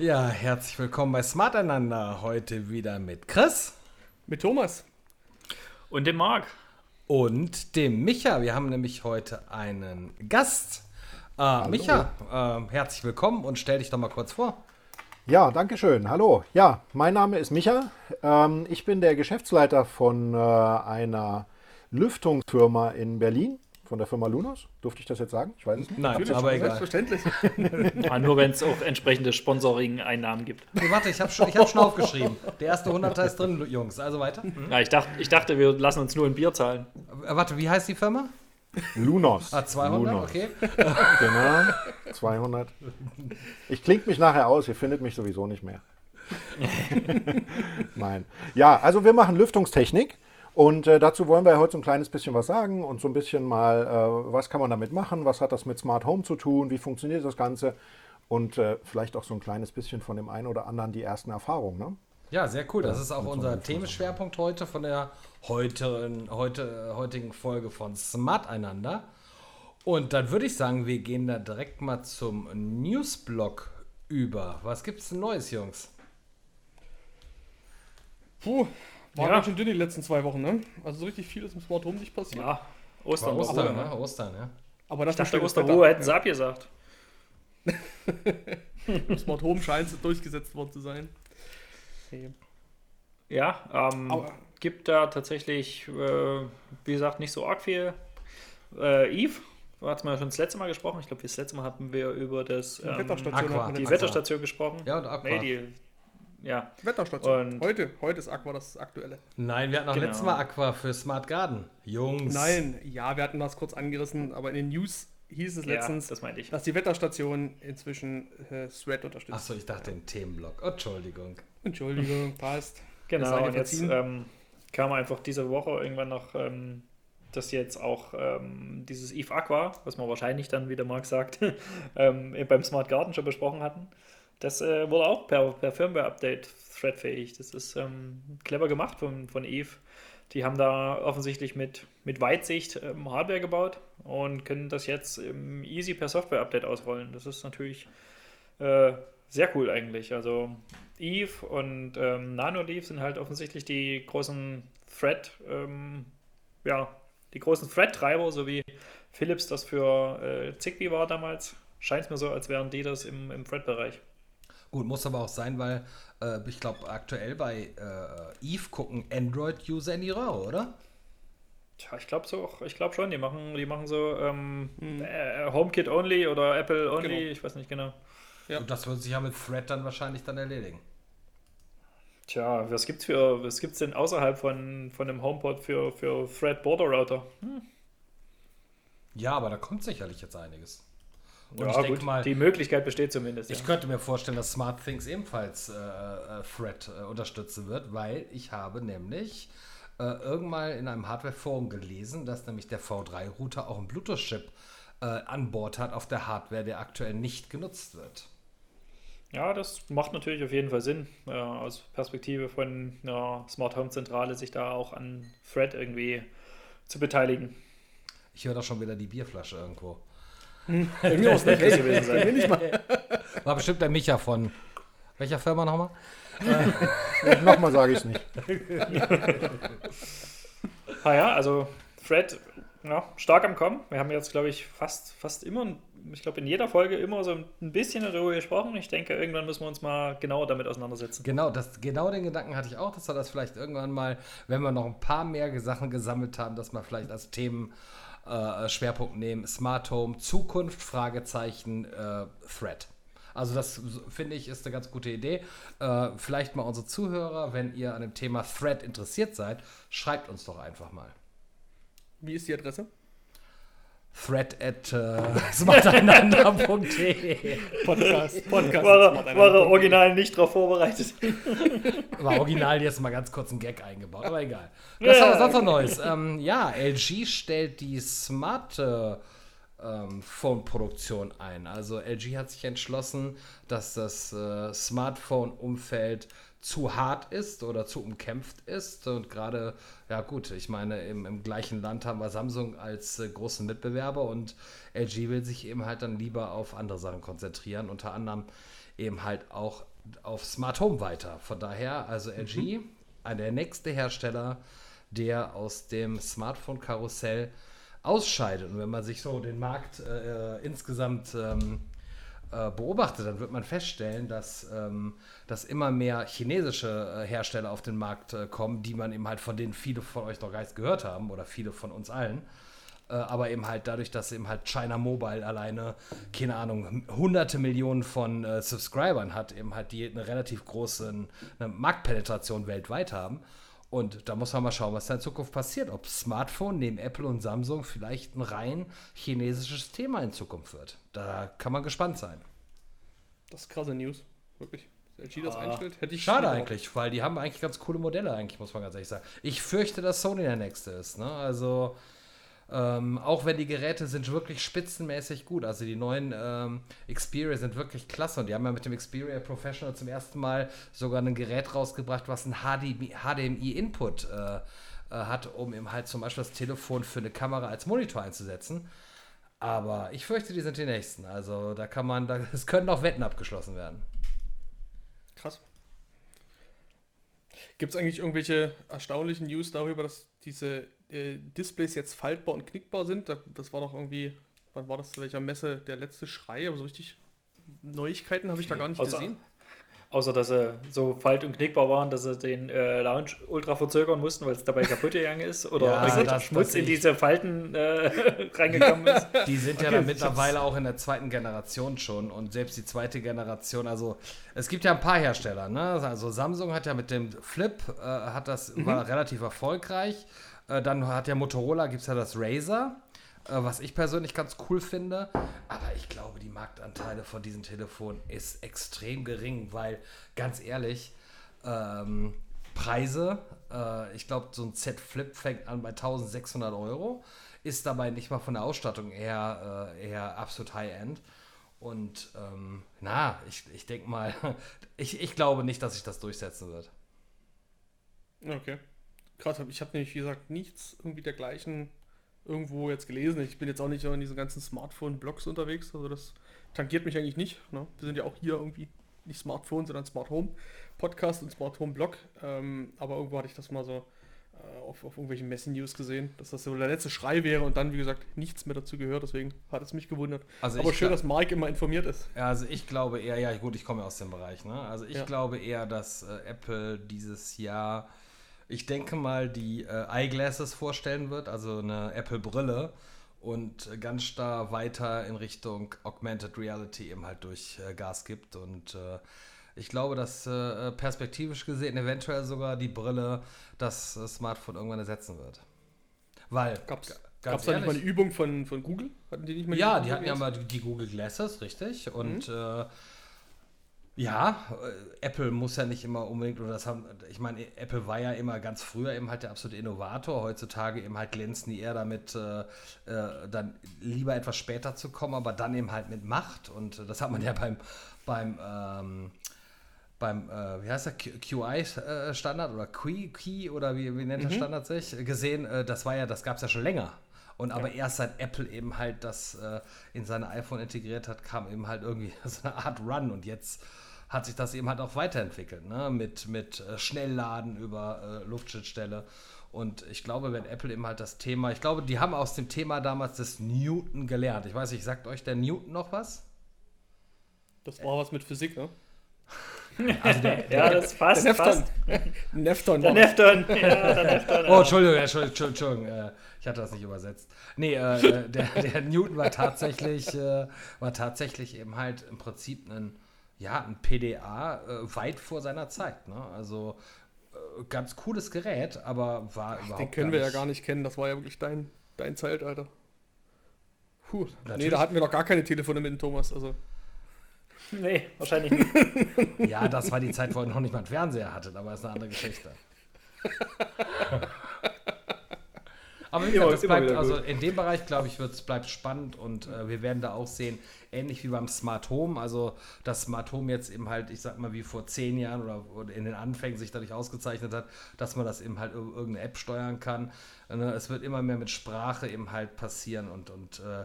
Ja, herzlich willkommen bei Smart Einander. Heute wieder mit Chris. Mit Thomas. Und dem Marc. Und dem Micha. Wir haben nämlich heute einen Gast. Äh, Micha, äh, herzlich willkommen und stell dich doch mal kurz vor. Ja, danke schön. Hallo. Ja, mein Name ist Micha. Ähm, ich bin der Geschäftsleiter von äh, einer Lüftungsfirma in Berlin, von der Firma Lunos. Durfte ich das jetzt sagen? Ich weiß es nicht. Nein, Natürlich, aber egal. Selbstverständlich. Ah, nur wenn es auch entsprechende Sponsoring-Einnahmen gibt. Nee, warte, ich habe schon, ich hab schon aufgeschrieben. Der erste 100er ist drin, Jungs. Also weiter. Ja, ich, dachte, ich dachte, wir lassen uns nur ein Bier zahlen. Äh, warte, wie heißt die Firma? Lunos. Ah, 200, Lunos. okay. Genau. 200. Ich klinge mich nachher aus, ihr findet mich sowieso nicht mehr. Nein. Ja, also wir machen Lüftungstechnik. Und äh, dazu wollen wir heute so ein kleines bisschen was sagen und so ein bisschen mal, äh, was kann man damit machen, was hat das mit Smart Home zu tun, wie funktioniert das Ganze und äh, vielleicht auch so ein kleines bisschen von dem einen oder anderen die ersten Erfahrungen. Ne? Ja, sehr cool. Das ist auch so unser Themenschwerpunkt heute von der heutigen, heute, heutigen Folge von Smart Einander. Und dann würde ich sagen, wir gehen da direkt mal zum Newsblock über. Was gibt's denn Neues, Jungs? Puh, war Ja. ganz schön dünn die letzten zwei Wochen, ne? Also so richtig viel ist im Smart Home nicht passiert. Ja, Ostern. War Ostern, Ostern, ne? Ostern, ja. Aber das Ich dachte, Osterruhe hätten sie abgesagt. Im Smart Home scheint es durchgesetzt worden zu sein. Nee. Ja, ähm, Aber- gibt da tatsächlich, äh, wie gesagt, nicht so arg viel. Äh, Eve, hat man schon das letzte Mal gesprochen. Ich glaube, das letzte Mal hatten wir über das, Die ähm, Wetterstation Aqua. die jetzt- Wetterstation gesprochen. Ja, und Aqua. Nee, die, ja, Wetterstation. Und- heute, heute ist Aqua das aktuelle. Nein, wir hatten auch Genau. letztes Mal Aqua für Smart Garden. Jungs. Nein, ja, wir hatten das kurz angerissen, aber in den News hieß es ja, letztens, das meinte ich. dass die Wetterstation inzwischen äh, Thread unterstützt. Achso, ich dachte den Themenblock. Oh, Entschuldigung. Entschuldigung, passt. Genau, und jetzt ähm, kam einfach diese Woche irgendwann noch, ähm, dass jetzt auch ähm, dieses Eve Aqua, was man wahrscheinlich dann, wie der Marc sagt, ähm, beim Smart Garden schon besprochen hatten, das äh, wurde auch per, per Firmware-Update threadfähig. Das ist ähm, clever gemacht von, von Eve. Die haben da offensichtlich mit, mit Weitsicht ähm, Hardware gebaut und können das jetzt ähm, easy per Software-Update ausrollen. Das ist natürlich äh, sehr cool eigentlich. Also Eve und ähm, Nanoleaf sind halt offensichtlich die großen Thread, ähm, ja, die großen Thread-Treiber, so wie Philips das für äh, Zigbee war damals. Scheint es mir so, als wären die das im, im Thread-Bereich. Gut, muss aber auch sein, weil äh, ich glaube, aktuell bei äh, Eve gucken Android-User in die Röhre, oder? Tja, ich glaube so, ich glaube schon, die machen, die machen so ähm, äh, HomeKit only oder Apple only, Genau. ich weiß nicht genau. Ja. Und das wird sich ja mit Thread dann wahrscheinlich dann erledigen. Tja, was gibt's für, was gibt's denn außerhalb von, von dem HomePod für, für Thread Border Router? Ja, aber da kommt sicherlich jetzt einiges. Und ja, ich denke gut, mal, die Möglichkeit besteht zumindest. ich ja. könnte mir vorstellen, dass Smart Things ebenfalls äh, äh, Thread äh, unterstützen wird, weil ich habe nämlich äh, irgendwann in einem Hardware-Forum gelesen, dass nämlich der V3-Router auch einen Bluetooth-Chip äh, an Bord hat auf der Hardware, der aktuell nicht genutzt wird. Ja, das macht natürlich auf jeden Fall Sinn, äh, aus Perspektive von einer Smart Home Zentrale sich da auch an Thread irgendwie zu beteiligen. Ich höre da schon wieder die Bierflasche irgendwo. Bei mir aus nicht. Gewesen sein. Bei mir nicht mal. War bestimmt der Micha von welcher Firma nochmal? Nochmal sage ich es nicht. Ah ja, also Thread, ja, stark am Kommen. Wir haben jetzt, glaube ich, fast, fast immer, ich glaube in jeder Folge immer so ein bisschen darüber gesprochen. Ich denke, irgendwann müssen wir uns mal genauer damit auseinandersetzen. Genau, das, genau den Gedanken hatte ich auch, dass wir das vielleicht irgendwann mal, wenn wir noch ein paar mehr Sachen gesammelt haben, dass wir vielleicht als Themen äh, Schwerpunkt nehmen, Smart Home, Zukunft, Fragezeichen, äh, Thread. Also das finde ich ist eine ganz gute Idee. Äh, vielleicht mal unsere Zuhörer, wenn ihr an dem Thema Thread interessiert seid, schreibt uns doch einfach mal. Wie ist die Adresse? Thread at äh, smarteinander.de Podcast. Podcast. War, er- war er Einander. original nicht darauf vorbereitet. War original jetzt mal ganz kurz ein Gag eingebaut, aber egal. Was haben wir sonst noch Neues? Ähm, ja, LG stellt die smarte ähm, Phone-Produktion ein. Also LG hat sich entschlossen, dass das äh, Smartphone-Umfeld zu hart ist oder zu umkämpft ist. Und gerade, ja gut, ich meine, im, im gleichen Land haben wir Samsung als äh, großen Mitbewerber und LG will sich eben halt dann lieber auf andere Sachen konzentrieren, unter anderem eben halt auch auf Smart Home weiter. Von daher, also LG, mhm. der nächste Hersteller, der aus dem Smartphone-Karussell ausscheidet. Und wenn man sich so den Markt äh, insgesamt ähm, äh, beobachtet, dann wird man feststellen, dass, ähm, dass immer mehr chinesische äh, Hersteller auf den Markt äh, kommen, die man eben halt von denen viele von euch noch gar nicht gehört haben oder viele von uns allen. Äh, aber eben halt dadurch, dass eben halt China Mobile alleine, keine Ahnung, hunderte Millionen von äh, Subscribern hat, eben halt die eine relativ große eine Marktpenetration weltweit haben. Und da muss man mal schauen, was da in Zukunft passiert. Ob Smartphone neben Apple und Samsung vielleicht ein rein chinesisches Thema in Zukunft wird. Da kann man gespannt sein. Das ist krasse News. Wirklich. LG das ah. einstellt, hätte ich Schade eigentlich, weil die haben eigentlich ganz coole Modelle, eigentlich, muss man ganz ehrlich sagen. Ich fürchte, dass Sony der nächste ist. Ne? Also ähm, auch wenn die Geräte sind wirklich spitzenmäßig gut. Also die neuen ähm, Xperia sind wirklich klasse. Und die haben ja mit dem Xperia Professional zum ersten Mal sogar ein Gerät rausgebracht, was einen HDMI-Input äh, äh, hat, um eben halt zum Beispiel das Telefon für eine Kamera als Monitor einzusetzen. Aber ich fürchte, die sind die nächsten. Also da kann man, da, es können auch Wetten abgeschlossen werden. Krass. Gibt es eigentlich irgendwelche erstaunlichen News darüber, dass diese äh, Displays jetzt faltbar und knickbar sind. Das war doch irgendwie, wann war das, zu welcher Messe der letzte Schrei, aber so richtig Neuigkeiten habe ich da gar nicht außer, gesehen. Außer, dass sie so falt- und knickbar waren, dass sie den äh, Launch ultra verzögern mussten, weil es dabei kaputt gegangen ist oder ja, das, Schmutz in diese Falten äh, reingekommen ist. Die sind ja dann mittlerweile auch in der zweiten Generation schon und selbst die zweite Generation, also es gibt ja ein paar Hersteller, ne? Also Samsung hat ja mit dem Flip, äh, hat das, mhm. war relativ erfolgreich äh, dann hat ja Motorola, gibt es ja das Razer, was ich persönlich ganz cool finde. Aber ich glaube, die Marktanteile von diesen Telefonen ist extrem gering, weil ganz ehrlich, ähm, Preise, äh, ich glaube, so ein Z Flip fängt an bei 1600 Euro, ist dabei nicht mal von der Ausstattung eher, äh, eher absolut High-End. Und ähm, na, ich, ich denke mal, ich, ich glaube nicht, dass sich das durchsetzen wird. Okay krass, ich habe nämlich, wie gesagt, nichts irgendwie dergleichen irgendwo jetzt gelesen. Ich bin jetzt auch nicht in diesen ganzen Smartphone-Blogs unterwegs, also das tangiert mich eigentlich nicht. Ne? Wir sind ja auch hier irgendwie nicht Smartphone, sondern Smart Home Podcast und Smart Home Blog. Ähm, aber irgendwo hatte ich das mal so äh, auf, auf irgendwelchen Messen-News gesehen, dass das so der letzte Schrei wäre und dann, wie gesagt, nichts mehr dazu gehört. Deswegen hat es mich gewundert. Also aber schön, dass Mike immer informiert ist. Ja, also ich glaube eher, ja gut, ich komme aus dem Bereich. Ne? Also ich ja. glaube eher, dass äh, Apple dieses Jahr ich denke mal, die äh, Eyeglasses vorstellen wird, also eine Apple-Brille und ganz starr weiter in Richtung Augmented Reality eben halt durch äh, Gas gibt. Und äh, ich glaube, dass äh, perspektivisch gesehen eventuell sogar die Brille das äh, Smartphone irgendwann ersetzen wird. Weil. Gab's, Gab es da nicht mal eine Übung von, von Google? Hatten die nicht mal Ja, die hatten ja mal die, die, Google Glasses, richtig. Und mhm. Äh, ja, äh, Apple muss ja nicht immer unbedingt, oder das haben, ich meine, Apple war ja immer ganz früher eben halt der absolute Innovator. Heutzutage eben halt glänzen die eher damit, äh, äh, dann lieber etwas später zu kommen, aber dann eben halt mit Macht. Und das hat man ja beim, beim, ähm, beim, äh, wie heißt der, QI-Standard oder Key, Key oder wie, wie nennt der mhm. Standard sich, gesehen, äh, das war ja, das gab es ja schon länger. Und aber ja. erst seit Apple eben halt das äh, in seine iPhone integriert hat, kam eben halt irgendwie so eine Art Run. Und jetzt hat sich das eben halt auch weiterentwickelt, ne? mit, mit äh, Schnellladen über äh, Luftschnittstelle. Und ich glaube, wenn Apple eben halt das Thema, ich glaube, die haben aus dem Thema damals des Newton gelernt. Ich weiß nicht, sagt euch der Newton noch was? Das war was mit Physik, ne? Also der, der, ja, das passt. Der Nefton. Nefton. Der Nefton. Ja, der Nefton. Oh, Entschuldigung, Entschuldigung, Entschuldigung. Äh, ich hatte das nicht übersetzt. Nee, äh, äh, der, der Newton war tatsächlich, äh, war tatsächlich eben halt im Prinzip ein ja, ein PDA äh, weit vor seiner Zeit. Ne? Also äh, ganz cooles Gerät, aber war Ach, überhaupt Den können wir ja gar nicht kennen. Das war ja wirklich dein, dein Zeitalter. Puh. Natürlich. Nee, da hatten wir noch gar keine Telefone mit dem Thomas. Also. Nee, wahrscheinlich nicht. ja, das war die Zeit, wo er noch nicht mal einen Fernseher hatte, aber ist eine andere Geschichte. Aber wie gesagt, bleibt, also in dem Bereich, glaube ich, es bleibt spannend und äh, wir werden da auch sehen, ähnlich wie beim Smart Home, also das Smart Home jetzt eben halt, ich sag mal, wie vor zehn Jahren oder, oder in den Anfängen sich dadurch ausgezeichnet hat, dass man das eben halt über irgendeine App steuern kann. Ne? Es wird immer mehr mit Sprache eben halt passieren und, und äh,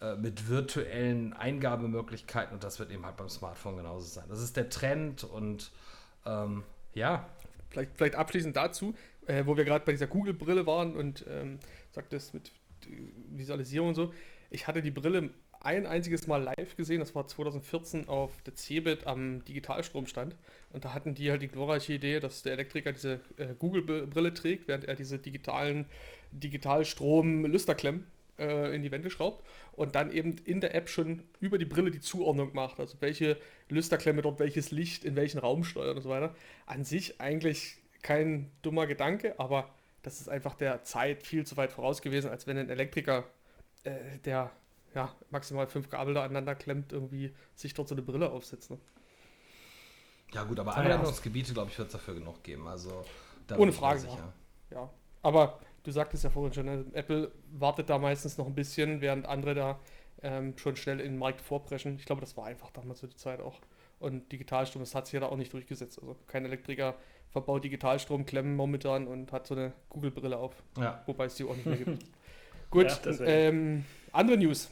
äh, mit virtuellen Eingabemöglichkeiten und das wird eben halt beim Smartphone genauso sein. Das ist der Trend und ähm, ja. Vielleicht, vielleicht abschließend dazu, äh, wo wir gerade bei dieser Google-Brille waren und ähm, sagt das mit Visualisierung und so. Ich hatte die Brille ein einziges Mal live gesehen, das war 2014 auf der CeBIT am Digitalstromstand. Und da hatten die halt die glorreiche Idee, dass der Elektriker diese äh, Google-Brille trägt, während er diese digitalen Digitalstrom-Lüsterklemmen äh, in die Wände schraubt und dann eben in der App schon über die Brille die Zuordnung macht. Also welche Lüsterklemme dort welches Licht in welchen Raum steuert und so weiter. An sich eigentlich kein dummer Gedanke, aber das ist einfach der Zeit viel zu weit voraus gewesen, als wenn ein Elektriker, äh, der ja, maximal fünf Kabel da aneinander klemmt, irgendwie sich dort so eine Brille aufsetzt. Ne? Ja, gut, aber Anwendungsgebiete, glaube ich, wird es dafür genug geben. Also, Ohne Frage. Ja. ja. Aber du sagtest ja vorhin schon, ne, Apple wartet da meistens noch ein bisschen, während andere da ähm, schon schnell in den Markt vorbrechen. Ich glaube, das war einfach damals so die Zeit auch. Und Digitalstrom, das hat sich ja da auch nicht durchgesetzt. Also kein Elektriker verbaut Digitalstromklemmen momentan und hat so eine Google-Brille auf. Ja. Wobei es die auch nicht mehr gibt. Gut, ja, ähm, andere News.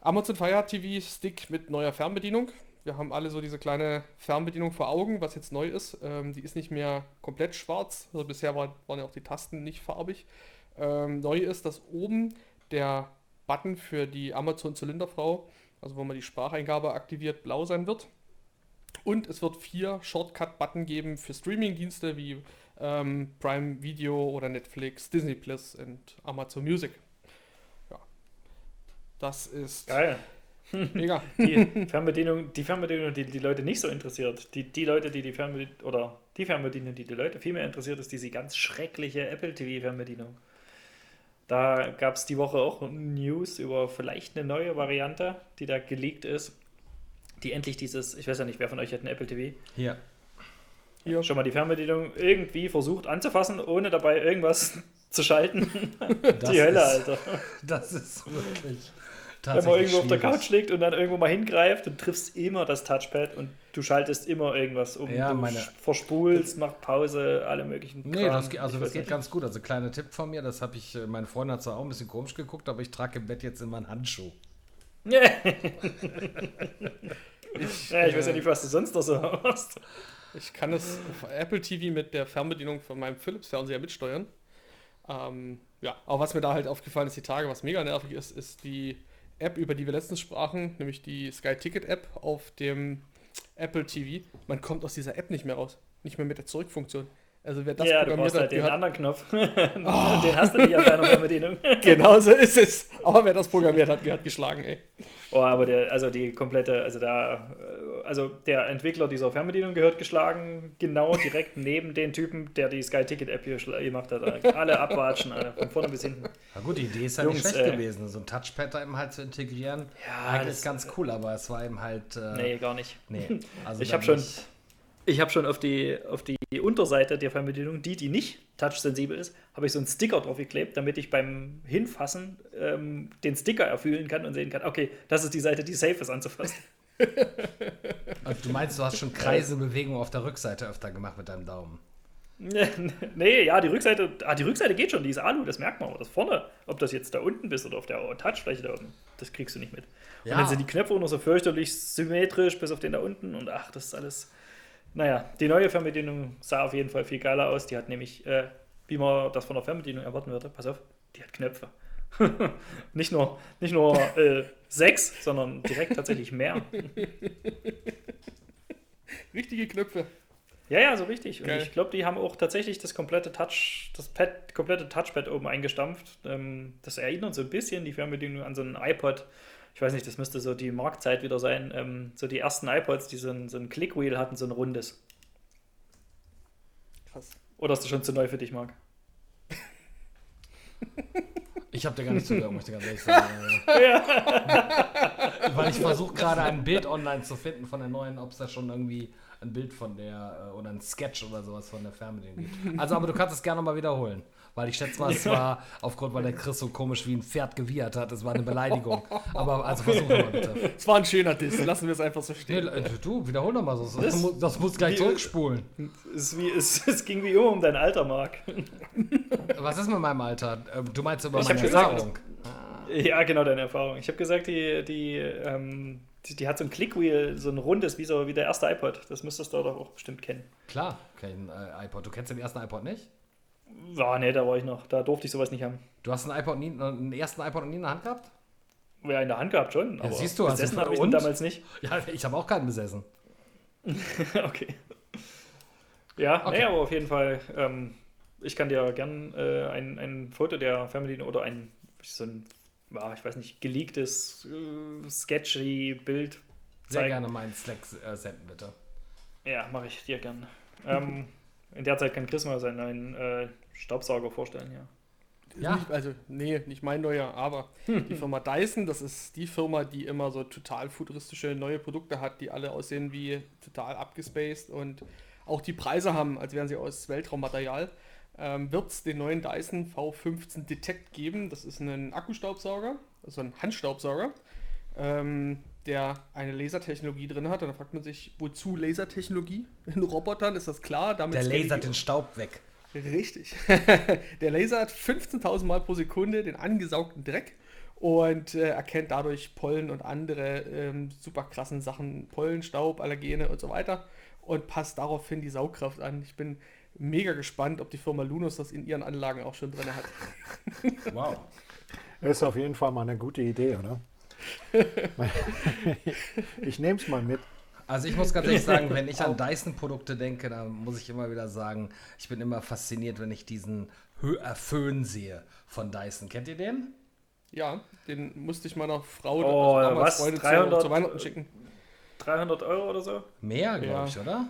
Amazon Fire TV Stick mit neuer Fernbedienung. Wir haben alle so diese kleine Fernbedienung vor Augen, was jetzt neu ist. Ähm, die ist nicht mehr komplett schwarz. Also bisher war, waren ja auch die Tasten nicht farbig. Ähm, neu ist, dass oben der Button für die Amazon Zylinderfrau, also wo man die Spracheingabe aktiviert, blau sein wird. Und es wird vier Shortcut-Button geben für Streaming-Dienste wie ähm, Prime Video oder Netflix, Disney Plus und Amazon Music. Das ist geil. Mega. Die Fernbedienung, die Fernbedienung, die die Leute nicht so interessiert, die, die Leute, die die Fernbedienung, oder die Fernbedienung, die die Leute viel mehr interessiert, ist diese ganz schreckliche Apple TV Fernbedienung. Da gab es die Woche auch News über vielleicht eine neue Variante, die da geleakt ist, die endlich dieses, ich weiß ja nicht, wer von euch hat eine Apple TV? Hier. Hier. Schon mal die Fernbedienung irgendwie versucht anzufassen, ohne dabei irgendwas zu schalten. die Hölle, ist, Alter. Das ist wirklich wenn man irgendwo auf der Couch liegt und dann irgendwo mal hingreift, du triffst immer das Touchpad und du schaltest immer irgendwas um. Ja, du meine, verspulst, machst Pause, alle möglichen Nee, das, also das geht nicht. ganz gut. Also kleiner Tipp von mir, das habe ich, äh, meine Freundin hat zwar auch ein bisschen komisch geguckt, aber ich trage im Bett jetzt immer einen Handschuh. Ich, ja, ich weiß ja nicht, was du sonst noch so hast. Ich kann das Apple TV mit der Fernbedienung von meinem Philips-Fernseher mitsteuern. Ähm, ja, aber was mir da halt aufgefallen ist, die Tage, was mega nervig ist, ist die App, über die wir letztens sprachen, nämlich die Sky Ticket App auf dem Apple TV. Man kommt aus dieser App nicht mehr raus. Nicht mehr mit der Zurückfunktion. Also wer das ja, programmiert du hat, halt den anderen Knopf. oh. den hast du nicht auf deiner Fernbedienung. genau so ist es. Aber wer das programmiert hat, hat geschlagen, ey. Oh, aber der, also die komplette, also da, also der Entwickler dieser Fernbedienung gehört geschlagen, genau direkt neben den Typen, der die Sky Ticket App hier gemacht hat. Alle abwatschen, alle, von vorne bis hinten. Na gut, die Idee ist ja Jungs, nicht schlecht äh, gewesen, so ein Touchpad da eben halt zu integrieren. Ja, eigentlich das ist ganz cool, aber es war eben halt. Äh, nee, gar nicht. Nee, also ich habe schon. Ich habe schon auf die, auf die Unterseite der Fernbedienung, die, die nicht touchsensibel ist, habe ich so einen Sticker drauf geklebt, damit ich beim Hinfassen ähm, den Sticker erfüllen kann und sehen kann, okay, das ist die Seite, die safe ist anzufassen. Also du meinst, du hast schon Kreiselbewegungen auf der Rückseite öfter gemacht mit deinem Daumen? nee, ja, die Rückseite, ah, die Rückseite geht schon, die ist Alu, das merkt man, aber das vorne, ob das jetzt da unten bist oder auf der Touchfläche da oben, das kriegst du nicht mit. Ja. Und dann sind die Knöpfe auch noch so fürchterlich symmetrisch, bis auf den da unten und ach, das ist alles naja, die neue Fernbedienung sah auf jeden Fall viel geiler aus. Die hat nämlich, äh, wie man das von der Fernbedienung erwarten würde, pass auf, die hat Knöpfe. nicht nur, nicht nur äh, sechs, sondern direkt tatsächlich mehr. Richtige Knöpfe. Ja, ja, so richtig. Und ich glaube, die haben auch tatsächlich das komplette Touch, das Pad, komplette Touchpad oben eingestampft. Ähm, das erinnert so ein bisschen die Fernbedienung an so einen iPod ich weiß nicht, das müsste so die Marktzeit wieder sein, ähm, so die ersten iPods, die so ein, so ein Clickwheel hatten, so ein rundes. Krass. Oder ist das schon zu neu für dich, Marc? Ich habe dir gar nicht zugehört, möchte ganz ehrlich sagen. ja. Weil ich versuche gerade ein Bild online zu finden von der neuen, ob es da schon irgendwie ein Bild von der äh, oder ein Sketch oder sowas von der Fernbedienung gibt. Also, aber du kannst es gerne mal wiederholen. Weil ich schätze mal, es war aufgrund, weil der Chris so komisch wie ein Pferd gewiehert hat. Es war eine Beleidigung. Aber also versuch mal bitte. Es war ein schöner Diss. Lassen wir es einfach so stehen. Nee, du, wiederhol doch mal so. Das, das, das muss gleich wie, zurückspulen. Es, wie, es, es, ging wie immer um dein Alter, Marc. Was ist mit meinem Alter? Ähm, du meinst über ich meine Erfahrung? Ja, genau, deine Erfahrung. Ich habe gesagt, die, die, ähm, die, die, hat so ein Clickwheel, so ein rundes, wie, so, wie der erste iPod. Das müsstest du doch auch bestimmt kennen. Klar, kein äh, iPod. Du kennst den ersten iPod nicht? Ja, nee, da war ich noch. Da durfte ich sowas nicht haben. Du hast einen, iPod nie, einen ersten iPod nie in der Hand gehabt? Ja, in der Hand gehabt schon. Ja, siehst du, besessen habe ich den damals nicht. Ja, ich habe auch keinen besessen. okay. Ja, okay. nee, aber auf jeden Fall, ähm, ich kann dir gern äh, ein, ein Foto der Family oder ein, so ein, ja, ich weiß nicht, geleaktes, äh, sketchy Bild zeigen. Sehr gerne meinen Slack äh, senden, bitte. Ja, mache ich dir gern. ähm, in der Zeit kann Chris mal seinen neuen äh, Staubsauger vorstellen, ja. Ja. Nicht, also, nee, nicht mein neuer, aber die Firma Dyson, das ist die Firma, die immer so total futuristische neue Produkte hat, die alle aussehen wie total abgespaced und auch die Preise haben, als wären sie aus Weltraummaterial. Ähm, wird es den neuen Dyson V15 Detect geben. Das ist ein Akkustaubsauger, also ein Handstaubsauger, ähm, der eine Lasertechnologie drin hat. Und da fragt man sich, wozu Lasertechnologie? In Robotern ist das klar. Damit der lasert den Staub weg. Richtig. der lasert 15.000 Mal pro Sekunde den angesaugten Dreck und äh, erkennt dadurch Pollen und andere ähm, super krassen Sachen, Pollen, Staub, Allergene und so weiter und passt daraufhin die Saugkraft an. Ich bin mega gespannt, ob die Firma Lunus das in ihren Anlagen auch schon drin hat. Wow. Das ist auf jeden Fall mal eine gute Idee, oder? ich nehme es mal mit. Also ich muss ganz ehrlich sagen, wenn ich an Dyson-Produkte denke, dann muss ich immer wieder sagen, ich bin immer fasziniert, wenn ich diesen Föhn sehe von Dyson. Kennt ihr den? Ja, den musste ich meiner Frau oh, also was? Freundin 300, zu, zu Weihnachten schicken. 300 Euro oder so? Mehr, glaube ja. ich, oder?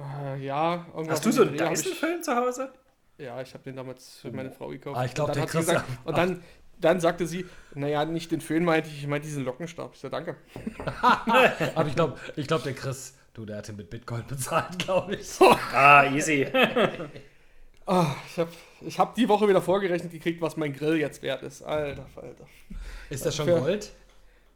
Äh, ja. Hast du so einen Dyson-Föhn zu Hause? Ja, ich habe den damals für meine Frau gekauft. Ah, ich glaube, der hat gesagt, Und dann, dann sagte sie, naja, nicht den Föhn meinte ich, ich meinte diesen Lockenstab. Ich so, danke. Aber ich glaube, ich glaub, der Chris, du, der hat ihn mit Bitcoin bezahlt, glaube ich. ah, easy. oh, ich habe ich hab die Woche wieder vorgerechnet gekriegt, was mein Grill jetzt wert ist. Alter, Alter. Ist das schon für, Gold?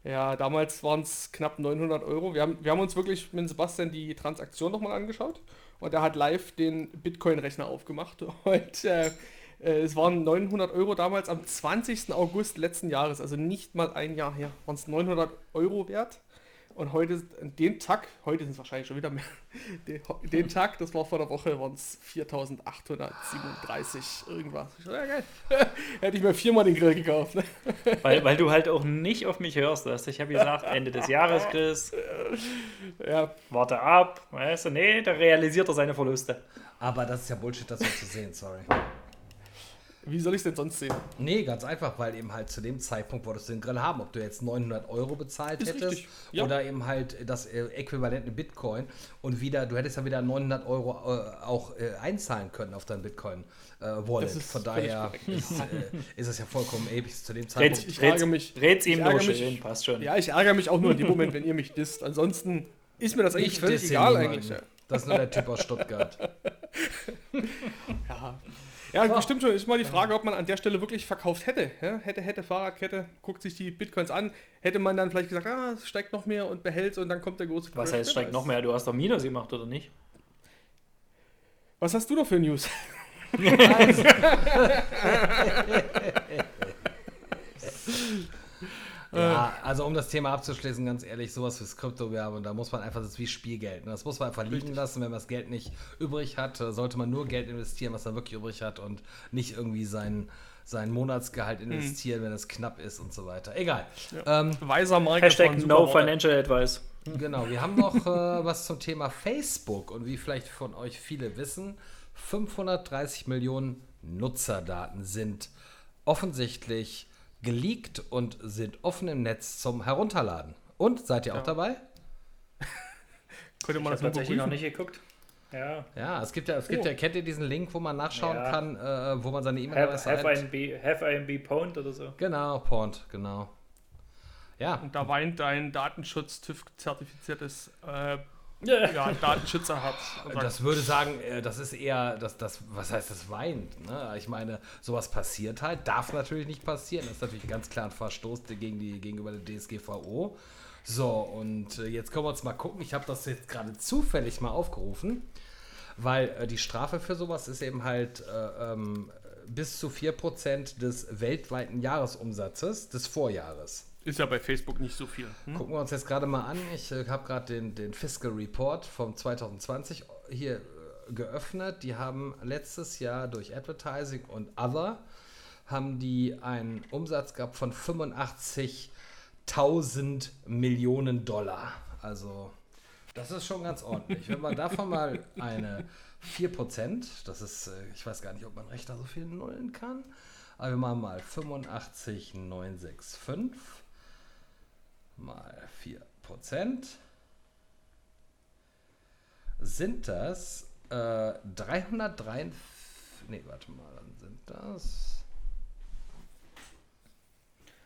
Ja, damals waren es knapp 900 Euro. Wir haben, wir haben uns wirklich mit Sebastian die Transaktion nochmal angeschaut und er hat live den Bitcoin-Rechner aufgemacht und äh, äh es waren 900 Euro damals am 20. August letzten Jahres, also nicht mal ein Jahr her, waren es 900 Euro wert. Und heute, den Tag, heute sind es wahrscheinlich schon wieder mehr, den, den Tag, das war vor der Woche, waren es 4837 irgendwas. Ja, geil. Hätte ich mir viermal den Grill gekauft. Ne? Weil, weil du halt auch nicht auf mich hörst. Dass ich habe gesagt, Ende des Jahres, Chris. Ja. Warte ab. Weißt du, nee, da realisiert er seine Verluste. Aber das ist ja Bullshit, das so zu sehen, sorry. Wie soll ich es denn sonst sehen? Nee, ganz einfach, weil eben halt zu dem Zeitpunkt wolltest du den Grill haben. Ob du jetzt 900 Euro bezahlt ist hättest ja. oder eben halt das äh, äquivalente Bitcoin und wieder, du hättest ja wieder 900 Euro äh, auch äh, einzahlen können auf dein Bitcoin-Wallet. Äh, Von daher ist, äh, ist, es ja vollkommen ewig zu dem Zeitpunkt. ich ärgere mich. Rät's ihm nur schön, passt schon. Ja, ich ärgere mich auch nur in dem Moment, wenn ihr mich disst. Ansonsten ist mir das eigentlich völlig egal eigentlich. Das ist nur der Typ aus Stuttgart. ja. Ja, oh. bestimmt schon. Ist mal die Frage, ob man an der Stelle wirklich verkauft hätte. Ja? Hätte, hätte, Fahrradkette, guckt sich die Bitcoins an. Hätte man dann vielleicht gesagt, ah, es steigt noch mehr und behält und dann kommt der große Was heißt, steigt noch mehr? Du hast doch Minus gemacht, oder nicht? Was hast du noch für News? Ja, also um das Thema abzuschließen, ganz ehrlich, sowas fürs Kryptowährung, da muss man einfach, das ist wie Spielgeld. Ne? Das muss man einfach liegen Richtig. lassen. Wenn man das Geld nicht übrig hat, äh, sollte man nur Geld investieren, was man wirklich übrig hat und nicht irgendwie sein, sein Monatsgehalt mhm. investieren, mhm. wenn es knapp ist und so weiter. Egal. Ja. Ähm, Weiser Marke Hashtag No Financial Advice. Genau, wir haben noch äh, was zum Thema Facebook und wie vielleicht von euch viele wissen, 530 Millionen Nutzerdaten sind offensichtlich geleakt und sind offen im Netz zum Herunterladen. Und seid ihr ja. auch dabei? Könnte man ich das tatsächlich noch nicht geguckt. Ja. Ja, es gibt ja, es gibt oh. ja, kennt ihr diesen Link, wo man nachschauen ja. kann, äh, wo man seine E-Mail-Adresse have, have, IMB, Pwned oder so. Genau, Pwned, genau. Ja. Und da weint dein Datenschutz-TÜV-zertifiziertes äh, ja, Datenschützer hat. Das würde sagen, äh, das ist eher, das, das, was heißt das weint? Ne? Ich meine, sowas passiert halt, darf natürlich nicht passieren. Das ist natürlich ganz klar ein Verstoß gegen die, gegenüber der DSGVO. So, und äh, jetzt können wir uns mal gucken. Ich habe das jetzt gerade zufällig mal aufgerufen, weil äh, die Strafe für sowas ist eben halt äh, ähm, bis zu 4% des weltweiten Jahresumsatzes des Vorjahres. Ist ja bei Facebook nicht so viel. Hm? Gucken wir uns jetzt gerade mal an. Ich äh, habe gerade den, den Fiscal Report vom 2020 hier äh, geöffnet. Die haben letztes Jahr durch Advertising und Other haben die einen Umsatz gehabt von 85.000 Millionen Dollar. Also das ist schon ganz ordentlich. Wenn man davon mal eine 4%, das ist, äh, ich weiß gar nicht, ob man Rechner so viel nullen kann, aber wir machen mal 85,965 mal 4% sind das äh, 303. Nee, warte mal, dann sind das.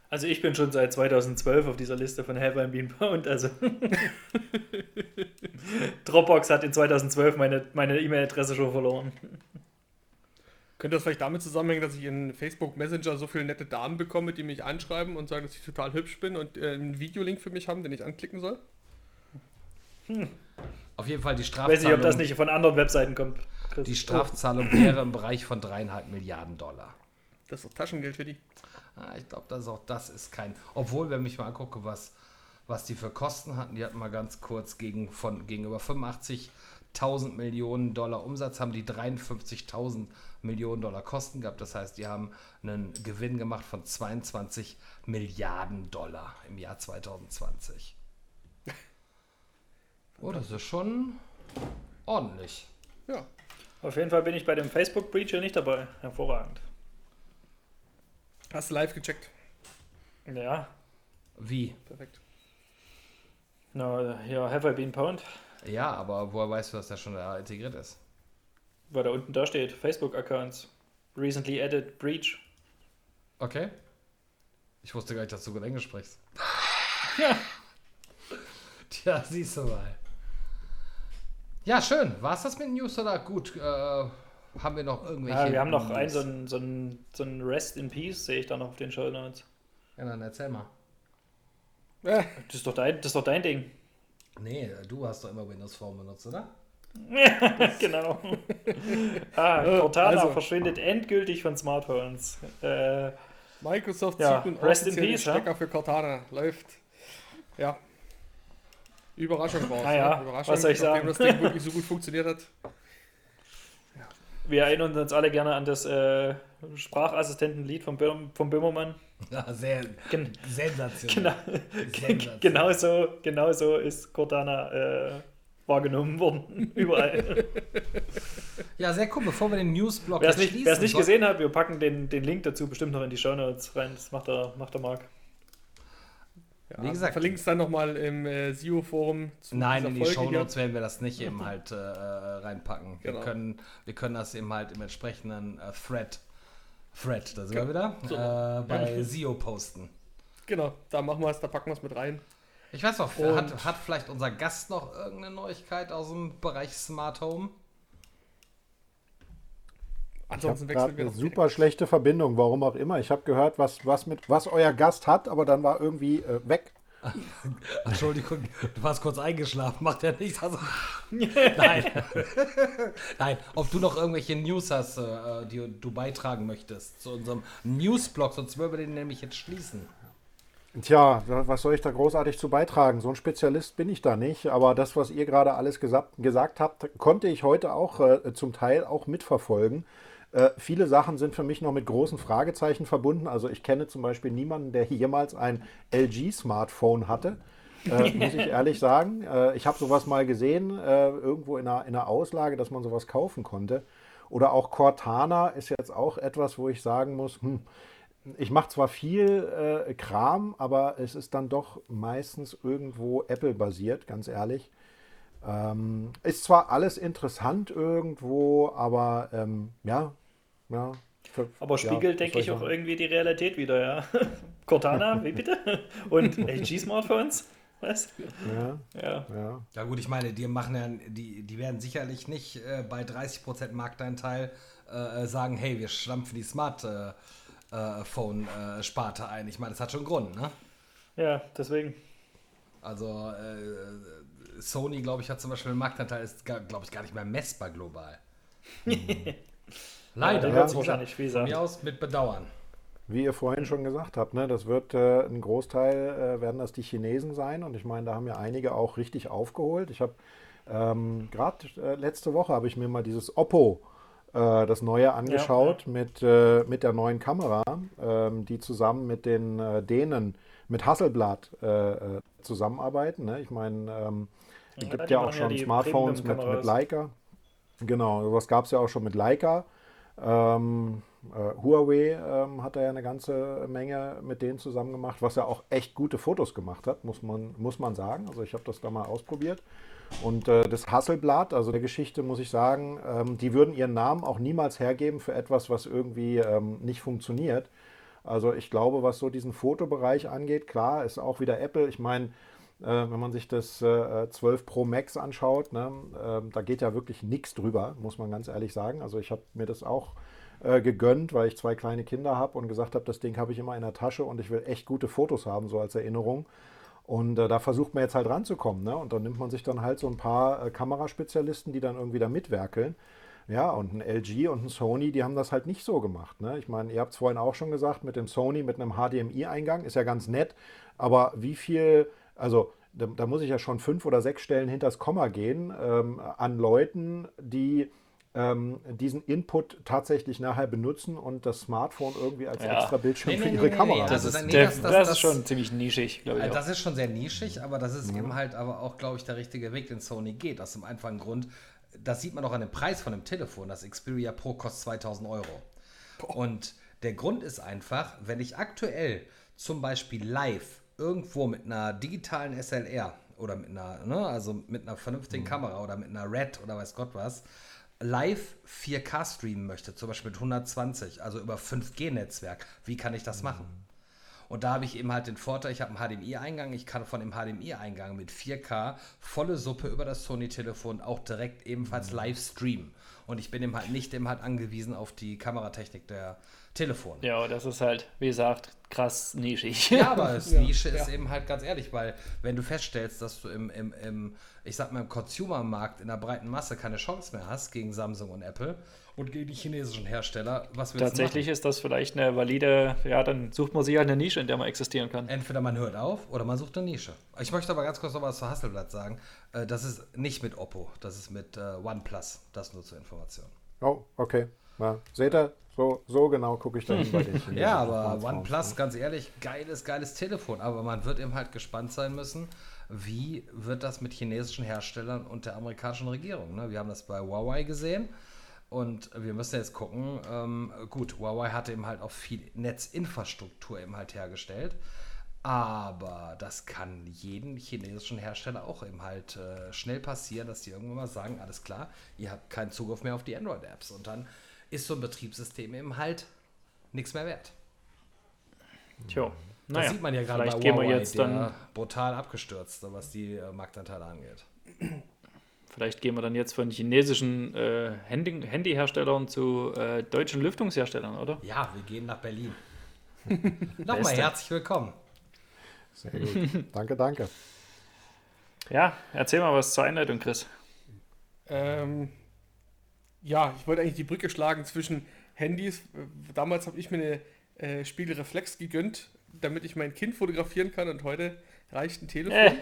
Also ich bin schon seit 2012 auf dieser Liste von Have I Been Pound. Also Dropbox hat in 2012 meine meine E-Mail-Adresse schon verloren. Könnte das vielleicht damit zusammenhängen, dass ich in Facebook Messenger so viele nette Damen bekomme, die mich anschreiben und sagen, dass ich total hübsch bin und äh, einen Videolink für mich haben, den ich anklicken soll? Auf jeden Fall die Ich Strafzahlung. weiß nicht, ob das nicht von anderen Webseiten kommt. Chris. Die Strafzahlung wäre im Bereich von dreieinhalb Milliarden Dollar. Das ist doch Taschengeld für die. Ah, ich glaube, das ist auch das ist kein. Obwohl, wenn ich mal angucke, was, was die für Kosten hatten, die hatten mal ganz kurz gegen von gegenüber 85.000 Millionen Dollar Umsatz, haben die 53.000 Millionen Dollar Kosten gehabt. Das heißt, die haben einen Gewinn gemacht von 22 Milliarden Dollar im Jahr 2020. Oh, das ist schon ordentlich. Ja. Auf jeden Fall bin ich bei dem Facebook-Breach hier nicht dabei. Hervorragend. Hast du live gecheckt? Ja, Wie? Perfekt. na, hier Have I Been Pound, Ja, aber woher weißt du, dass der schon da integriert ist? weil da unten da steht, Facebook-Accounts. Recently added breach. Okay. Ich wusste gar nicht, dass du gut Englisch sprichst. Ja. Tja, siehst du mal. Ja, schön. War es das mit News oder gut? Äh, haben wir noch irgendwelche. Ja, wir haben noch News? ein so ein, so, ein, so ein Rest in Peace, sehe ich da noch auf den Show Notes. Ja, dann erzähl mal. Äh, Das ist doch dein, das ist doch dein Ding. Nee, du hast doch immer Windows Phone benutzt, oder? genau. ah, Cortana also- verschwindet endgültig von Smartphones. Äh, Microsoft Ja, zieht nun rest in offiziell den peace, ja? Stecker für Cortana. Läuft. Ja. Überraschung war es. Ah ja, ne? Überraschung, was soll ich sagen? das Ding wirklich so gut funktioniert hat. wir erinnern uns alle gerne an das äh, Sprachassistenten-Lied von, Böhm, von Böhmermann. Ja, sehr Gen sensationell. genau, Sensationell. genau, so, genau so ist Cortana äh, wahrgenommen worden. Überall. Ja, sehr cool. Bevor wir den Newsblock Wer es nicht, gesehen hat, wir packen den, den Link dazu bestimmt noch in die Show Notes rein. Das macht der, macht der Marc. Ja, Wie gesagt- Verlinkt es dann nochmal im äh, SEO-Forum. zu Nein, in die Folge hier. Shownotes werden wir das nicht eben halt äh, reinpacken. Wir, Genau. können, wir können das eben halt im entsprechenden äh, Thread, Thread, da sind wir Genau. wieder, So. äh, bei SEO posten. Genau, da machen wir es, da packen wir es mit rein. Ich weiß noch, Und- hat, hat vielleicht unser Gast noch irgendeine Neuigkeit aus dem Bereich Smart Home? Ich Ansonsten habe gerade wir eine super schlechte Verbindung, warum auch immer. Ich habe gehört, was, was, mit, was euer Gast hat, aber dann war irgendwie äh, weg. Entschuldigung, du warst kurz eingeschlafen, macht ja nichts. Also, nein. nein, ob du noch irgendwelche News hast, äh, die du beitragen möchtest zu unserem Newsblog, sonst würden wir den nämlich jetzt schließen. Tja, was soll ich da großartig zu beitragen? So ein Spezialist bin ich da nicht, aber das, was ihr gerade alles gesagt, gesagt habt, konnte ich heute auch äh, zum Teil auch mitverfolgen. Äh, viele Sachen sind für mich noch mit großen Fragezeichen verbunden. Also ich kenne zum Beispiel niemanden, der jemals ein LG-Smartphone hatte. Äh, muss ich ehrlich sagen. Äh, ich habe sowas mal gesehen, äh, irgendwo in einer, in einer Auslage, dass man sowas kaufen konnte. Oder auch Cortana ist jetzt auch etwas, wo ich sagen muss, hm, ich mache zwar viel äh, Kram, aber es ist dann doch meistens irgendwo Apple-basiert, ganz ehrlich. Ähm, ist zwar alles interessant irgendwo, aber ähm, ja, ja. für- Aber ja, spiegelt, was denke ich, auch sagen? irgendwie die Realität wieder, ja. Cortana, wie bitte? Und LG-Smartphones? Was? Ja, Ja. ja. Ja gut, ich meine, die machen ja, die, die werden sicherlich nicht äh, bei 30% Markteinteil äh, sagen, hey, wir stampfen die Smartphone-Sparte ein. Ich meine, das hat schon einen Grund, ne? ja, deswegen. Also äh, Sony, glaube ich, hat zum Beispiel einen Marktanteil, ist, glaube ich, gar nicht mehr messbar global. Leider. Ja, Ja, wird's wahrscheinlich, wie Von mir aus mit Bedauern. Wie ihr vorhin schon gesagt habt, ne, das wird äh, ein Großteil, äh, werden das die Chinesen sein. Und ich meine, da haben ja einige auch richtig aufgeholt. Ich habe ähm, gerade äh, letzte Woche habe ich mir mal dieses Oppo, äh, das neue, angeschaut Mit, äh, mit der neuen Kamera, ähm, die zusammen mit den äh, Dänen, mit Hasselblad äh, äh, zusammenarbeiten. Ne? Ich meine, ähm, es Ja, gibt ja auch ja schon die Smartphones mit, mit. Leica. Genau, sowas gab es ja auch schon mit Leica. Ähm, äh, Huawei ähm, hat da ja eine ganze Menge mit denen zusammen gemacht, was ja auch echt gute Fotos gemacht hat, muss man, muss man sagen. Also ich habe das da mal ausprobiert. Und äh, das Hasselblad, also der Geschichte muss ich sagen, ähm, die würden ihren Namen auch niemals hergeben für etwas, was irgendwie ähm, nicht funktioniert. Also ich glaube, was so diesen Fotobereich angeht, klar, ist auch wieder Apple. Ich meine, wenn man sich das äh, 12 Pro Max anschaut, ne, äh, da geht ja wirklich nichts drüber, muss man ganz ehrlich sagen. Also ich habe mir das auch äh, gegönnt, weil ich zwei kleine Kinder habe und gesagt habe, das Ding habe ich immer in der Tasche und ich will echt gute Fotos haben, so als Erinnerung. Und äh, da versucht man jetzt halt ranzukommen. Ne? Und dann nimmt man sich dann halt so ein paar äh, Kameraspezialisten, die dann irgendwie da mitwerkeln. Ja, und ein LG und ein Sony, die haben das halt nicht so gemacht. Ne? Ich meine, ihr habt es vorhin auch schon gesagt, mit dem Sony, mit einem HDMI-Eingang, ist ja ganz nett. Aber wie viel, also da, da muss ich ja schon fünf oder sechs Stellen hinters Komma gehen ähm, an Leuten, die ähm, diesen Input tatsächlich nachher benutzen und das Smartphone irgendwie als Ja. extra Bildschirm Nee, für nee, ihre nee, Kamera nee, Das, Also, ist, nee, der, das- das, das- ist schon ziemlich nischig, glaube ich. Auch. Das ist schon sehr nischig, aber das ist eben halt aber auch, glaube ich, der richtige Weg, den Sony geht. Aus dem einfachen Grund, das sieht man auch an dem Preis von dem Telefon. Das Xperia Pro kostet 2000 Euro. Und der Grund ist einfach, wenn ich aktuell zum Beispiel live irgendwo mit einer digitalen SLR oder mit einer, ne, also mit einer vernünftigen Kamera oder mit einer Red oder weiß Gott was, live 4K streamen möchte, zum Beispiel mit 120, also über 5G-Netzwerk, wie kann ich das machen? Und da habe ich eben halt den Vorteil, ich habe einen HDMI-Eingang, ich kann von dem HDMI-Eingang mit 4K volle Suppe über das Sony-Telefon auch direkt ebenfalls live streamen. Und ich bin eben halt nicht eben halt angewiesen auf die Kameratechnik der Telefone. ja, das ist halt, wie gesagt, krass nischig. Ja, aber das Ja, Nische ist ja. eben halt ganz ehrlich, weil wenn du feststellst, dass du im, im, im ich sag mal, im Consumer-Markt in der breiten Masse keine Chance mehr hast gegen Samsung und Apple und gegen die chinesischen Hersteller, was willst Tatsächlich ist das vielleicht eine valide, ja, dann sucht man sich halt eine Nische, in der man existieren kann. Entweder man hört auf oder man sucht eine Nische. Ich möchte aber ganz kurz noch was zu Hasselblatt sagen. Äh, Das ist nicht mit Oppo, das ist mit äh, OnePlus. Das nur zur Information. Oh, okay. Ja, seht ihr, so, so genau gucke ich da hin bei den Chinesen. Ja, aber Smartphones, OnePlus, ne? ganz ehrlich, geiles, geiles Telefon. Aber man wird eben halt gespannt sein müssen, wie wird das mit chinesischen Herstellern und der amerikanischen Regierung. Ne? Wir haben das bei Huawei gesehen. Und wir müssen jetzt gucken, ähm, gut, Huawei hatte eben halt auch viel Netzinfrastruktur eben halt hergestellt. Aber das kann jeden chinesischen Hersteller auch eben halt äh, schnell passieren, dass die irgendwann mal sagen, alles klar, ihr habt keinen Zugriff mehr auf die Android-Apps. Und dann ist so ein Betriebssystem eben halt nichts mehr wert. Tja, Das naja, sieht man ja gerade bei vielleicht gehen Huawei, wir jetzt der dann, brutal abgestürzt, was die äh, Marktanteile angeht. vielleicht gehen wir dann jetzt von chinesischen äh, Handy Handyherstellern zu äh, deutschen Lüftungsherstellern, oder? Ja, wir gehen nach Berlin. Nochmal herzlich willkommen. Sehr gut. danke, danke. Ja, erzähl mal was zur Einleitung, Chris. Ähm, ja, ich wollte eigentlich die Brücke schlagen zwischen Handys. Damals habe ich mir eine äh, Spiegelreflex gegönnt, damit ich mein Kind fotografieren kann und heute reicht ein Telefon.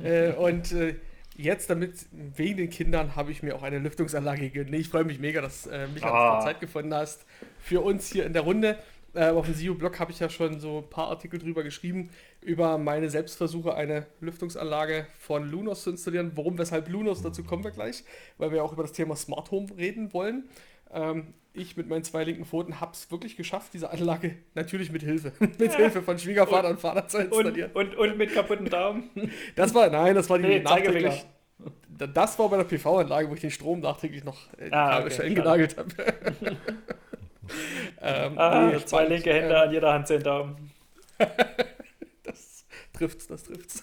äh, und äh, jetzt, damit wegen den Kindern, habe ich mir auch eine Lüftungsanlage gegönnt. Nee, ich freue mich mega, dass äh, Michael Ah. Zeit gefunden hast für uns hier in der Runde. Äh, auf dem SEO-Blog habe ich ja schon so ein paar Artikel drüber geschrieben, über meine Selbstversuche, eine Lüftungsanlage von Lunos zu installieren. Warum, weshalb Lunos, dazu kommen wir gleich, weil wir auch über das Thema Smart Home reden wollen. Ähm, ich mit meinen zwei linken Pfoten habe es wirklich geschafft, diese Anlage natürlich mit Hilfe, mit Hilfe von Schwiegervater und, Vater zu installieren. Und, und, und mit kaputten Daumen. Das war, nein, das war die Nee, nachträglich. Das war bei der PV-Anlage, wo ich den Strom nachträglich noch äh, Ah, okay, schnell schade. genagelt habe. ähm, Ah, nee, zwei linke Hände, Ähm, an jeder Hand zehn Daumen. Das trifft's, das trifft's.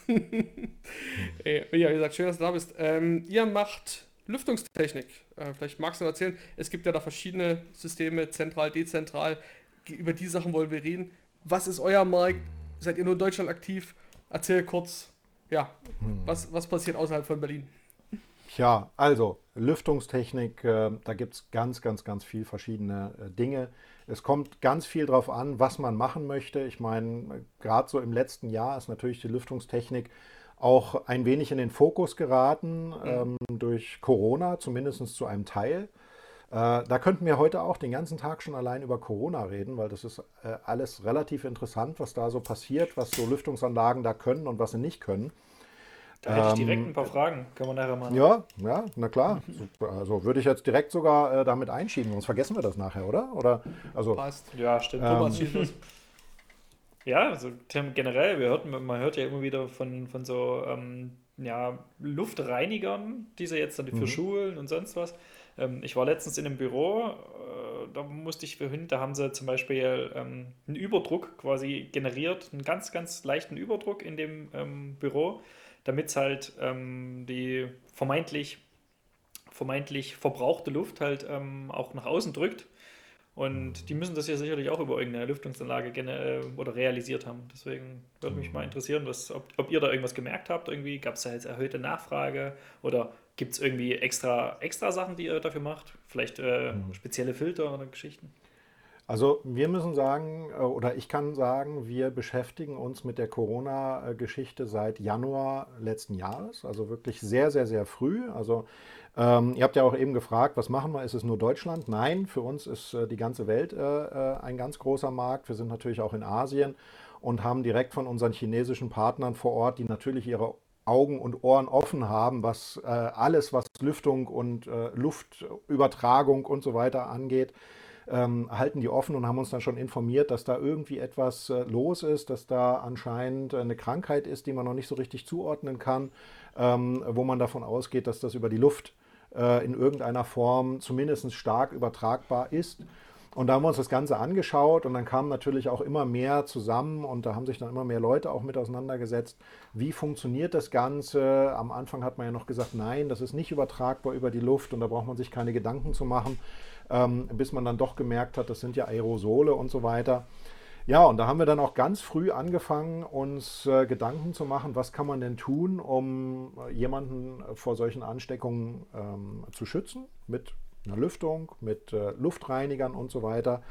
Ey, ja, wie gesagt, schön, dass du da bist. Ähm, ihr macht Lüftungstechnik. Äh, vielleicht magst du noch erzählen. Es gibt ja da verschiedene Systeme, zentral, dezentral. Über die Sachen wollen wir reden. Was ist euer Markt? Seid ihr nur in Deutschland aktiv? Erzähl kurz, ja, was, was passiert außerhalb von Berlin? Ja, also Lüftungstechnik, äh, da gibt es ganz, ganz, ganz viel verschiedene äh, Dinge. Es kommt ganz viel darauf an, was man machen möchte. Ich meine, gerade so im letzten Jahr ist natürlich die Lüftungstechnik auch ein wenig in den Fokus geraten mhm. ähm, durch Corona, zumindest zu einem Teil. Äh, da könnten wir heute auch den ganzen Tag schon allein über Corona reden, weil das ist äh, alles relativ interessant, was da so passiert, was so Lüftungsanlagen da können und was sie nicht können. Da hätte ich direkt ähm, ein paar Fragen, können wir nachher mal. Ja, ja, na klar. Also würde ich jetzt direkt sogar äh, damit einschieben, sonst vergessen wir das nachher, oder? Oder also. Passt. Ja, stimmt. Ähm, Thomas, ja, also generell, wir hörten, man hört ja immer wieder von, von so ähm, ja, Luftreinigern, diese jetzt dann für mhm. Schulen und sonst was. Ähm, ich war letztens in einem Büro, äh, da musste ich hin, da haben sie zum Beispiel ähm, einen Überdruck quasi generiert, einen ganz, ganz leichten Überdruck in dem ähm, Büro, damit es halt ähm, die vermeintlich, vermeintlich verbrauchte Luft halt ähm, auch nach außen drückt und die müssen das ja sicherlich auch über irgendeine Lüftungsanlage äh, oder realisiert haben. Deswegen würde mich mal interessieren, was, ob, ob ihr da irgendwas gemerkt habt. Irgendwie gab es da jetzt erhöhte Nachfrage oder gibt es irgendwie extra, extra Sachen, die ihr dafür macht? Vielleicht äh, mhm. spezielle Filter oder Geschichten? Also wir müssen sagen, äh, oder ich kann sagen, wir beschäftigen uns mit der Corona-Geschichte seit Januar letzten Jahres, also wirklich sehr, sehr, sehr früh. Also ähm, ihr habt ja auch eben gefragt, was machen wir? Ist es nur Deutschland? Nein, für uns ist äh, die ganze Welt äh, äh, ein ganz großer Markt. Wir sind natürlich auch in Asien und haben direkt von unseren chinesischen Partnern vor Ort, die natürlich ihre Augen und Ohren offen haben, was äh, alles, was Lüftung und äh, Luftübertragung und so weiter angeht, ähm, halten die offen und haben uns dann schon informiert, dass da irgendwie etwas äh, los ist, dass da anscheinend eine Krankheit ist, die man noch nicht so richtig zuordnen kann, ähm, wo man davon ausgeht, dass das über die Luft äh, in irgendeiner Form zumindest stark übertragbar ist. Und da haben wir uns das Ganze angeschaut und dann kamen natürlich auch immer mehr zusammen und da haben sich dann immer mehr Leute auch mit auseinandergesetzt. Wie funktioniert das Ganze? Am Anfang hat man ja noch gesagt, nein, das ist nicht übertragbar über die Luft und da braucht man sich keine Gedanken zu machen, ähm, bis man dann doch gemerkt hat, das sind ja Aerosole und so weiter. Ja, und da haben wir dann auch ganz früh angefangen, uns äh, Gedanken zu machen, was kann man denn tun, um äh, jemanden vor solchen Ansteckungen ähm, zu schützen, mit einer Lüftung, mit äh, Luftreinigern und so weiter.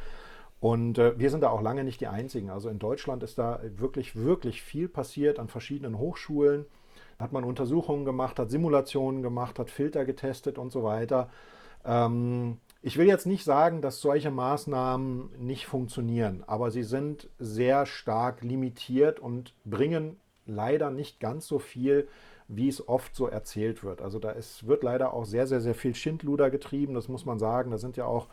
Und äh, wir sind da auch lange nicht die Einzigen. Also in Deutschland ist da wirklich, wirklich viel passiert an verschiedenen Hochschulen. Da hat man Untersuchungen gemacht, hat Simulationen gemacht, hat Filter getestet und so weiter. Ähm, ich will jetzt nicht sagen, dass solche Maßnahmen nicht funktionieren, aber sie sind sehr stark limitiert und bringen leider nicht ganz so viel, wie es oft so erzählt wird. Also da ist, wird leider auch sehr, sehr, sehr viel Schindluder getrieben, das muss man sagen. Da sind ja auch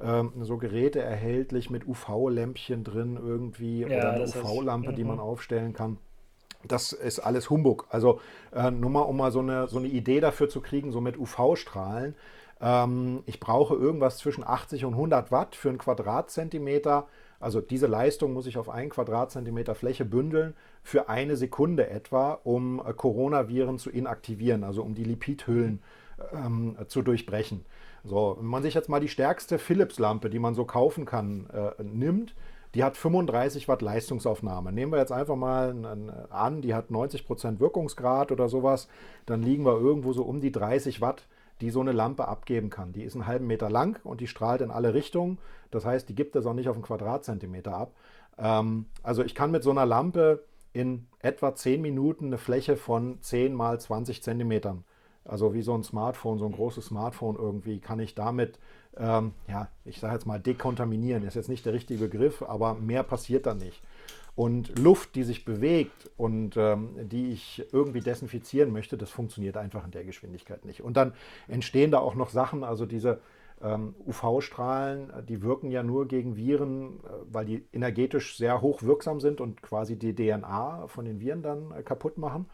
ähm, so Geräte erhältlich mit UV-Lämpchen drin irgendwie ja, oder eine UV-Lampe, die man mhm. aufstellen kann. Das ist alles Humbug. Also äh, nur mal, um mal so eine, so eine Idee dafür zu kriegen, so mit UV-Strahlen. Ähm, ich brauche irgendwas zwischen 80 und 100 Watt für einen Quadratzentimeter. Also diese Leistung muss ich auf einen Quadratzentimeter Fläche bündeln für eine Sekunde etwa, um äh, Coronaviren zu inaktivieren, also um die Lipidhüllen ähm, zu durchbrechen. So, wenn man sich jetzt mal die stärkste Philips-Lampe, die man so kaufen kann, äh, nimmt, die hat 35 Watt Leistungsaufnahme. Nehmen wir jetzt einfach mal an, die hat 90% Wirkungsgrad oder sowas, dann liegen wir irgendwo so um die 30 Watt die so eine Lampe abgeben kann. Die ist einen halben Meter lang und die strahlt in alle Richtungen. Das heißt, die gibt das auch nicht auf einen Quadratzentimeter ab. Ähm, also ich kann mit so einer Lampe in etwa 10 Minuten eine Fläche von 10 mal 20 Zentimetern, also wie so ein Smartphone, so ein großes Smartphone irgendwie, kann ich damit, ähm, ja, ich sage jetzt mal dekontaminieren. Ist jetzt nicht der richtige Begriff, aber mehr passiert da nicht. Und Luft, die sich bewegt und ähm, die ich irgendwie desinfizieren möchte, das funktioniert einfach in der Geschwindigkeit nicht. Und dann entstehen da auch noch Sachen, also diese ähm, UV-Strahlen, die wirken ja nur gegen Viren, äh, weil die energetisch sehr hoch wirksam sind und quasi die DNA von den Viren dann äh, kaputt machen.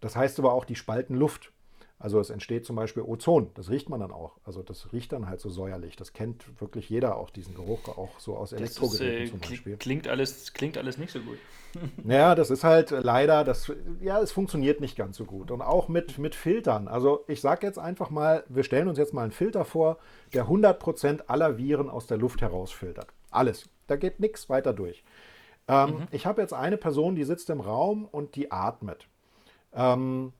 Das heißt aber auch, die spalten Luft. Also es entsteht zum Beispiel Ozon, das riecht man dann auch. Also das riecht dann halt so säuerlich. Das kennt wirklich jeder auch, diesen Geruch, auch so aus Elektrogeräten ist, äh, zum Beispiel. Klingt alles, klingt alles nicht so gut. Naja, das ist halt leider, das, ja, es funktioniert nicht ganz so gut. Und auch mit, mit Filtern. Also ich sage jetzt einfach mal, wir stellen uns jetzt mal einen Filter vor, der 100% aller Viren aus der Luft herausfiltert. Alles. Da geht nichts weiter durch. Ähm, mhm. Ich habe jetzt eine Person, die sitzt im Raum und die atmet. Ähm,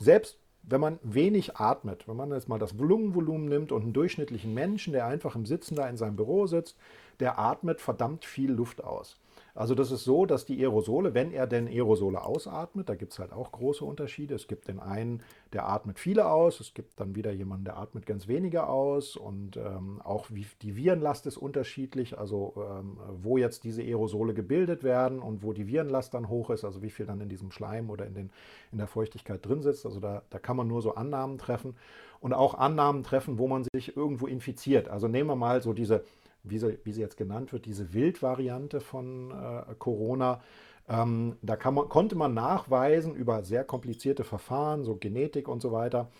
selbst wenn man wenig atmet, wenn man jetzt mal das Lungenvolumen nimmt und einen durchschnittlichen Menschen, der einfach im Sitzen da in seinem Büro sitzt, der atmet verdammt viel Luft aus. Also das ist so, dass die Aerosole, wenn er denn Aerosole ausatmet, da gibt es halt auch große Unterschiede. Es gibt den einen, der atmet viele aus, es gibt dann wieder jemanden, der atmet ganz wenige aus und ähm, auch wie, die Virenlast ist unterschiedlich, also ähm, wo jetzt diese Aerosole gebildet werden und wo die Virenlast dann hoch ist, also wie viel dann in diesem Schleim oder in, den, in der Feuchtigkeit drin sitzt. Also da, da kann man nur so Annahmen treffen und auch Annahmen treffen, wo man sich irgendwo infiziert. Also nehmen wir mal so diese wie sie, wie sie jetzt genannt wird, diese Wildvariante von äh, Corona. Ähm, da man, konnte man nachweisen über sehr komplizierte Verfahren, so Genetik und so weiter,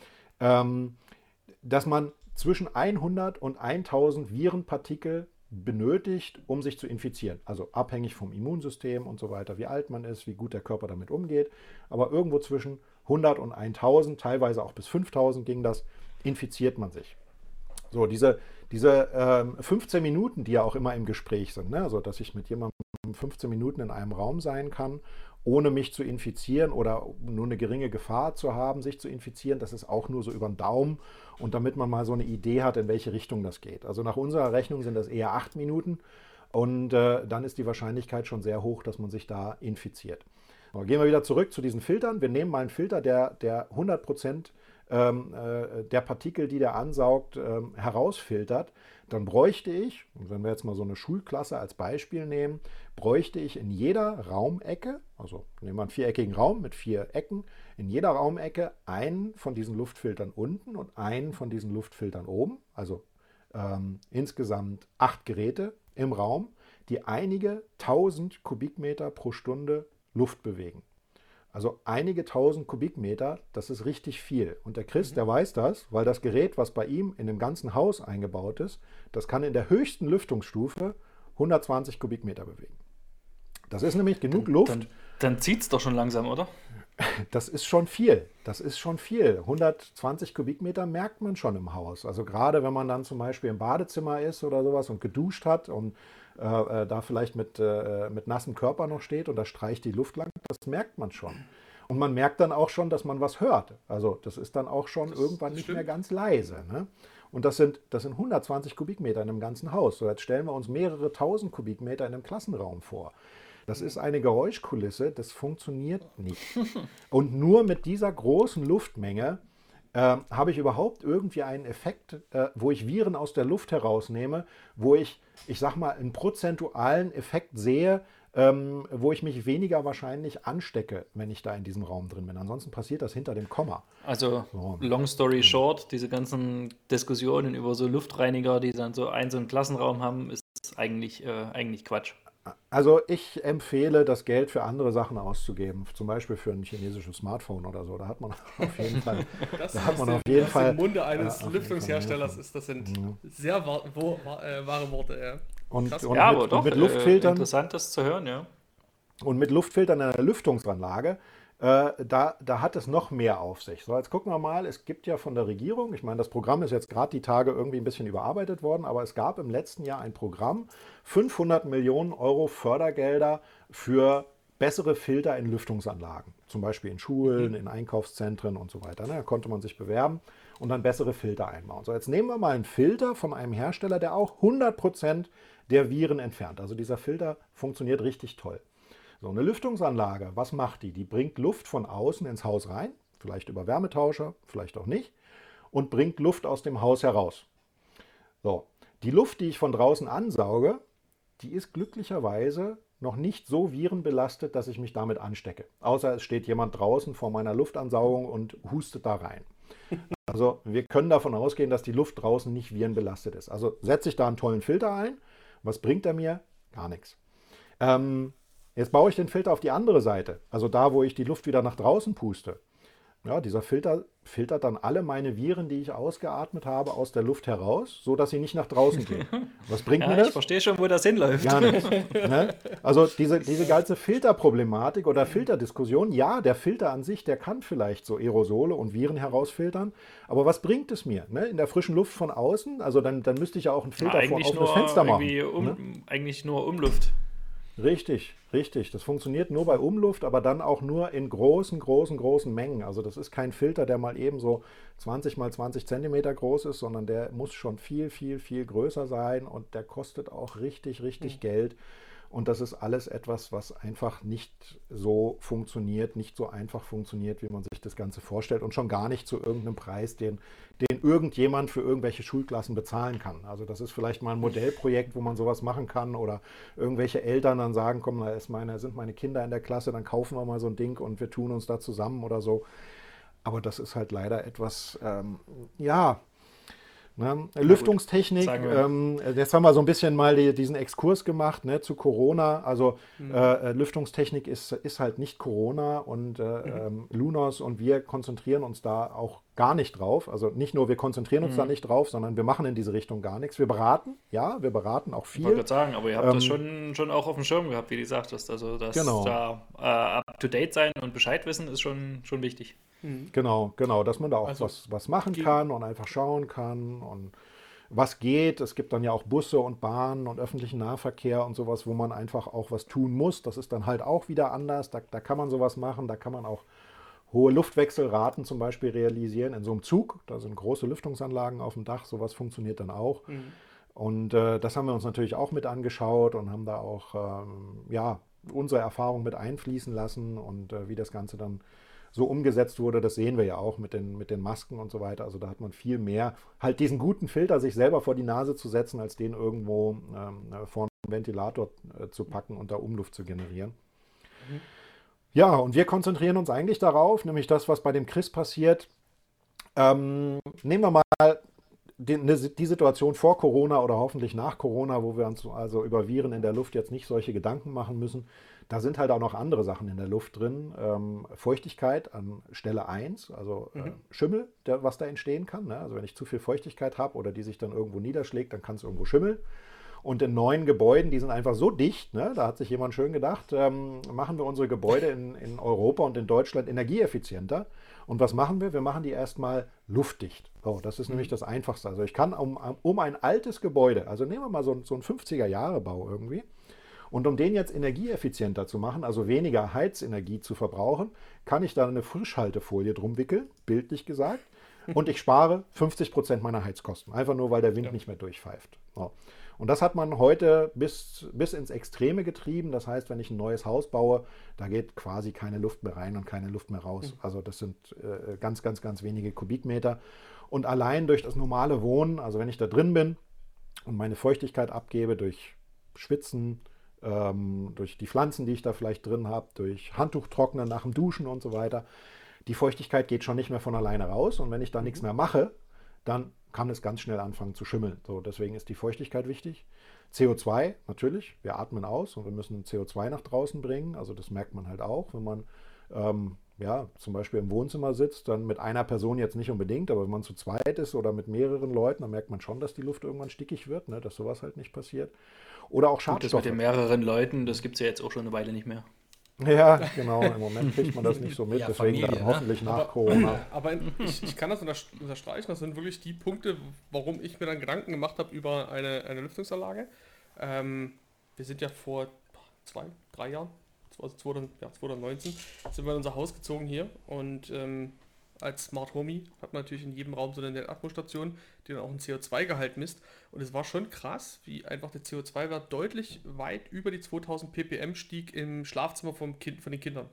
ähm, dass man zwischen 100 und 1000 Virenpartikel benötigt, um sich zu infizieren. Also abhängig vom Immunsystem und so weiter, wie alt man ist, wie gut der Körper damit umgeht. Aber irgendwo zwischen 100 und 1000, teilweise auch bis 5000 ging das, infiziert man sich. So, diese, diese ähm, 15 Minuten, die ja auch immer im Gespräch sind, ne? also dass ich mit jemandem 15 Minuten in einem Raum sein kann, ohne mich zu infizieren oder nur eine geringe Gefahr zu haben, sich zu infizieren, das ist auch nur so über den Daumen und damit man mal so eine Idee hat, in welche Richtung das geht. Also nach unserer Rechnung sind das eher acht Minuten und äh, dann ist die Wahrscheinlichkeit schon sehr hoch, dass man sich da infiziert. Gehen wir wieder zurück zu diesen Filtern. Wir nehmen mal einen Filter, der, der 100 Prozent ähm, äh, der Partikel, die der ansaugt, ähm, herausfiltert, dann bräuchte ich, wenn wir jetzt mal so eine Schulklasse als Beispiel nehmen, bräuchte ich in jeder Raumecke, also nehmen wir einen viereckigen Raum mit vier Ecken, in jeder Raumecke einen von diesen Luftfiltern unten und einen von diesen Luftfiltern oben, also ähm, insgesamt acht Geräte im Raum, die einige tausend Kubikmeter pro Stunde Luft bewegen. Also einige tausend Kubikmeter, das ist richtig viel. Und der Chris, mhm. der weiß das, weil das Gerät, was bei ihm in dem ganzen Haus eingebaut ist, das kann in der höchsten Lüftungsstufe 120 Kubikmeter bewegen. Das ist nämlich genug dann, Luft. Dann, dann zieht es doch schon langsam, oder? Das ist schon viel. Das ist schon viel. 120 Kubikmeter merkt man schon im Haus. Also gerade wenn man dann zum Beispiel im Badezimmer ist oder sowas und geduscht hat und äh, äh, da vielleicht mit, äh, mit nassem Körper noch steht und da streicht die Luft lang, das merkt man schon. Und man merkt dann auch schon, dass man was hört. Also das ist dann auch schon das, irgendwann nicht stimmt. mehr ganz leise. Ne? Und das sind, das sind 120 Kubikmeter in einem ganzen Haus. So, jetzt stellen wir uns mehrere tausend Kubikmeter in einem Klassenraum vor. Das ist eine Geräuschkulisse, das funktioniert nicht. Und nur mit dieser großen Luftmenge äh, habe ich überhaupt irgendwie einen Effekt, äh, wo ich Viren aus der Luft herausnehme, wo ich, ich sag mal, einen prozentualen Effekt sehe, ähm, wo ich mich weniger wahrscheinlich anstecke, wenn ich da in diesem Raum drin bin. Ansonsten passiert das hinter dem Komma. Also, so. long story short, diese ganzen Diskussionen über so Luftreiniger, die dann so einen so einen Klassenraum haben, ist eigentlich, äh, eigentlich Quatsch. Also ich empfehle, das Geld für andere Sachen auszugeben, zum Beispiel für ein chinesisches Smartphone oder so. Da hat man auf jeden Fall. das da hat man auf jeden Fall. Im Munde eines äh, Lüftungsherstellers ist, das sind ja. sehr wahr, wo, äh, wahre Worte. Ja. Und, und ja, mit, aber doch, mit Luftfiltern. Äh, interessant, das zu hören, ja. Und mit Luftfiltern in einer Lüftungsanlage äh, da, da hat es noch mehr auf sich. So, jetzt gucken wir mal, es gibt ja von der Regierung, ich meine, das Programm ist jetzt gerade die Tage irgendwie ein bisschen überarbeitet worden, aber es gab im letzten Jahr ein Programm, 500 Millionen Euro Fördergelder für bessere Filter in Lüftungsanlagen, zum Beispiel in Schulen, mhm. in Einkaufszentren und so weiter. Ne? Da konnte man sich bewerben und dann bessere Filter einbauen. So, jetzt nehmen wir mal einen Filter von einem Hersteller, der auch 100% der Viren entfernt. Also dieser Filter funktioniert richtig toll. So eine Lüftungsanlage, was macht die? Die bringt Luft von außen ins Haus rein, vielleicht über Wärmetauscher, vielleicht auch nicht, und bringt Luft aus dem Haus heraus. So, die Luft, die ich von draußen ansauge, die ist glücklicherweise noch nicht so virenbelastet, dass ich mich damit anstecke. Außer es steht jemand draußen vor meiner Luftansaugung und hustet da rein. Also wir können davon ausgehen, dass die Luft draußen nicht virenbelastet ist. Also setze ich da einen tollen Filter ein. Was bringt er mir? Gar nichts. Ähm, Jetzt baue ich den Filter auf die andere Seite, also da, wo ich die Luft wieder nach draußen puste. Ja, dieser Filter filtert dann alle meine Viren, die ich ausgeatmet habe, aus der Luft heraus, sodass sie nicht nach draußen gehen. Was bringt ja, mir das? Ich verstehe schon, wo das hinläuft. Gar nicht. Ne? Also diese, diese ganze Filterproblematik oder Filterdiskussion, ja, der Filter an sich, der kann vielleicht so Aerosole und Viren herausfiltern, aber was bringt es mir? Ne? In der frischen Luft von außen, also dann, dann müsste ich ja auch einen Filter ja, vor, auf das Fenster machen. Um, ne? Eigentlich nur Umluft. Richtig, richtig. Das funktioniert nur bei Umluft, aber dann auch nur in großen, großen, großen Mengen. Also das ist kein Filter, der mal eben so 20 mal 20 Zentimeter groß ist, sondern der muss schon viel, viel, viel größer sein und der kostet auch richtig, richtig mhm. Geld. Und das ist alles etwas, was einfach nicht so funktioniert, nicht so einfach funktioniert, wie man sich das Ganze vorstellt und schon gar nicht zu irgendeinem Preis, den, den irgendjemand für irgendwelche Schulklassen bezahlen kann. Also das ist vielleicht mal ein Modellprojekt, wo man sowas machen kann oder irgendwelche Eltern dann sagen, komm, da meine, sind meine Kinder in der Klasse, dann kaufen wir mal so ein Ding und wir tun uns da zusammen oder so. Aber das ist halt leider etwas, ähm, ja, Ne? Lüftungstechnik, ähm, jetzt haben wir so ein bisschen mal die, diesen Exkurs gemacht ne, zu Corona. Also mhm. äh, Lüftungstechnik ist, ist halt nicht Corona und äh, mhm. ähm, Lunos und wir konzentrieren uns da auch gar nicht drauf. Also nicht nur wir konzentrieren uns mhm. da nicht drauf, sondern wir machen in diese Richtung gar nichts. Wir beraten, ja, wir beraten auch viel. Ich wollte sagen, aber ihr habt ähm, das schon, schon auch auf dem Schirm gehabt, wie du gesagt hast. Also dass genau. da äh, up to date sein und Bescheid wissen ist schon, schon wichtig. Mhm. Genau, genau, dass man da auch also, was, was machen kann und einfach schauen kann und was geht. Es gibt dann ja auch Busse und Bahnen und öffentlichen Nahverkehr und sowas, wo man einfach auch was tun muss. Das ist dann halt auch wieder anders. Da, da kann man sowas machen, da kann man auch hohe Luftwechselraten zum Beispiel realisieren in so einem Zug. Da sind große Lüftungsanlagen auf dem Dach, sowas funktioniert dann auch. Mhm. Und äh, das haben wir uns natürlich auch mit angeschaut und haben da auch ähm, ja, unsere Erfahrung mit einfließen lassen und äh, wie das Ganze dann so umgesetzt wurde, das sehen wir ja auch mit den, mit den Masken und so weiter. Also da hat man viel mehr, halt diesen guten Filter sich selber vor die Nase zu setzen, als den irgendwo ähm, äh, vor einen Ventilator äh, zu packen und da Umluft zu generieren. Mhm. Ja, und wir konzentrieren uns eigentlich darauf, nämlich das, was bei dem Chris passiert. Ähm, nehmen wir mal die, ne, die, Situation vor Corona oder hoffentlich nach Corona, wo wir uns also über Viren in der Luft jetzt nicht solche Gedanken machen müssen. Da sind halt auch noch andere Sachen in der Luft drin. Ähm, Feuchtigkeit an Stelle 1, also äh, mhm. äh, Schimmel, der, was da entstehen kann. Ne? Also wenn ich zu viel Feuchtigkeit habe oder die sich dann irgendwo niederschlägt, dann kann es irgendwo schimmeln. Und in neuen Gebäuden, die sind einfach so dicht, ne? da hat sich jemand schön gedacht, ähm, machen wir unsere Gebäude in, in Europa und in Deutschland energieeffizienter. Und was machen wir? Wir machen die erstmal luftdicht. So, das ist mhm. nämlich das Einfachste. Also ich kann um, um ein altes Gebäude, also nehmen wir mal so, so einen 50er-Jahre-Bau irgendwie, und um den jetzt energieeffizienter zu machen, also weniger Heizenergie zu verbrauchen, kann ich da eine Frischhaltefolie drum wickeln, bildlich gesagt. Und ich spare 50 Prozent meiner Heizkosten. Einfach nur, weil der Wind ja. nicht mehr durchpfeift. So. Und das hat man heute bis, bis ins Extreme getrieben. Das heißt, wenn ich ein neues Haus baue, da geht quasi keine Luft mehr rein und keine Luft mehr raus. Mhm. Also das sind äh, ganz, ganz, ganz wenige Kubikmeter. Und allein durch das normale Wohnen, also wenn ich da drin bin und meine Feuchtigkeit abgebe durch Schwitzen, ähm, durch die Pflanzen, die ich da vielleicht drin habe, durch Handtuchtrocknen nach dem Duschen und so weiter. Die Feuchtigkeit geht schon nicht mehr von alleine raus und wenn ich da nichts mhm. mehr mache, dann kann es ganz schnell anfangen zu schimmeln. So, deswegen ist die Feuchtigkeit wichtig. CO2 natürlich, wir atmen aus und wir müssen CO2 nach draußen bringen. Also das merkt man halt auch, wenn man ähm, ja, zum Beispiel im Wohnzimmer sitzt, dann mit einer Person jetzt nicht unbedingt, aber wenn man zu zweit ist oder mit mehreren Leuten, dann merkt man schon, dass die Luft irgendwann stickig wird, ne, dass sowas halt nicht passiert. Oder auch Schadstoffe. Gut, das mit den mehreren Leuten, das gibt es ja jetzt auch schon eine Weile nicht mehr. Ja, genau. Im Moment kriegt man das nicht so mit, ja, deswegen Familie, dann ne? hoffentlich nach aber, Corona. Aber ich, ich, kann das unterstreichen, das sind wirklich die Punkte, warum ich mir dann Gedanken gemacht habe über eine, eine Lüftungsanlage. Ähm, wir sind ja vor zwei, drei Jahren, also 2000, ja, 2019, sind wir in unser Haus gezogen hier und ähm, als Smart Homie hat man natürlich in jedem Raum so eine Atmostation, die dann auch ein CO2-Gehalt misst. Und es war schon krass, wie einfach der CO2-Wert deutlich weit über die 2000 ppm stieg im Schlafzimmer vom kind, von den Kindern.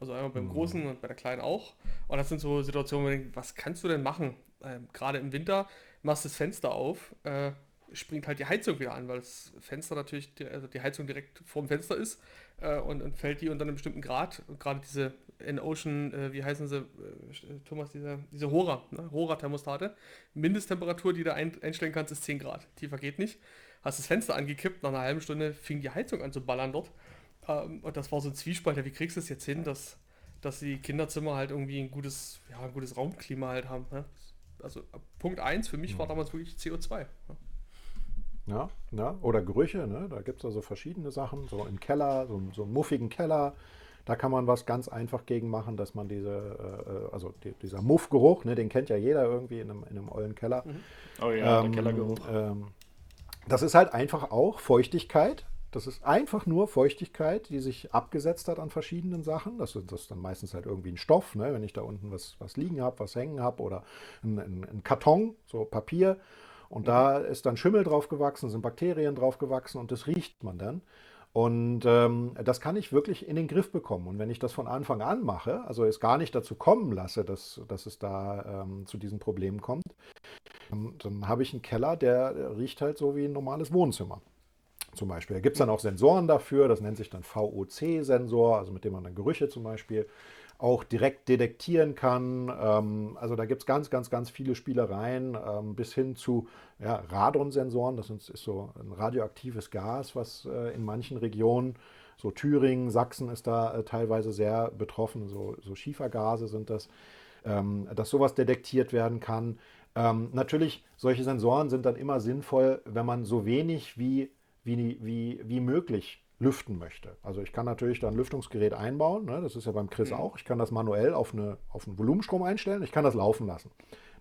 Also einmal beim mhm. Großen und bei der Kleinen auch. Und das sind so Situationen, wo man denkt, was kannst du denn machen? Ähm, Gerade im Winter machst du das Fenster auf, äh, springt halt die Heizung wieder an, weil das Fenster natürlich, die, also die Heizung direkt vorm Fenster ist äh, und, und, fällt die unter einem bestimmten Grad. Und gerade diese in Ocean, äh, wie heißen sie, äh, Thomas, diese, diese Hora, ne? Hora-Thermostate. Mindesttemperatur, die du ein, einstellen kannst, ist 10 Grad. Tiefer geht nicht. Hast das Fenster angekippt, nach einer halben Stunde fing die Heizung an zu ballern dort. Ähm, und das war so ein Zwiespalt. Wie kriegst du es jetzt hin, dass, dass die Kinderzimmer halt irgendwie ein gutes, ja, ein gutes Raumklima halt haben? Ne? Also Punkt 1 für mich war damals wirklich CO2. Ne? Ja, ja, oder Gerüche, ne? da gibt es also verschiedene Sachen, so im Keller, so, so einen muffigen Keller, da kann man was ganz einfach gegen machen, dass man diese, äh, also die, dieser Muffgeruch, ne, den kennt ja jeder irgendwie in einem, in einem ollen Keller. Mhm. Oh ja, ähm, der Kellergeruch. Ähm, das ist halt einfach auch Feuchtigkeit, Das ist einfach nur Feuchtigkeit, die sich abgesetzt hat an verschiedenen Sachen. Das ist, das ist dann meistens halt irgendwie ein Stoff, ne? wenn ich da unten was, was liegen habe, was hängen habe oder ein, ein, ein, Karton, so Papier. Und mhm. da ist dann Schimmel drauf gewachsen, sind Bakterien drauf gewachsen und das riecht man dann. Und ähm, das kann ich wirklich in den Griff bekommen. Und wenn ich das von Anfang an mache, also es gar nicht dazu kommen lasse, dass, dass es da ähm, zu diesen Problemen kommt, dann, dann habe ich einen Keller, der riecht halt so wie ein normales Wohnzimmer zum Beispiel. Da gibt es dann auch Sensoren dafür, das nennt sich dann VOC-Sensor, also mit dem man dann Gerüche zum Beispiel auch direkt detektieren kann. Ähm, also da gibt es ganz, ganz, ganz viele Spielereien ähm, bis hin zu ja, Radonsensoren. Das ist, so ein radioaktives Gas, was äh, in manchen Regionen, so Thüringen, Sachsen ist da äh, teilweise sehr betroffen, so, so Schiefergase sind das, ähm, dass sowas detektiert werden kann. natürlich, solche Sensoren sind dann immer sinnvoll, wenn man so wenig wie wie, wie, wie möglich lüften möchte. Also ich kann natürlich da ein Lüftungsgerät einbauen, ne? das ist ja beim Chris mhm. auch. Ich kann das manuell auf, eine, auf einen Volumenstrom einstellen, ich kann das laufen lassen.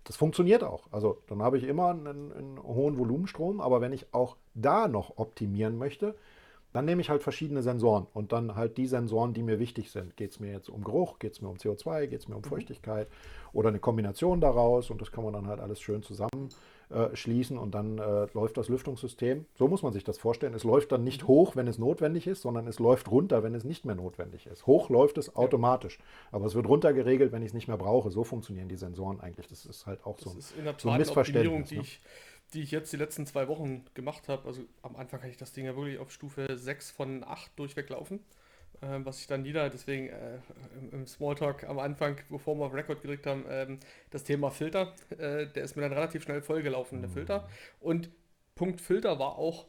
Das funktioniert auch. Also dann habe ich immer einen, einen hohen Volumenstrom, aber wenn ich auch da noch optimieren möchte, dann nehme ich halt verschiedene Sensoren und dann halt die Sensoren, die mir wichtig sind. Geht es mir jetzt um Geruch, geht es mir um CO2, geht es mir um mhm. Feuchtigkeit oder eine Kombination daraus und das kann man dann halt alles schön zusammen äh, schließen und dann äh, läuft das Lüftungssystem. So muss man sich das vorstellen. Es läuft dann nicht hoch, wenn es notwendig ist, sondern es läuft runter, wenn es nicht mehr notwendig ist. Hoch läuft es automatisch, aber es wird runter geregelt, wenn ich es nicht mehr brauche. So funktionieren die Sensoren eigentlich. Das ist halt auch so, das ist in der so ein Missverständnis. Die, ne? ich, die ich jetzt die letzten zwei Wochen gemacht habe. Also am Anfang hatte ich das Ding ja wirklich auf Stufe 6 von 8 durchweglaufen. Ähm, was ich dann wieder, deswegen äh, im, Smalltalk am Anfang, bevor wir auf Record gedrückt haben, ähm, das Thema Filter, äh, der ist mir dann relativ schnell vollgelaufen, der mhm. Filter. Und Punkt Filter war auch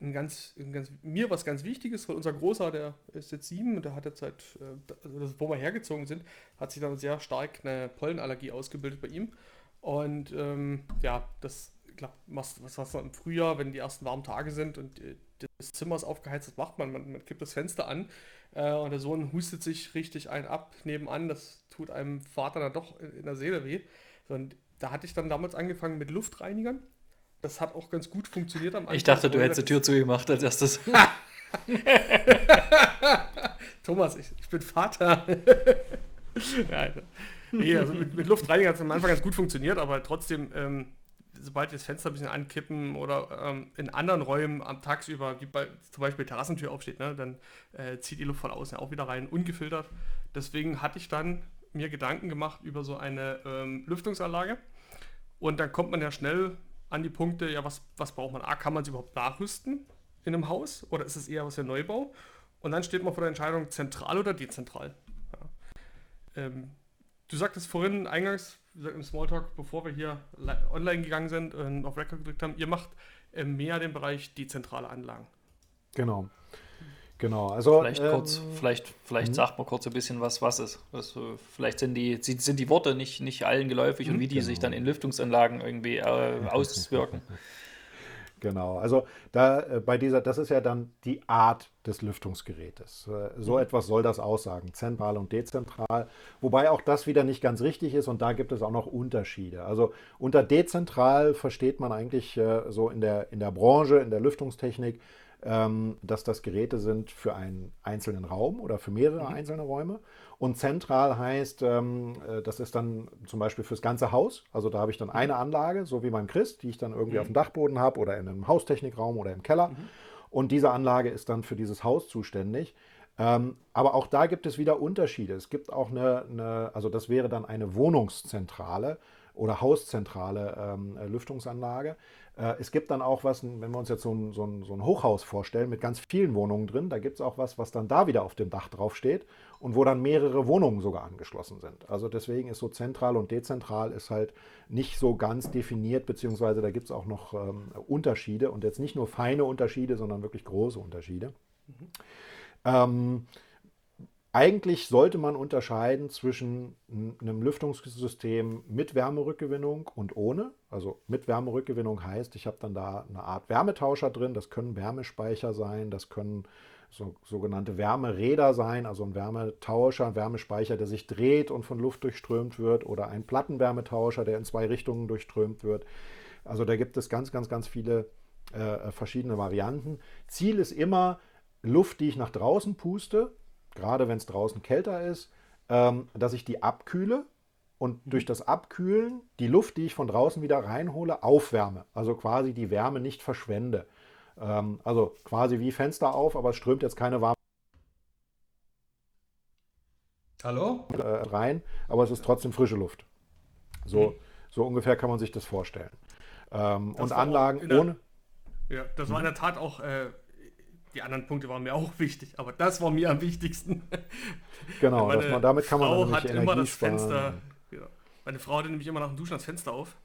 ein ganz, ein ganz, mir was ganz Wichtiges, weil unser Großer, der ist jetzt sieben und der hat jetzt seit, äh, also wo wir hergezogen sind, hat sich dann sehr stark eine Pollenallergie ausgebildet bei ihm. Und ähm, ja, das, klar, was, was du im Frühjahr, wenn die ersten warmen Tage sind und äh, das Zimmer ist aufgeheizt, das macht man, man, man kippt das Fenster an äh, und der Sohn hustet sich richtig ein ab nebenan. Das tut einem Vater dann doch in, in der Seele weh. Und da hatte ich dann damals angefangen mit Luftreinigern. Das hat auch ganz gut funktioniert am Anfang. Ich dachte, du hättest die Tür zugemacht als erstes. Thomas, ich, ich bin Vater. ja, also, nee, also mit, mit Luftreiniger hat es am Anfang ganz gut funktioniert, aber trotzdem ähm, sobald wir das Fenster ein bisschen ankippen oder ähm, in anderen Räumen am tagsüber, wie bei zum Beispiel Terrassentür aufsteht, ne, dann äh, zieht die Luft von außen auch wieder rein, ungefiltert. Deswegen hatte ich dann mir Gedanken gemacht über so eine ähm, Lüftungsanlage. Und dann kommt man ja schnell an die Punkte, ja, was, was braucht man? A, kann man es überhaupt nachrüsten in einem Haus oder ist es eher was für Neubau? Und dann steht man vor der Entscheidung, zentral oder dezentral. Ja. Ähm, du sagtest vorhin eingangs, wie gesagt, im Smalltalk, bevor wir hier online gegangen sind und auf Record gedrückt haben, ihr macht äh, mehr den Bereich dezentrale Anlagen. Genau. Genau, also vielleicht ähm, kurz, vielleicht, vielleicht mhm. sagt man kurz ein bisschen was, was ist. Also, vielleicht sind die, sind die Worte nicht, nicht allen geläufig und wie die genau. sich dann in Lüftungsanlagen irgendwie äh, auswirken. Genau, also da äh, bei dieser, das ist ja dann die Art des Lüftungsgerätes. Äh, so mhm. etwas soll das aussagen, zentral und dezentral. Wobei auch das wieder nicht ganz richtig ist und da gibt es auch noch Unterschiede. Also unter dezentral versteht man eigentlich äh, so in der, in der Branche, in der Lüftungstechnik, ähm, dass das Geräte sind für einen einzelnen Raum oder für mehrere mhm. einzelne Räume. Und zentral heißt, ähm, äh, das ist dann zum Beispiel fürs ganze Haus. Also da habe ich dann mhm. eine Anlage, so wie beim Christ, die ich dann irgendwie mhm. auf dem Dachboden habe oder in einem Haustechnikraum oder im Keller. Mhm. Und diese Anlage ist dann für dieses Haus zuständig. Ähm, aber auch da gibt es wieder Unterschiede. Es gibt auch eine, eine also das wäre dann eine Wohnungszentrale oder hauszentrale ähm, Lüftungsanlage. Äh, es gibt dann auch was, wenn wir uns jetzt so ein, so ein, so ein Hochhaus vorstellen mit ganz vielen Wohnungen drin, da gibt es auch was, was dann da wieder auf dem Dach drauf steht und wo dann mehrere Wohnungen sogar angeschlossen sind. Also deswegen ist so zentral und dezentral ist halt nicht so ganz definiert, beziehungsweise da gibt es auch noch ähm, Unterschiede und jetzt nicht nur feine Unterschiede, sondern wirklich große Unterschiede. Mhm. Ähm, eigentlich sollte man unterscheiden zwischen einem Lüftungssystem mit Wärmerückgewinnung und ohne. Also mit Wärmerückgewinnung heißt, ich habe dann da eine Art Wärmetauscher drin. Das können Wärmespeicher sein, das können so, sogenannte Wärmeräder sein, also ein Wärmetauscher, ein Wärmespeicher, der sich dreht und von Luft durchströmt wird, oder ein Plattenwärmetauscher, der in zwei Richtungen durchströmt wird. Also da gibt es ganz, ganz, ganz viele äh, verschiedene Varianten. Ziel ist immer Luft, die ich nach draußen puste, gerade wenn es draußen kälter ist, ähm, dass ich die abkühle und durch das Abkühlen die Luft, die ich von draußen wieder reinhole, aufwärme. Also quasi die Wärme nicht verschwende. Ähm, also quasi wie Fenster auf, aber es strömt jetzt keine warme Hallo? äh, rein, aber es ist trotzdem frische Luft. So, mhm. so ungefähr kann man sich das vorstellen. Ähm, und Anlagen der, ohne. Ja, das war in der Tat auch. Äh, die anderen Punkte waren mir auch wichtig, aber das war mir am wichtigsten. Genau, dass man, damit kann man Frau hat Energie immer das sparen. Fenster. Ja, meine Frau hatte nämlich immer nach dem Duschen das Fenster auf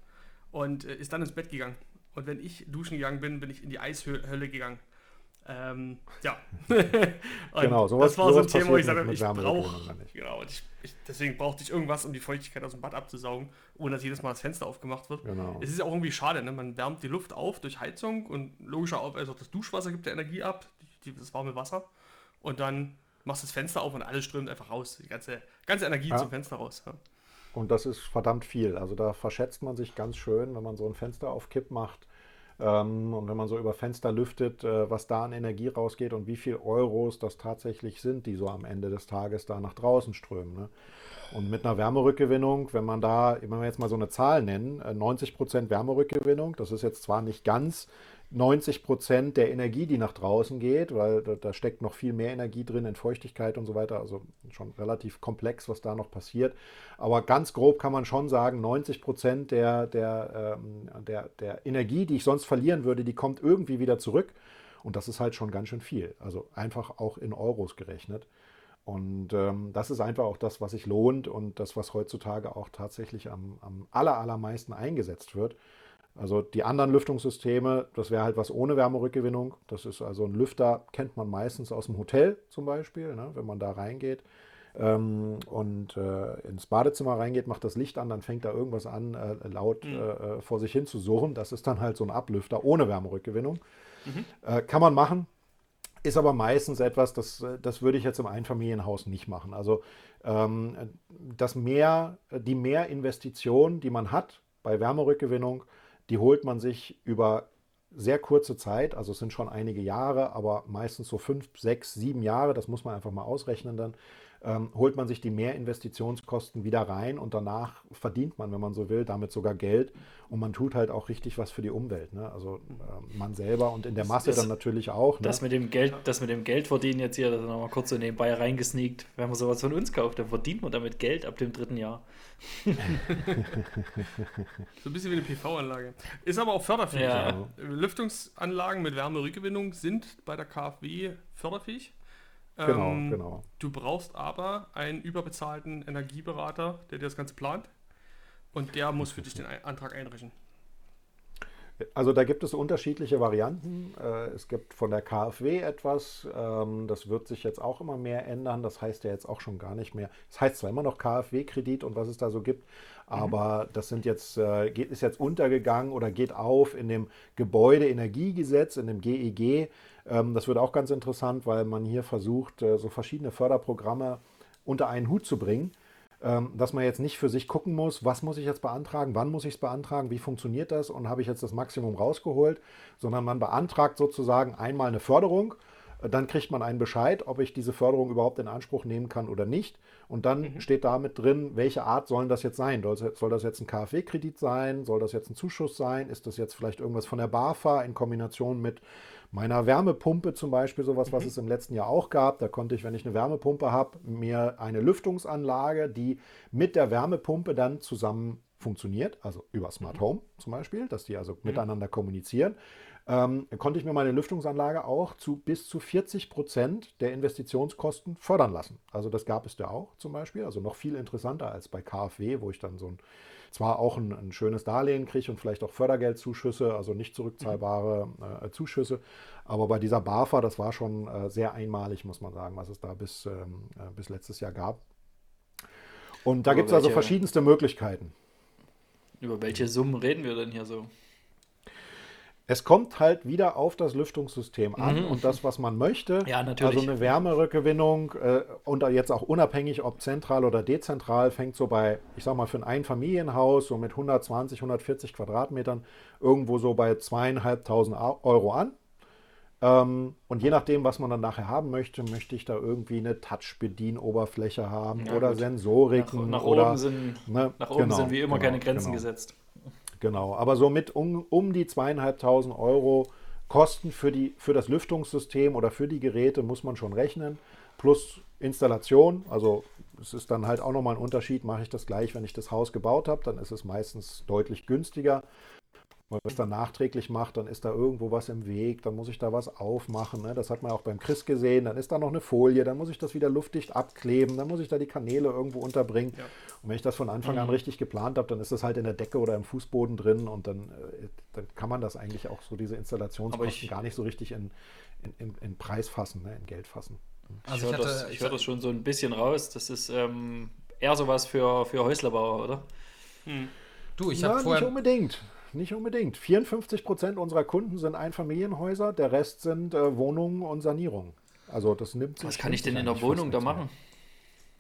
und äh, ist dann ins Bett gegangen. Und wenn ich duschen gegangen bin, bin ich in die Eishölle gegangen. Ähm, ja. genau, sowas, das war so ein Thema, wo ich sage, ich brauche. Genau, ich, ich, deswegen brauchte ich irgendwas, um die Feuchtigkeit aus dem Bad abzusaugen, ohne dass jedes Mal das Fenster aufgemacht wird. Genau. Es ist ja auch irgendwie schade, ne? man wärmt die Luft auf durch Heizung und logischerweise also das Duschwasser gibt ja Energie ab, die, das warme Wasser. Und dann machst du das Fenster auf und alles strömt einfach raus. Die ganze, ganze Energie ja. zum Fenster raus. Ja. Und das ist verdammt viel. Also da verschätzt man sich ganz schön, wenn man so ein Fenster auf Kipp macht ähm, und wenn man so über Fenster lüftet, äh, was da an Energie rausgeht und wie viel Euros das tatsächlich sind, die so am Ende des Tages da nach draußen strömen. Ne? Und mit einer Wärmerückgewinnung, wenn man da, wenn wir jetzt mal so eine Zahl nennen, 90 äh, Prozent Wärmerückgewinnung, das ist jetzt zwar nicht ganz 90 Prozent der Energie, die nach draußen geht, weil da, da, steckt noch viel mehr Energie drin in Feuchtigkeit und so weiter. Also schon relativ komplex, was da noch passiert. Aber ganz grob kann man schon sagen, 90 Prozent der, der, ähm, der, der Energie, die ich sonst verlieren würde, die kommt irgendwie wieder zurück. Und das ist halt schon ganz schön viel. Also einfach auch in Euros gerechnet. Und ähm, das ist einfach auch das, was sich lohnt und das, was heutzutage auch tatsächlich am, am aller, allermeisten eingesetzt wird. Also die anderen Lüftungssysteme, das wäre halt was ohne Wärmerückgewinnung. Das ist also ein Lüfter, kennt man meistens aus dem Hotel zum Beispiel, ne, wenn man da reingeht ähm, und äh, ins Badezimmer reingeht, macht das Licht an, dann fängt da irgendwas an, äh, laut mhm. äh, vor sich hin zu surren. Das ist dann halt so ein Ablüfter ohne Wärmerückgewinnung. Mhm. Äh, kann man machen, ist aber meistens etwas, das, das würde ich jetzt im Einfamilienhaus nicht machen. Also ähm, das mehr, die Mehrinvestition, die man hat bei Wärmerückgewinnung, die holt man sich über sehr kurze Zeit, also es sind schon einige Jahre, aber meistens so fünf, sechs, sieben Jahre, das muss man einfach mal ausrechnen dann, ähm, holt man sich die Mehrinvestitionskosten wieder rein und danach verdient man, wenn man so will, damit sogar Geld und man tut halt auch richtig was für die Umwelt. Ne? Also ähm, man selber und in der Masse das, dann natürlich auch. Ne? Das, mit dem Geld, das mit dem Geld verdienen jetzt hier, das nochmal kurz so nebenbei reingesneakt, wenn man sowas von uns kauft, dann verdient man damit Geld ab dem dritten Jahr. so ein bisschen wie eine PV-Anlage. Ist aber auch förderfähig. Ja. Lüftungsanlagen mit Wärmerückgewinnung sind bei der KfW förderfähig. Genau, ähm, genau. Du brauchst aber einen überbezahlten Energieberater, der dir das Ganze plant. Und der muss für dich den Antrag einreichen. Also da gibt es unterschiedliche Varianten. Äh, es gibt von der KfW etwas, ähm, das wird sich jetzt auch immer mehr ändern. Das heißt ja jetzt auch schon gar nicht mehr. Das heißt zwar immer noch KfW-Kredit und was es da so gibt, aber mhm. das sind jetzt, äh, ist jetzt untergegangen oder geht auf in dem Gebäudeenergiegesetz, in dem GEG. Ähm, das wird auch ganz interessant, weil man hier versucht, äh, so verschiedene Förderprogramme unter einen Hut zu bringen, ähm, dass man jetzt nicht für sich gucken muss, was muss ich jetzt beantragen, wann muss ich es beantragen, wie funktioniert das und habe ich jetzt das Maximum rausgeholt, sondern man beantragt sozusagen einmal eine Förderung dann kriegt man einen Bescheid, ob ich diese Förderung überhaupt in Anspruch nehmen kann oder nicht. Und dann mhm. steht damit drin, welche Art sollen das jetzt sein? Soll das jetzt ein KfW-Kredit sein? Soll das jetzt ein Zuschuss sein? Ist das jetzt vielleicht irgendwas von der BAFA in Kombination mit meiner Wärmepumpe zum Beispiel, sowas, was mhm. es im letzten Jahr auch gab. Da konnte ich, wenn ich eine Wärmepumpe habe, mir eine Lüftungsanlage, die mit der Wärmepumpe dann zusammen funktioniert, also über Smart mhm. Home zum Beispiel, dass die also mhm. miteinander kommunizieren ähm, konnte ich mir meine Lüftungsanlage auch zu bis zu 40 Prozent der Investitionskosten fördern lassen. Also das gab es da auch zum Beispiel, also noch viel interessanter als bei KfW, wo ich dann so ein zwar auch ein, ein schönes Darlehen kriege und vielleicht auch Fördergeldzuschüsse, also nicht zurückzahlbare äh, Zuschüsse. Aber bei dieser BAFA, das war schon äh, sehr einmalig, muss man sagen, was es da bis, ähm, äh, bis letztes Jahr gab. Und da gibt es also verschiedenste Möglichkeiten. Über welche Summen reden wir denn hier so? Es kommt halt wieder auf das Lüftungssystem an und das, was man möchte. Ja, natürlich. Also eine Wärmerückgewinnung äh, und jetzt auch unabhängig, ob zentral oder dezentral, fängt so bei, ich sag mal, für ein Einfamilienhaus so mit 120, 140 Quadratmetern irgendwo so bei zweieinhalbtausend Au- Euro an. Ähm, und je nachdem, was man dann nachher haben möchte, möchte ich da irgendwie eine Touch-Bedienoberfläche haben Ja, oder gut. Sensoriken Nach, nach oder oben sind, ne, nach oben genau, sind wie immer genau, keine Grenzen genau. gesetzt. Genau, aber so mit um, um die zweieinhalbtausend Euro Kosten für, die, für das Lüftungssystem oder für die Geräte muss man schon rechnen. Plus Installation, also es ist dann halt auch nochmal ein Unterschied, mache ich das gleich, wenn ich das Haus gebaut habe, dann ist es meistens deutlich günstiger. Wenn man es dann nachträglich macht, dann ist da irgendwo was im Weg, dann muss ich da was aufmachen. Ne? Das hat man auch beim Chris gesehen. Dann ist da noch eine Folie, dann muss ich das wieder luftdicht abkleben, dann muss ich da die Kanäle irgendwo unterbringen. Ja. Und wenn ich das von Anfang an richtig geplant habe, dann ist das halt in der Decke oder im Fußboden drin und dann, äh, dann kann man das eigentlich auch so, diese Installationskosten ich- gar nicht so richtig in, in, in, in Preis fassen, ne? in Geld fassen. Also ich ich höre das, hatte, ich hör das schon so ein bisschen raus. Das ist ähm, eher sowas für, für Häuslerbauer, oder? du, ich habe nicht vorher, unbedingt. Nicht unbedingt. 54 Prozent unserer Kunden sind Einfamilienhäuser, der Rest sind äh, Wohnungen und Sanierungen. Also das nimmt sich. Was kann ich denn in der Wohnung da machen?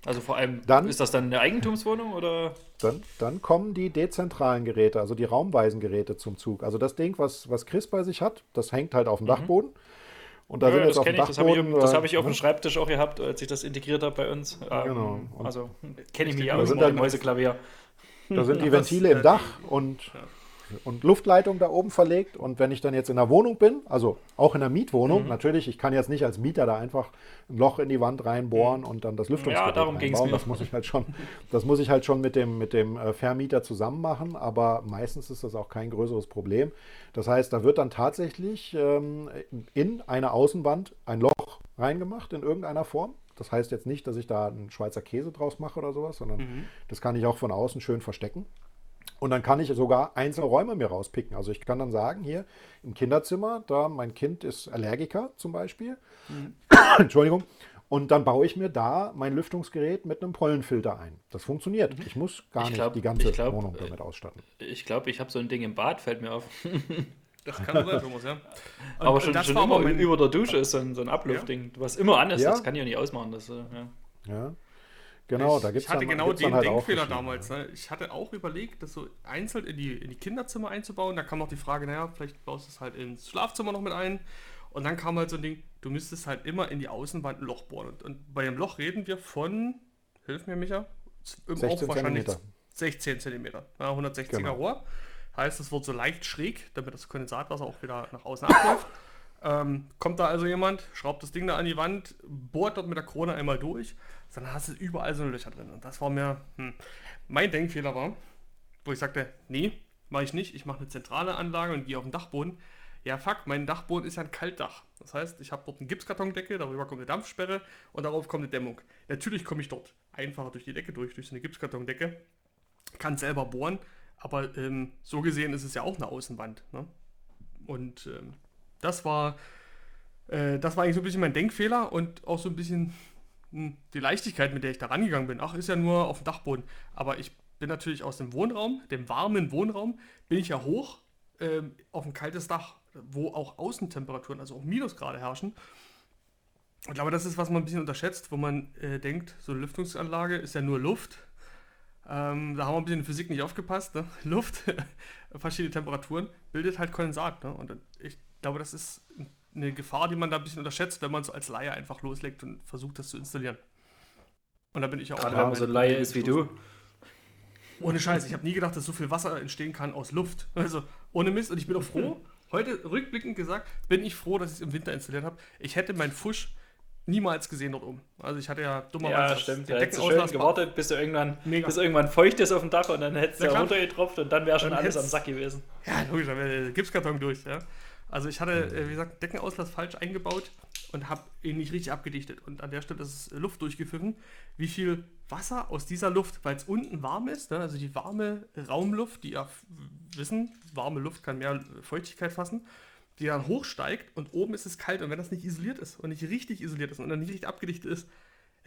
Also vor allem, Dann- ist das dann eine Eigentumswohnung oder? Dann, dann kommen die dezentralen Geräte, also die raumweisen Geräte zum Zug. Also das Ding, was, was Chris bei sich hat, das hängt halt auf dem Dachboden. Und da Mhm. Ja, sind jetzt das auf dem kenne ich, das habe ich, äh, hab ich auf dem ne? Schreibtisch auch gehabt, als ich das integriert habe bei uns. Ähm, Genau. Und- Also kenne ich mich Da aus sind mit dem Mäuseklavier. Da sind die Ventile im Dach und, und Luftleitung da oben verlegt. Und wenn ich dann jetzt in der Wohnung bin, also auch in der Mietwohnung, Mhm. natürlich, ich kann jetzt nicht als Mieter da einfach ein Loch in die Wand reinbohren und dann das Lüftungsgerät darum ging's reinbauen. Das muss ich halt schon, das muss ich halt schon mit dem, mit dem äh, Vermieter zusammen machen, aber meistens ist das auch kein größeres Problem. Das heißt, da wird dann tatsächlich ähm, in eine Außenwand ein Loch reingemacht in irgendeiner Form. Das heißt jetzt nicht, dass ich da einen Schweizer Käse draus mache oder sowas, sondern das kann ich auch von außen schön verstecken. Und dann kann ich sogar einzelne Räume mir rauspicken. Also ich kann dann sagen, hier im Kinderzimmer, da mein Kind ist Allergiker zum Beispiel. Entschuldigung. Und dann baue ich mir da mein Lüftungsgerät mit einem Pollenfilter ein. Das funktioniert. Ich muss gar Ich nicht glaub- die ganze glaub, Wohnung äh, damit ausstatten. Ich glaube, ich habe so ein Ding im Bad, fällt mir auf. Das kann sein, Thomas, ja. Und- Aber schon, schon immer mein- über der Dusche ist so ein, so ein Ablufting, was immer an ist. Ja. Das kann ich auch nicht ausmachen. Das, äh, ja. Ja. Genau, ich, da gibt es ich hatte dann, genau den halt auch Denkfehler damals. Ne? Ich hatte auch überlegt, das so einzeln in die, in die Kinderzimmer einzubauen. Da kam noch die Frage, naja, vielleicht baust du es halt ins Schlafzimmer noch mit ein. Und dann kam halt so ein Ding, du müsstest halt immer in die Außenwand ein Loch bohren. Und, und bei dem Loch reden wir von, hilf mir Micha, im 16 auch wahrscheinlich Zentimeter. 16 cm. Ja, 160er Genau. Rohr. Heißt, es wird so leicht schräg, damit das Kondensatwasser auch wieder nach außen abläuft. Ähm, kommt da also jemand, schraubt das Ding da an die Wand, bohrt dort mit der Krone einmal durch, dann hast du überall so Löcher drin. Und das war mir, hm, mein Denkfehler war, wo ich sagte, nee, mache ich nicht, ich mache eine zentrale Anlage und gehe auf den Dachboden. Ja, fuck, mein Dachboden ist ja ein Kaltdach. Das heißt, ich habe dort eine Gipskartondecke, darüber kommt eine Dampfsperre und darauf kommt eine Dämmung. Natürlich komme ich dort einfacher durch die Decke durch, durch so eine Gipskartondecke, kann selber bohren, aber ähm, so gesehen ist es ja auch eine Außenwand. Ne? Und ähm, das war, äh, das war eigentlich so ein bisschen mein Denkfehler und auch so ein bisschen die Leichtigkeit, mit der ich da rangegangen bin. Ach, ist ja nur auf dem Dachboden. Aber ich bin natürlich aus dem Wohnraum, dem warmen Wohnraum, bin ich ja hoch ähm, auf ein kaltes Dach, wo auch Außentemperaturen, also auch Minusgrade herrschen. Ich glaube, das ist, was man ein bisschen unterschätzt, wo man äh, denkt, so eine Lüftungsanlage ist ja nur Luft. Ähm, da haben wir ein bisschen in Physik nicht aufgepasst. Ne? Luft, verschiedene Temperaturen, bildet halt Kondensat. Ne? Und ich glaube, das ist eine Gefahr, die man da ein bisschen unterschätzt, wenn man so als Laie einfach loslegt und versucht, das zu installieren. Und da bin ich auch Gerade wenn man so ein Laie ist wie du. Ohne Scheiß, ich habe nie gedacht, dass so viel Wasser entstehen kann aus Luft. Also ohne Mist. Und ich bin auch froh, heute rückblickend gesagt, bin ich froh, dass ich es im Winter installiert habe. Ich hätte meinen Fusch niemals gesehen dort oben. Also ich hatte ja dummerweise Ja, stimmt. den hättest du schön gewartet, bis, irgendwann, Mega. bis irgendwann feucht ist auf dem Dach und dann hättest du ja runtergetropft und dann wäre schon Dann alles am Sack gewesen. Ja, logisch, da wäre der Gipskarton durch. Ja. Also ich hatte, äh, wie gesagt, Deckenauslass falsch eingebaut und habe ihn nicht richtig abgedichtet. Und an der Stelle ist äh, Luft durchgepfiffen. Wie viel Wasser aus dieser Luft, weil es unten warm ist, ne, also die warme Raumluft, die ja wissen, warme Luft kann mehr Feuchtigkeit fassen, die dann hochsteigt und oben ist es kalt. Und wenn das nicht isoliert ist und nicht richtig isoliert ist und dann nicht richtig abgedichtet ist,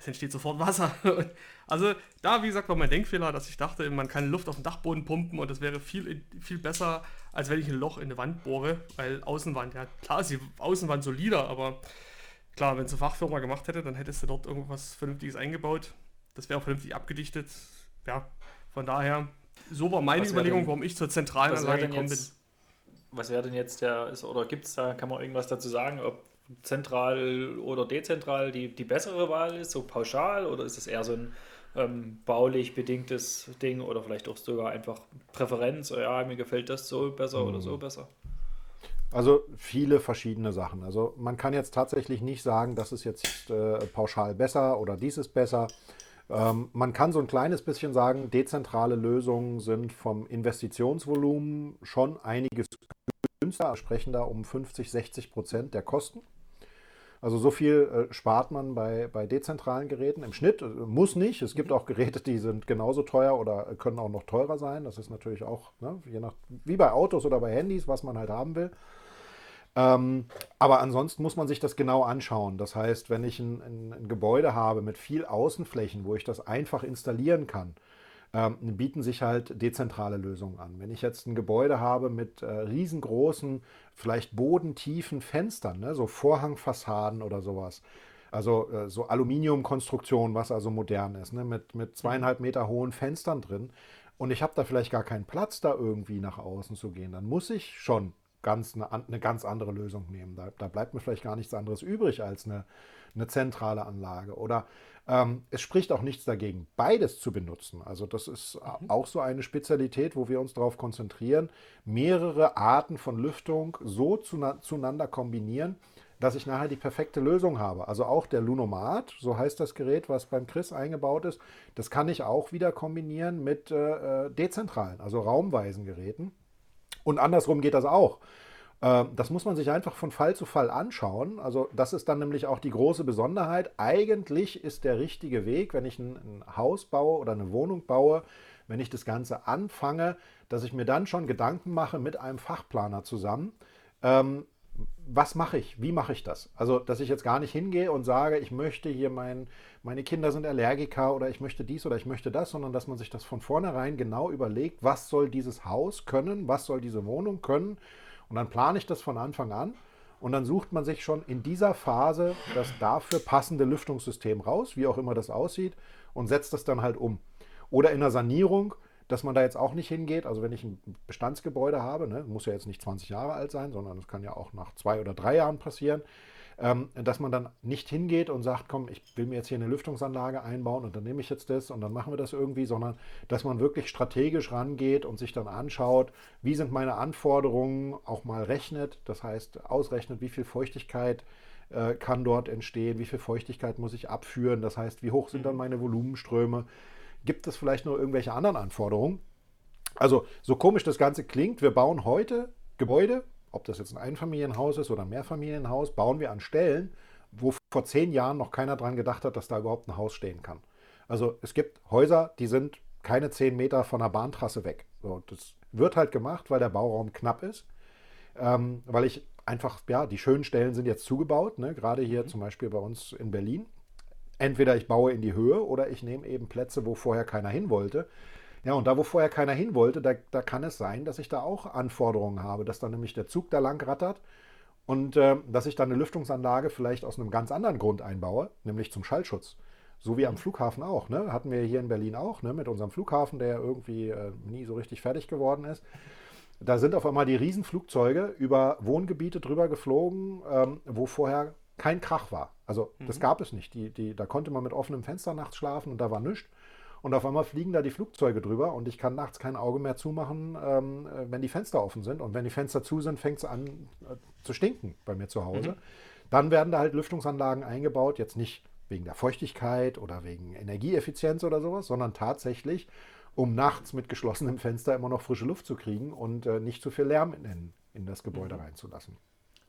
es entsteht sofort Wasser. also da, wie gesagt, war mein Denkfehler, dass ich dachte, man kann Luft auf den Dachboden pumpen und das wäre viel, viel besser, als wenn ich ein Loch in eine Wand bohre, weil Außenwand, ja klar ist die Außenwand solider, aber klar, wenn es eine Fachfirma gemacht hätte, dann hättest du dort irgendwas Vernünftiges eingebaut. Das wäre auch vernünftig abgedichtet. Ja, von daher, so war meine Überlegung, denn, warum ich zur zentralen Anlage gekommen bin. Was wäre denn jetzt der, oder gibt es da, kann man irgendwas dazu sagen, ob zentral oder dezentral die, die bessere Wahl ist, so pauschal, oder ist es eher so ein ähm, baulich bedingtes Ding oder vielleicht auch sogar einfach Präferenz, oh ja, mir gefällt das so besser mhm. oder so besser? Also viele verschiedene Sachen. Also man kann jetzt tatsächlich nicht sagen, das ist jetzt äh, pauschal besser oder dies ist besser. Ähm, man kann so ein kleines bisschen sagen, dezentrale Lösungen sind vom Investitionsvolumen schon einiges günstiger, sprechen da um 50, 60 Prozent der Kosten. Also so viel äh, spart man bei, bei dezentralen Geräten im Schnitt. Äh, muss nicht. Es gibt auch Geräte, die sind genauso teuer oder können auch noch teurer sein. Das ist natürlich auch, ne, je nach, wie bei Autos oder bei Handys, was man halt haben will. Ähm, aber ansonsten muss man sich das genau anschauen. Das heißt, wenn ich ein, ein, ein Gebäude habe mit viel Außenflächen, wo ich das einfach installieren kann, ähm, bieten sich halt dezentrale Lösungen an. Wenn ich jetzt ein Gebäude habe mit äh, riesengroßen, vielleicht bodentiefen Fenstern, ne, so Vorhangfassaden oder sowas, also äh, so Aluminiumkonstruktion, was also modern ist, ne, mit, mit zweieinhalb Meter hohen Fenstern drin, und ich habe da vielleicht gar keinen Platz, da irgendwie nach außen zu gehen, dann muss ich schon ganz eine, eine ganz andere Lösung nehmen. Da, da, bleibt mir vielleicht gar nichts anderes übrig als eine, eine zentrale Anlage. Oder ähm, es spricht auch nichts dagegen, beides zu benutzen. Also das ist mhm. auch so eine Spezialität, wo wir uns darauf konzentrieren, mehrere Arten von Lüftung so zueinander kombinieren, dass ich nachher die perfekte Lösung habe. Also auch der Lunomat, so heißt das Gerät, was beim Chris eingebaut ist, das kann ich auch wieder kombinieren mit äh, äh dezentralen, also raumweisen Geräten. Und andersrum geht das auch. Ähm, das muss man sich einfach von Fall zu Fall anschauen. Also das ist dann nämlich auch die große Besonderheit. Eigentlich ist der richtige Weg, wenn ich ein, Haus baue oder eine Wohnung baue, wenn ich das Ganze anfange, dass ich mir dann schon Gedanken mache mit einem Fachplaner zusammen. Ähm, was mache ich? Wie mache ich das? Also, dass ich jetzt gar nicht hingehe und sage, ich möchte hier mein, meine Kinder sind Allergiker oder ich möchte dies oder ich möchte das, sondern dass man sich das von vornherein genau überlegt, was soll dieses Haus können, was soll diese Wohnung können und dann plane ich das von Anfang an und dann sucht man sich schon in dieser Phase das dafür passende Lüftungssystem raus, wie auch immer das aussieht, und setzt das dann halt um. Oder in der Sanierung, dass man da jetzt auch nicht hingeht. Also wenn ich ein Bestandsgebäude habe, ne, muss ja jetzt nicht 20 Jahre alt sein, sondern es kann ja auch nach zwei oder drei Jahren passieren, ähm, dass man dann nicht hingeht und sagt, komm, ich will mir jetzt hier eine Lüftungsanlage einbauen und dann nehme ich jetzt das und dann machen wir das irgendwie, sondern dass man wirklich strategisch rangeht und sich dann anschaut, wie sind meine Anforderungen, auch mal rechnet, das heißt ausrechnet, wie viel Feuchtigkeit äh, kann dort entstehen, wie viel Feuchtigkeit muss ich abführen, das heißt, wie hoch sind dann mhm. meine Volumenströme, gibt es vielleicht noch irgendwelche anderen Anforderungen? Also so komisch das Ganze klingt, wir bauen heute Gebäude ob das jetzt ein Einfamilienhaus ist oder ein Mehrfamilienhaus, bauen wir an Stellen, wo vor zehn Jahren noch keiner dran gedacht hat, dass da überhaupt ein Haus stehen kann. Also es gibt Häuser, die sind keine zehn Meter von der Bahntrasse weg. So, das wird halt gemacht, weil der Bauraum knapp ist. Ähm, weil ich einfach, ja, die schönen Stellen sind jetzt zugebaut, ne? gerade hier mhm. zum Beispiel bei uns in Berlin. Entweder ich baue in die Höhe oder ich nehme eben Plätze, wo vorher keiner hin wollte. Ja, und da, wo vorher keiner hin wollte, da, da kann es sein, dass ich da auch Anforderungen habe, dass dann nämlich der Zug da lang rattert und äh, dass ich dann eine Lüftungsanlage vielleicht aus einem ganz anderen Grund einbaue, nämlich zum Schallschutz. So wie am Flughafen auch. Ne? Hatten wir hier in Berlin auch, ne? mit unserem Flughafen, der irgendwie äh, nie so richtig fertig geworden ist. Da sind auf einmal die Riesenflugzeuge über Wohngebiete drüber geflogen, ähm, wo vorher kein Krach war. Also das mhm. gab es nicht. Die, die, da konnte man mit offenem Fenster nachts schlafen und da war nichts. Und auf einmal fliegen da die Flugzeuge drüber und ich kann nachts kein Auge mehr zumachen, ähm, äh, wenn die Fenster offen sind. Und wenn die Fenster zu sind, fängt es an äh, zu stinken bei mir zu Hause. Mhm. Dann werden da halt Lüftungsanlagen eingebaut, jetzt nicht wegen der Feuchtigkeit oder wegen Energieeffizienz oder sowas, sondern tatsächlich, um nachts mit geschlossenem Fenster immer noch frische Luft zu kriegen und äh, nicht zu viel Lärm in, in das Gebäude mhm. reinzulassen.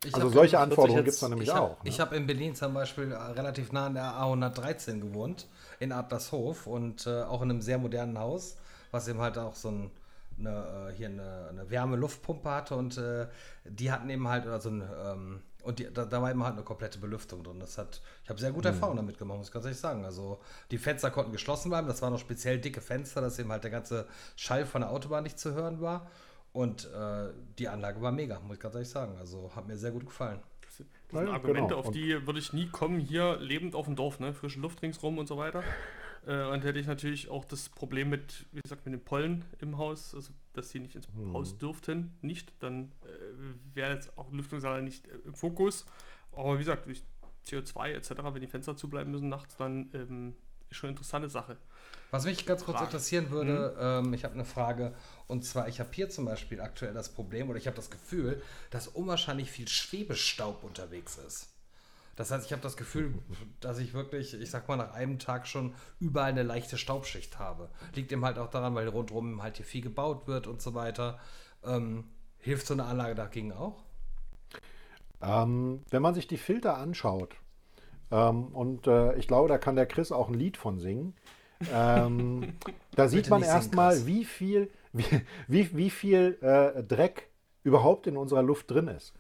Ich also solche Anforderungen gibt es dann nämlich ich hab, auch. Ne? Ich habe in Berlin zum Beispiel äh, relativ nah an der A113 gewohnt, in Adlershof und äh, auch in einem sehr modernen Haus, was eben halt auch so ein, eine, äh, hier eine, eine Wärme-Luftpumpe hatte und äh, die hatten eben halt, also ein, ähm, Und die, da, da, war immer halt eine komplette Belüftung drin. Das hat, ich habe sehr gute mhm. Erfahrungen damit gemacht, muss ich ganz ehrlich sagen. Also die Fenster konnten geschlossen bleiben. Das waren noch speziell dicke Fenster, dass eben halt der ganze Schall von der Autobahn nicht zu hören war. Und äh, die Anlage war mega, muss ich ganz ehrlich sagen. Also hat mir sehr gut gefallen. Das sind ja, Argumente, genau. auf die würde ich nie kommen, hier lebend auf dem Dorf, ne? Frische Luft ringsrum und so weiter. Äh, und hätte ich natürlich auch das Problem mit, wie gesagt, mit den Pollen im Haus, also dass sie nicht ins hm. Haus dürften, nicht, dann äh, wäre jetzt auch Lüftungsanlage nicht äh, im Fokus. Aber wie gesagt, durch CO2 etc., wenn die Fenster zubleiben müssen nachts, dann ähm, ist schon eine interessante Sache. Was mich ganz kurz Frage. interessieren würde, mhm. ähm, ich habe eine Frage, und zwar, ich habe hier zum Beispiel aktuell das Problem, oder ich habe das Gefühl, dass unwahrscheinlich viel Schwebestaub unterwegs ist. Das heißt, ich habe das Gefühl, dass ich wirklich, ich sag mal, nach einem Tag schon überall eine leichte Staubschicht habe. Liegt eben halt auch daran, weil rundherum halt hier viel gebaut wird und so weiter. Ähm, hilft so eine Anlage dagegen auch? Ähm, wenn man sich die Filter anschaut, ähm, und äh, ich glaube, da kann der Chris auch ein Lied von singen, ähm, da sieht man erstmal, wie viel, wie, wie, wie viel äh, Dreck überhaupt in unserer Luft drin ist.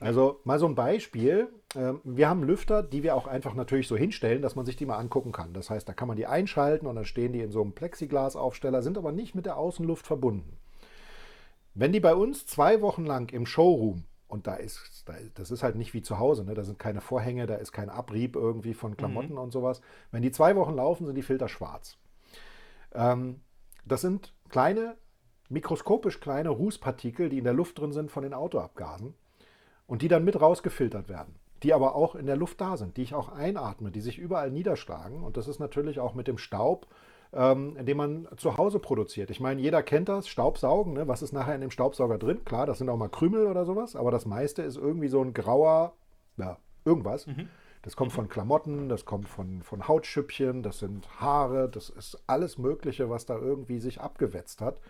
Also mal so ein Beispiel. Ähm, wir haben Lüfter, die wir auch einfach natürlich so hinstellen, dass man sich die mal angucken kann. Das heißt, da kann man die einschalten und dann stehen die in so einem Plexiglasaufsteller, sind aber nicht mit der Außenluft verbunden. Wenn die bei uns zwei Wochen lang im Showroom, und da ist, das ist halt nicht wie zu Hause, ne? da sind keine Vorhänge, da ist kein Abrieb irgendwie von Klamotten mhm. und sowas. Wenn die zwei Wochen laufen, sind die Filter schwarz. Ähm, das sind kleine, mikroskopisch kleine Rußpartikel, die in der Luft drin sind von den Autoabgasen und die dann mit rausgefiltert werden, die aber auch in der Luft da sind, die ich auch einatme, die sich überall niederschlagen. Und das ist natürlich auch mit dem Staub, ähm, den man zu Hause produziert. Ich meine, jeder kennt das, Staubsaugen. Ne? Was ist nachher in dem Staubsauger drin? Klar, das sind auch mal Krümel oder sowas, aber das meiste ist irgendwie so ein grauer, ja, irgendwas. Mhm. Das kommt von Klamotten, das kommt von, von Hautschüppchen, das sind Haare, das ist alles Mögliche, was da irgendwie sich abgewetzt hat.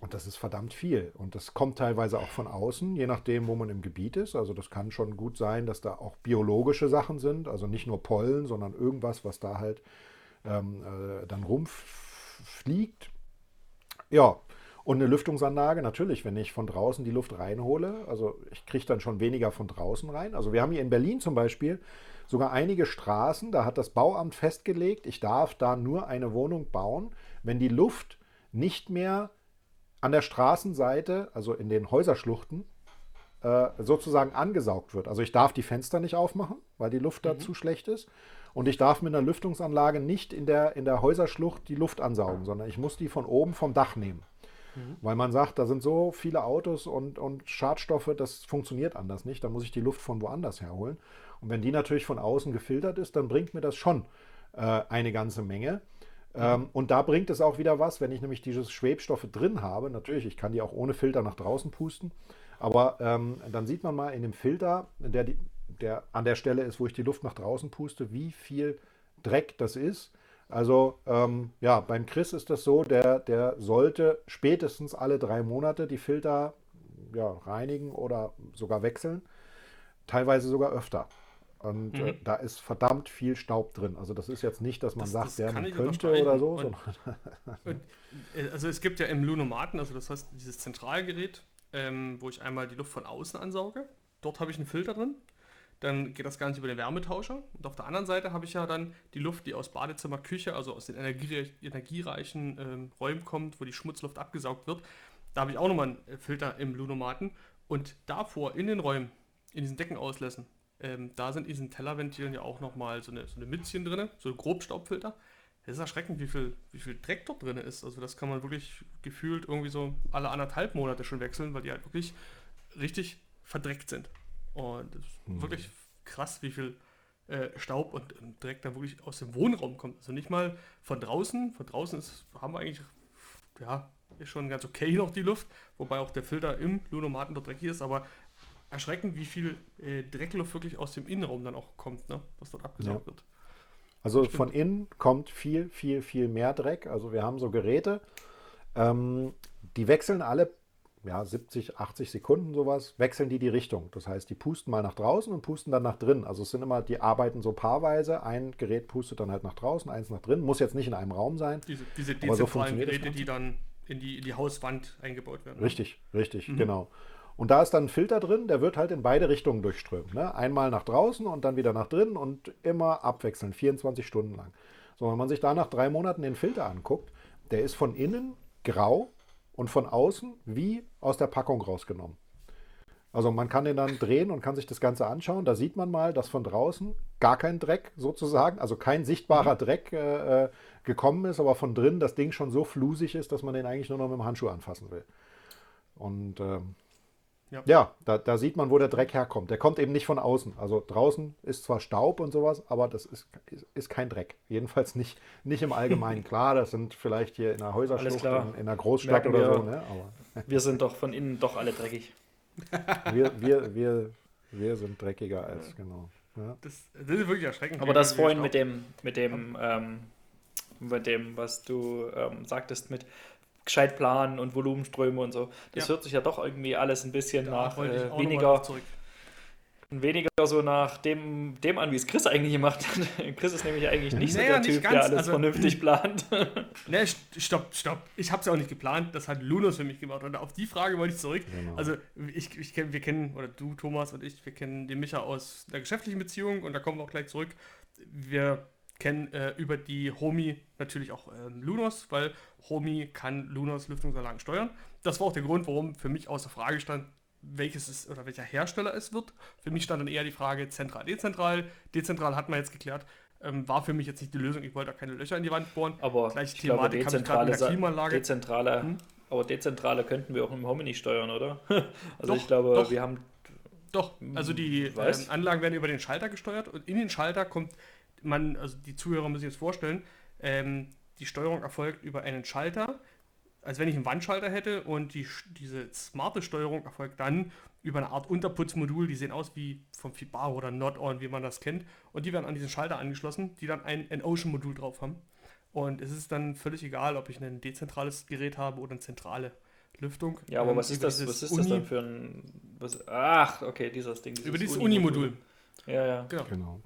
Und das ist verdammt viel. Und das kommt teilweise auch von außen, je nachdem, wo man im Gebiet ist. Also das kann schon gut sein, dass da auch biologische Sachen sind. Also nicht nur Pollen, sondern irgendwas, was da halt ähm, äh, dann rumfliegt. Ja, und eine Lüftungsanlage, natürlich, wenn ich von draußen die Luft reinhole, also ich kriege dann schon weniger von draußen rein. Also wir haben hier in Berlin zum Beispiel sogar einige Straßen, da hat das Bauamt festgelegt, ich darf da nur eine Wohnung bauen, wenn die Luft nicht mehr an der Straßenseite, also in den Häuserschluchten, äh, sozusagen angesaugt wird. Also ich darf die Fenster nicht aufmachen, weil die Luft da mhm. zu schlecht ist. Und ich darf mit einer Lüftungsanlage nicht in der, in der Häuserschlucht die Luft ansaugen, sondern ich muss die von oben vom Dach nehmen. Mhm. Weil man sagt, da sind so viele Autos und, und Schadstoffe, das funktioniert anders nicht. Da muss ich die Luft von woanders herholen. Und wenn die natürlich von außen gefiltert ist, dann bringt mir das schon äh, eine ganze Menge. Ähm, und da bringt es auch wieder was, wenn ich nämlich diese Schwebstoffe drin habe. Natürlich, ich kann die auch ohne Filter nach draußen pusten. Aber ähm, dann sieht man mal in dem Filter, der, der an der Stelle ist, wo ich die Luft nach draußen puste, wie viel Dreck das ist. Also ähm, ja, beim Chris ist das so, der, der sollte spätestens alle drei Monate die Filter ja, reinigen oder sogar wechseln. Teilweise sogar öfter. Und äh, mhm. äh, da ist verdammt viel Staub drin. Also das ist jetzt nicht, dass man das, sagt, das der man könnte oder so. Und, und, äh, also es gibt ja im Lunomaten, also das heißt dieses Zentralgerät, ähm, wo ich einmal die Luft von außen ansauge. Dort habe ich einen Filter drin. Dann geht das Ganze über den Wärmetauscher. Und auf der anderen Seite habe ich ja dann die Luft, die aus Badezimmer, Küche, also aus den energiereich, energiereichen ähm, Räumen kommt, wo die Schmutzluft abgesaugt wird. Da habe ich auch nochmal einen äh, Filter im Lunomaten. Und davor in den Räumen, in diesen Deckenauslässen, ähm, da sind in diesen Tellerventilen ja auch nochmal so eine, so eine Mützchen drin, so ein Grobstaubfilter. Es ist erschreckend, wie viel, wie viel Dreck dort drin ist. Also das kann man wirklich gefühlt irgendwie so alle anderthalb Monate schon wechseln, weil die halt wirklich richtig verdreckt sind. Und das ist hm. wirklich krass, wie viel äh, Staub und, und, Dreck da wirklich aus dem Wohnraum kommt. Also nicht mal von draußen. Von draußen ist, haben wir eigentlich, ja, ist schon ganz okay noch die Luft, wobei auch der Filter im Lunomaten dort dreckig ist, aber erschreckend, wie viel äh, Dreckluft wirklich aus dem Innenraum dann auch kommt, ne? was dort abgesaugt ja. wird. Also von innen kommt viel, viel, viel mehr Dreck. Also wir haben so Geräte, ähm, die wechseln alle ja, 70, 80 Sekunden sowas, wechseln die die Richtung. Das heißt, die pusten mal nach draußen und pusten dann nach drinnen. Also es sind immer, die arbeiten so paarweise. Ein Gerät pustet dann halt nach draußen, eins nach drinnen. Muss jetzt nicht in einem Raum sein. Diese, diese dezentralen so Geräte, die dann in die, in die Hauswand eingebaut werden. Richtig, richtig, mhm. genau. Und da ist dann ein Filter drin, der wird halt in beide Richtungen durchströmt. Ne? Einmal nach draußen und dann wieder nach drinnen und immer abwechselnd, 24 Stunden lang. So, wenn man sich da nach drei Monaten den Filter anguckt, der ist von innen grau und von außen wie aus der Packung rausgenommen. Also man kann den dann drehen und kann sich das Ganze anschauen. Da sieht man mal, dass von draußen gar kein Dreck sozusagen, also kein sichtbarer mhm. Dreck äh, äh, gekommen ist, aber von drinnen das Ding schon so flusig ist, dass man den eigentlich nur noch mit dem Handschuh anfassen will. Und ähm, ja, ja da, da, sieht man, wo der Dreck herkommt. Der kommt eben nicht von außen. Also draußen ist zwar Staub und sowas, aber das ist, ist, ist kein Dreck. Jedenfalls nicht, nicht im Allgemeinen. Klar, das sind vielleicht hier in einer Häuserschlucht, in, in, einer Großstadt Merken oder wir, so. Ne? Aber, wir sind doch von innen doch alle dreckig. wir, wir, wir, wir sind dreckiger als, genau. Ja. Das, das, ist wirklich erschreckend. Aber das vorhin mit dem, mit dem, ähm, mit dem, was du ähm, sagtest, mit gescheit planen und Volumenströme und so. Das ja. hört sich ja doch irgendwie alles ein bisschen da nach äh, weniger, weniger so nach dem, dem an, wie es Chris eigentlich gemacht hat. Chris ist nämlich eigentlich nicht naja, so der Typ, ganz, der alles also, vernünftig plant. ne, stopp, stopp. Ich habe es ja auch nicht geplant. Das hat Lunas für mich gemacht. Und auf die Frage wollte ich zurück. Genau. Also ich, ich kenn, wir kennen, oder du, Thomas und ich, wir kennen den Micha aus der geschäftlichen Beziehung und da kommen wir auch gleich zurück. Wir kennen äh, über die Homi natürlich auch äh, Lunos, weil Homi kann Lunos Lüftungsanlagen steuern. Das war auch der Grund, warum für mich außer Frage stand, welches es oder welcher Hersteller es wird. Für mich stand dann eher die Frage zentral, dezentral. Dezentral hat man jetzt geklärt. Ähm, war für mich jetzt nicht die Lösung. Ich wollte da keine Löcher in die Wand bohren. Aber Gleich ich glaube, dezentrale, dezentrale, hm? aber dezentrale könnten wir auch im Home nicht steuern, oder? also doch, ich glaube, doch. wir haben doch, also die ähm, Anlagen werden über den Schalter gesteuert und in den Schalter kommt man, also die Zuhörer müssen sich jetzt vorstellen, ähm, die Steuerung erfolgt über einen Schalter, als wenn ich einen Wandschalter hätte und die, diese smarte Steuerung erfolgt dann über eine Art Unterputzmodul, die sehen aus wie vom Fibaro oder Not-On, wie man das kennt, und die werden an diesen Schalter angeschlossen, die dann ein, ein Ocean-Modul drauf haben. Und es ist dann völlig egal, ob ich ein dezentrales Gerät habe oder eine zentrale Lüftung. Ja, aber ähm, was ist das? Was ist das dann für ein. Was, ach, okay, dieses Ding. Dieses über dieses Uni-Modul. Uni ja, ja. Genau. genau.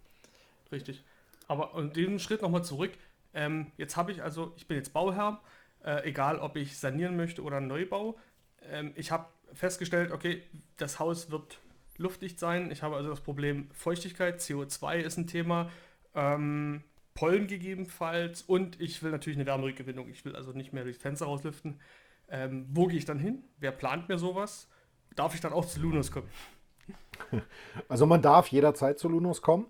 Richtig. Aber in diesem Schritt nochmal zurück. Ähm, jetzt habe ich also, ich bin jetzt Bauherr, äh, egal ob ich sanieren möchte oder Neubau. Ähm, ich habe festgestellt, okay, das Haus wird luftdicht sein. Ich habe also das Problem Feuchtigkeit, CO2 ist ein Thema, ähm, Pollen gegebenenfalls und ich will natürlich eine Wärmerückgewinnung. Ich will also nicht mehr durchs Fenster rauslüften. Ähm, wo gehe ich dann hin? Wer plant mir sowas? Darf ich dann auch zu Lunos kommen? Also man darf jederzeit zu Lunos kommen.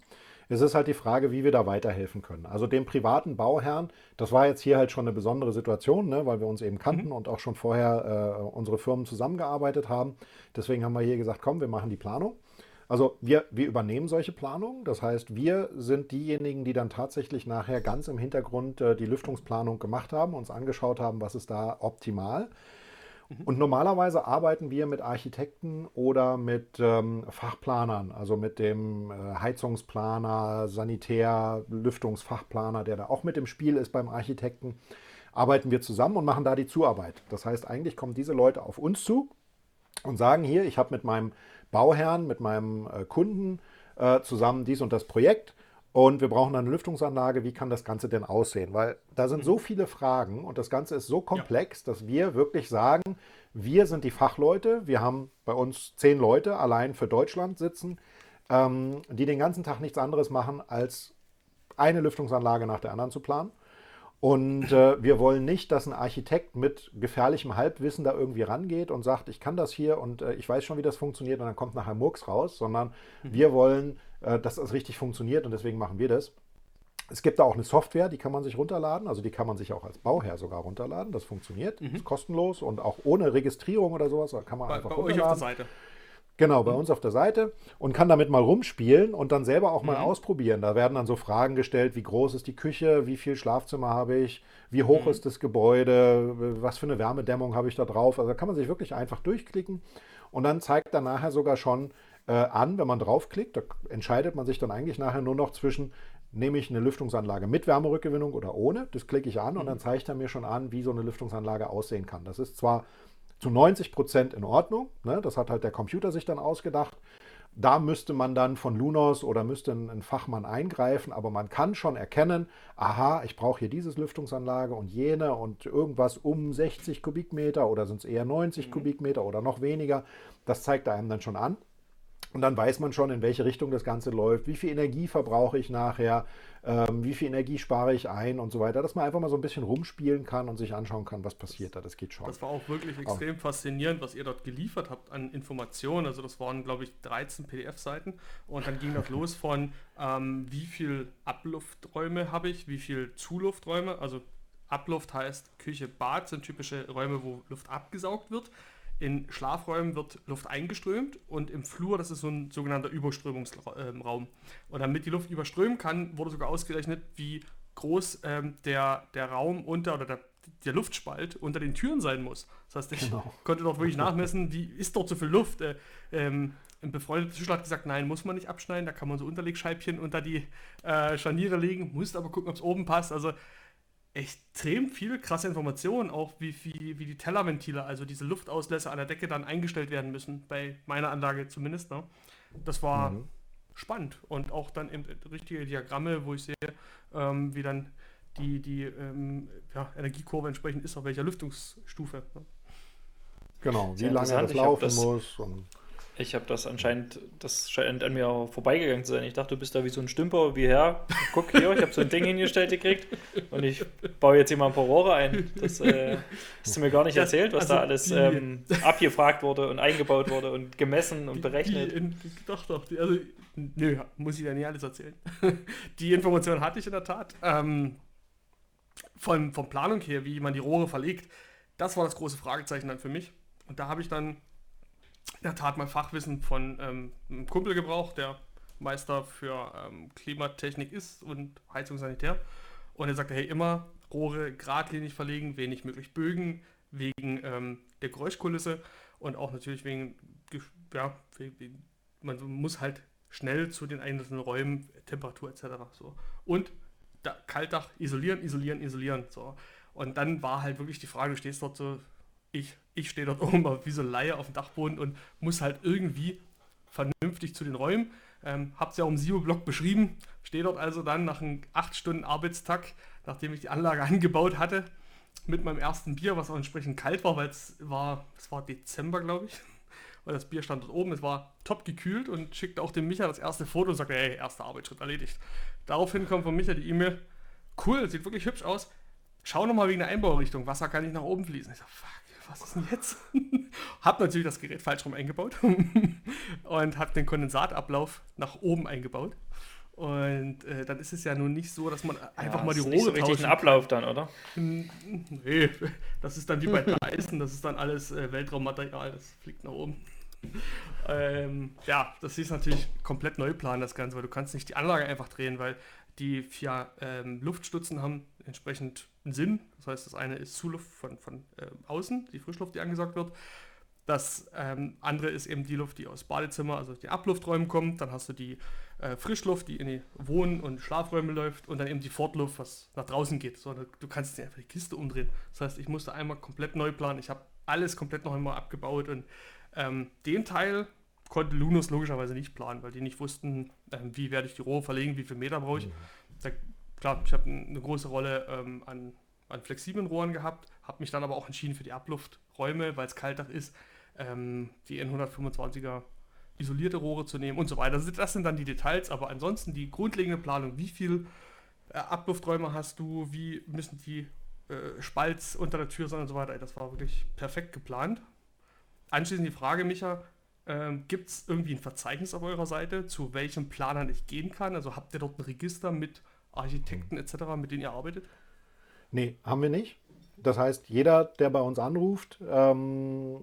Es ist halt die Frage, wie wir da weiterhelfen können. Also dem privaten Bauherrn, das war jetzt hier halt schon eine besondere Situation, ne, weil wir uns eben kannten mhm. und auch schon vorher äh, unsere Firmen zusammengearbeitet haben. Deswegen haben wir hier gesagt, komm, wir machen die Planung. Also wir, wir übernehmen solche Planungen. Das heißt, wir sind diejenigen, die dann tatsächlich nachher ganz im Hintergrund äh, die Lüftungsplanung gemacht haben, uns angeschaut haben, was ist da optimal. Und normalerweise arbeiten wir mit Architekten oder mit ähm, Fachplanern, also mit dem äh, Heizungsplaner, Sanitär, Lüftungsfachplaner, der da auch mit im Spiel ist beim Architekten, arbeiten wir zusammen und machen da die Zuarbeit. Das heißt, eigentlich kommen diese Leute auf uns zu und sagen hier, ich habe mit meinem Bauherrn, mit meinem äh, Kunden äh, zusammen dies und das Projekt und wir brauchen eine Lüftungsanlage. Wie kann das Ganze denn aussehen? Weil da sind so mhm. viele Fragen und das Ganze ist so komplex, ja. dass wir wirklich sagen, wir sind die Fachleute. Wir haben bei uns zehn Leute allein für Deutschland sitzen, ähm, die den ganzen Tag nichts anderes machen, als eine Lüftungsanlage nach der anderen zu planen. Und äh, wir wollen nicht, dass ein Architekt mit gefährlichem Halbwissen da irgendwie rangeht und sagt, ich kann das hier und äh, ich weiß schon, wie das funktioniert und dann kommt nachher Murks raus, sondern mhm. wir wollen dass das richtig funktioniert und deswegen machen wir das. Es gibt da auch eine Software, die kann man sich runterladen, also die kann man sich auch als Bauherr sogar runterladen. Das funktioniert, mhm. ist kostenlos und auch ohne Registrierung oder sowas kann man bei, einfach bei runterladen. Euch auf der Seite. Genau, bei mhm. uns auf der Seite und kann damit mal rumspielen und dann selber auch mal mhm. ausprobieren. Da werden dann so Fragen gestellt, wie groß ist die Küche, wie viel Schlafzimmer habe ich, wie hoch mhm. ist das Gebäude, was für eine Wärmedämmung habe ich da drauf. Also da kann man sich wirklich einfach durchklicken und dann zeigt er nachher sogar schon, äh, an, wenn man draufklickt. Da entscheidet man sich dann eigentlich nachher nur noch zwischen, nehme ich eine Lüftungsanlage mit Wärmerückgewinnung oder ohne. Das klicke ich an mhm. und dann zeigt er mir schon an, wie so eine Lüftungsanlage aussehen kann. Das ist zwar zu 90 Prozent in Ordnung, ne? das hat halt der Computer sich dann ausgedacht. Da müsste man dann von Lunos oder müsste ein Fachmann eingreifen, aber man kann schon erkennen, aha, ich brauche hier dieses Lüftungsanlage und jene und irgendwas um 60 Kubikmeter oder sind es eher 90 mhm. Kubikmeter oder noch weniger. Das zeigt einem dann schon an. Und dann weiß man schon, in welche Richtung das Ganze läuft, wie viel Energie verbrauche ich nachher, ähm, wie viel Energie spare ich ein und so weiter, dass man einfach mal so ein bisschen rumspielen kann und sich anschauen kann, was passiert da. Das geht schon. Das war auch wirklich extrem auch. faszinierend, was ihr dort geliefert habt an Informationen. Also das waren, glaube ich, 13 PDF-Seiten und dann ging das los von, ähm, wie viel Ablufträume habe ich, wie viel Zulufträume, also Abluft heißt Küche, Bad sind typische Räume, wo Luft abgesaugt wird. In Schlafräumen wird Luft eingeströmt und im Flur, das ist so ein sogenannter Überströmungsraum. Und damit die Luft überströmen kann, wurde sogar ausgerechnet, wie groß ähm, der, der Raum unter oder der, der Luftspalt unter den Türen sein muss. Das heißt, ich genau. konnte dort wirklich nachmessen, wie ist dort so viel Luft. Äh, ähm, ein befreundeter Tischler hat gesagt, nein, muss man nicht abschneiden, da kann man so Unterlegscheibchen unter die äh, Scharniere legen, muss aber gucken, ob es oben passt. Also extrem viele krasse Informationen, auch wie, wie, wie die Tellerventile, also diese Luftauslässe an der Decke dann eingestellt werden müssen, bei meiner Anlage zumindest. Ne? Das war mhm. spannend und auch dann eben richtige Diagramme, wo ich sehe, ähm, wie dann die, die ähm, ja, Energiekurve entsprechend ist, auf welcher Lüftungsstufe. Ne? Genau, wie lange das laufen das, muss. Und ich habe das anscheinend, das scheint an mir vorbeigegangen zu sein. Ich dachte, du bist da wie so ein Stümper, wie her. Guck hier, ich habe so ein Ding hingestellt gekriegt und ich baue jetzt hier mal ein paar Rohre ein. Das äh, hast du mir gar nicht erzählt, was also da alles ähm, abgefragt wurde und eingebaut wurde und gemessen und berechnet. Die, die, doch, doch. Die, also, nö, muss ich ja nicht alles erzählen. die Information hatte ich in der Tat. Ähm, von, von Planung her, wie man die Rohre verlegt, das war das große Fragezeichen dann für mich. Und da habe ich dann der Tat mein Fachwissen von ähm, einem Kumpel gebraucht, der Meister für ähm, Klimatechnik ist und Heizungssanitär. Und er sagte, hey, immer Rohre geradlinig verlegen, wenig möglich Bögen, wegen ähm, der Geräuschkulisse und auch natürlich wegen, ja, man muss halt schnell zu den einzelnen Räumen, Temperatur etc. So. Und da, Kaltdach isolieren, isolieren, isolieren. So. Und dann war halt wirklich die Frage, du stehst dort so ich, ich stehe dort oben wie so ein Laie auf dem Dachboden und muss halt irgendwie vernünftig zu den Räumen. Ähm, hab's ja auch im Sio-Blog beschrieben. Stehe dort also dann nach einem 8 Stunden Arbeitstag, nachdem ich die Anlage angebaut hatte, mit meinem ersten Bier, was auch entsprechend kalt war, weil es war, es war Dezember, glaube ich. Weil das Bier stand dort oben, es war top gekühlt und schickte auch dem Micha das erste Foto und sagte, hey, erster Arbeitsschritt erledigt. Daraufhin kommt von Micha die E-Mail, cool, sieht wirklich hübsch aus. Schau nochmal wegen der Einbaurichtung, Wasser kann nicht nach oben fließen. Ich sag, fuck was ist denn jetzt? hab natürlich das Gerät falsch rum eingebaut und hab den Kondensatablauf nach oben eingebaut. Und äh, dann ist es ja nun nicht so, dass man einfach ja, mal die Rohre so richtig ein Ablauf dann, oder? Nee, das ist dann wie bei Dyson, das ist dann alles äh, Weltraummaterial, das fliegt nach oben. ähm, ja, das ist natürlich komplett neu planen, das Ganze, weil du kannst nicht die Anlage einfach drehen, weil die vier ähm, Luftstutzen haben entsprechend einen Sinn. Das heißt, das eine ist Zuluft von, von äh, außen, die Frischluft, die angesagt wird. Das ähm, andere ist eben die Luft, die aus Badezimmer, also die Ablufträumen kommt. Dann hast du die äh, Frischluft, die in die Wohn- und Schlafräume läuft. Und dann eben die Fortluft, was nach draußen geht. So, du kannst nicht einfach die Kiste umdrehen. Das heißt, ich musste einmal komplett neu planen. Ich habe alles komplett noch einmal abgebaut. Und ähm, den Teil konnte Lunus logischerweise nicht planen, weil die nicht wussten, ähm, wie werde ich die Rohre verlegen, wie viele Meter brauche ich. Mhm. Da klar, ich habe eine große Rolle ähm, an, an, flexiblen Rohren gehabt, habe mich dann aber auch entschieden für die Ablufträume, weil es Kaltdach ist, ähm, die N125er isolierte Rohre zu nehmen und so weiter. Das, sind dann die Details, aber ansonsten die grundlegende Planung, wie viel äh, Ablufträume hast du, wie müssen die äh, Spalts unter der Tür sein und so weiter, das war wirklich perfekt geplant. Anschließend die Frage, Micha, ähm, Gibt es irgendwie ein Verzeichnis auf eurer Seite, zu welchem Planern ich gehen kann? Also habt ihr dort ein Register mit Architekten etc., mit denen ihr arbeitet? Nee, haben wir nicht. Das heißt, jeder, der bei uns anruft, ähm,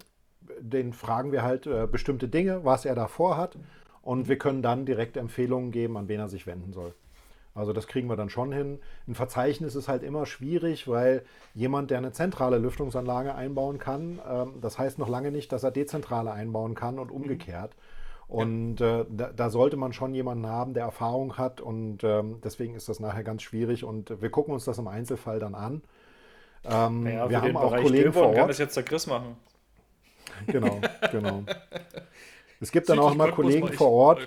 den fragen wir halt äh, bestimmte Dinge, was er da vorhat. Und wir können dann direkt Empfehlungen geben, an wen er sich wenden soll. Also das kriegen wir dann schon hin. Ein Verzeichnis ist halt immer schwierig, weil jemand, der eine zentrale Lüftungsanlage einbauen kann, ähm, das heißt noch lange nicht, dass er dezentrale einbauen kann und umgekehrt. Mhm. Und äh, da, da, sollte man schon jemanden haben, der Erfahrung hat und ähm, deswegen ist das nachher ganz schwierig und wir gucken uns das im Einzelfall dann an. Ähm, naja, wir haben auch Bereich Kollegen vor Ort. kann das jetzt der Chris machen. Genau, genau. Es gibt dann auch immer Kollegen vor Ort,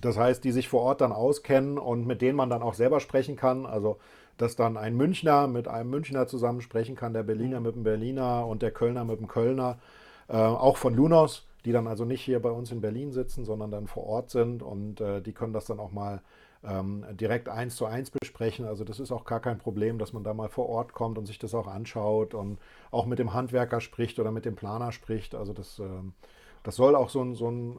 das heißt, die sich vor Ort dann auskennen und mit denen man dann auch selber sprechen kann. Also, dass dann ein Münchner mit einem Münchner zusammen sprechen kann, der Berliner mit dem Berliner und der Kölner mit dem Kölner. Äh, auch von Lunos, die dann also nicht hier bei uns in Berlin sitzen, sondern dann vor Ort sind und äh, die können das dann auch mal ähm, direkt eins zu eins besprechen. Also das ist auch gar kein Problem, dass man da mal vor Ort kommt und sich das auch anschaut und auch mit dem Handwerker spricht oder mit dem Planer spricht. Also das, ähm, das soll auch so ein, so ein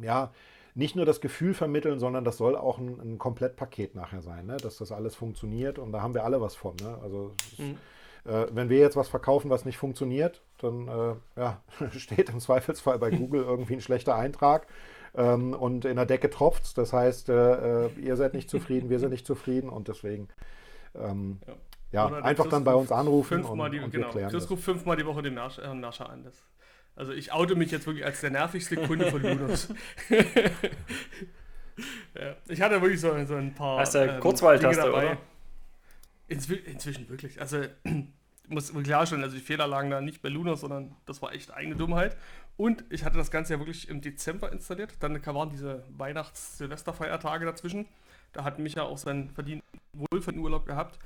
äh, ja, nicht nur das Gefühl vermitteln, sondern das soll auch ein, ein Komplettpaket nachher sein, ne? dass das alles funktioniert und da haben wir alle was von. Ne? Also mhm. Äh, wenn wir jetzt was verkaufen, was nicht funktioniert, dann äh, ja, steht im Zweifelsfall bei Google irgendwie ein schlechter Eintrag ähm, und in der Decke tropft es. Das heißt, äh, äh, ihr seid nicht zufrieden, wir sind nicht zufrieden und deswegen ähm, ja, ja einfach dann bei uns anrufen und, die, und genau, wir Chris ruft fünfmal die Woche den Nascher, Nascher an. Das also ich oute mich jetzt wirklich als der nervigste Kunde von Lunos. ja, ich hatte wirklich so, so ein paar. Hast du ähm, Kurzwahltaste, oder? Inzw inzwischen wirklich. Also muss klar schon, also die Fehler lagen da nicht bei Lunos, sondern das war echt eigene Dummheit. Und ich hatte das Ganze ja wirklich im Dezember installiert. Dann waren diese Weihnachts-Silvesterfeiertage dazwischen. Da hat Micha auch seinen verdienten Wohlverdienten gehabt.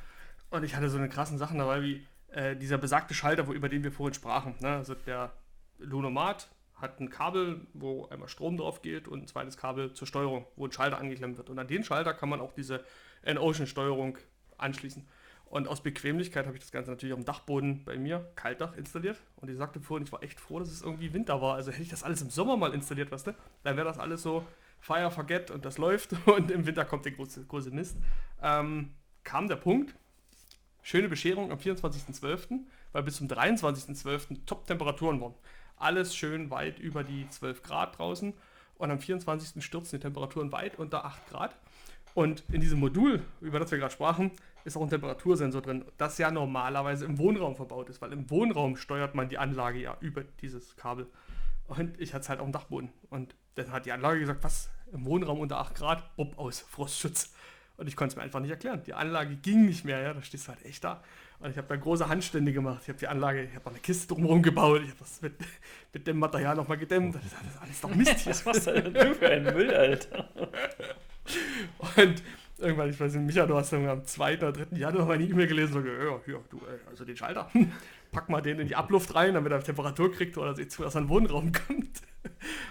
Und ich hatte so eine krassen Sachen dabei, wie äh, dieser besagte Schalter, wo, über den wir vorhin sprachen. Ne? Also der Lunomat hat ein Kabel, wo einmal Strom drauf geht und ein zweites Kabel zur Steuerung, wo ein Schalter angeklemmt wird. Und an den Schalter kann man auch diese N-Ocean-Steuerung anschließen. Und aus Bequemlichkeit habe ich das Ganze natürlich auf dem Dachboden bei mir, Kaltdach, installiert. Und ich sagte vorhin, ich war echt froh, dass es irgendwie Winter war. Also hätte ich das alles im Sommer mal installiert, weißt du, dann wäre das alles so Fire, Forget und das läuft und im Winter kommt der große, große Mist. Ähm, kam der Punkt, schöne Bescherung am 24.12., weil bis zum 23.12. Top-Temperaturen waren alles schön weit über die 12 Grad draußen. Und am 24. stürzen die Temperaturen weit unter 8 Grad. Und in diesem Modul, über das wir gerade sprachen, ist auch ein Temperatursensor drin, das ja normalerweise im Wohnraum verbaut ist, weil im Wohnraum steuert man die Anlage ja über dieses Kabel. Und ich hatte es halt auf dem Dachboden. Und dann hat die Anlage gesagt, was, im Wohnraum unter 8 Grad, bupp, aus, Frostschutz. Und ich konnte es mir einfach nicht erklären. Die Anlage ging nicht mehr, ja, da stehst du halt echt da. Und ich habe da große Handstände gemacht. Ich habe die Anlage, ich habe eine Kiste drumherum gebaut. Ich habe das mit, mit dem Material nochmal gedämmt. Das ist alles doch Mist hier. Was machst du für einen Müll, Alter? Und irgendwann, ich weiß nicht, Micha, du hast dann am 2. oder 3. Januar meine E-Mail gelesen und gesagt, ja, ja, du, also den Schalter, pack mal den in die Abluft rein, damit er Temperatur kriegt oder dass er in den Wohnraum kommt.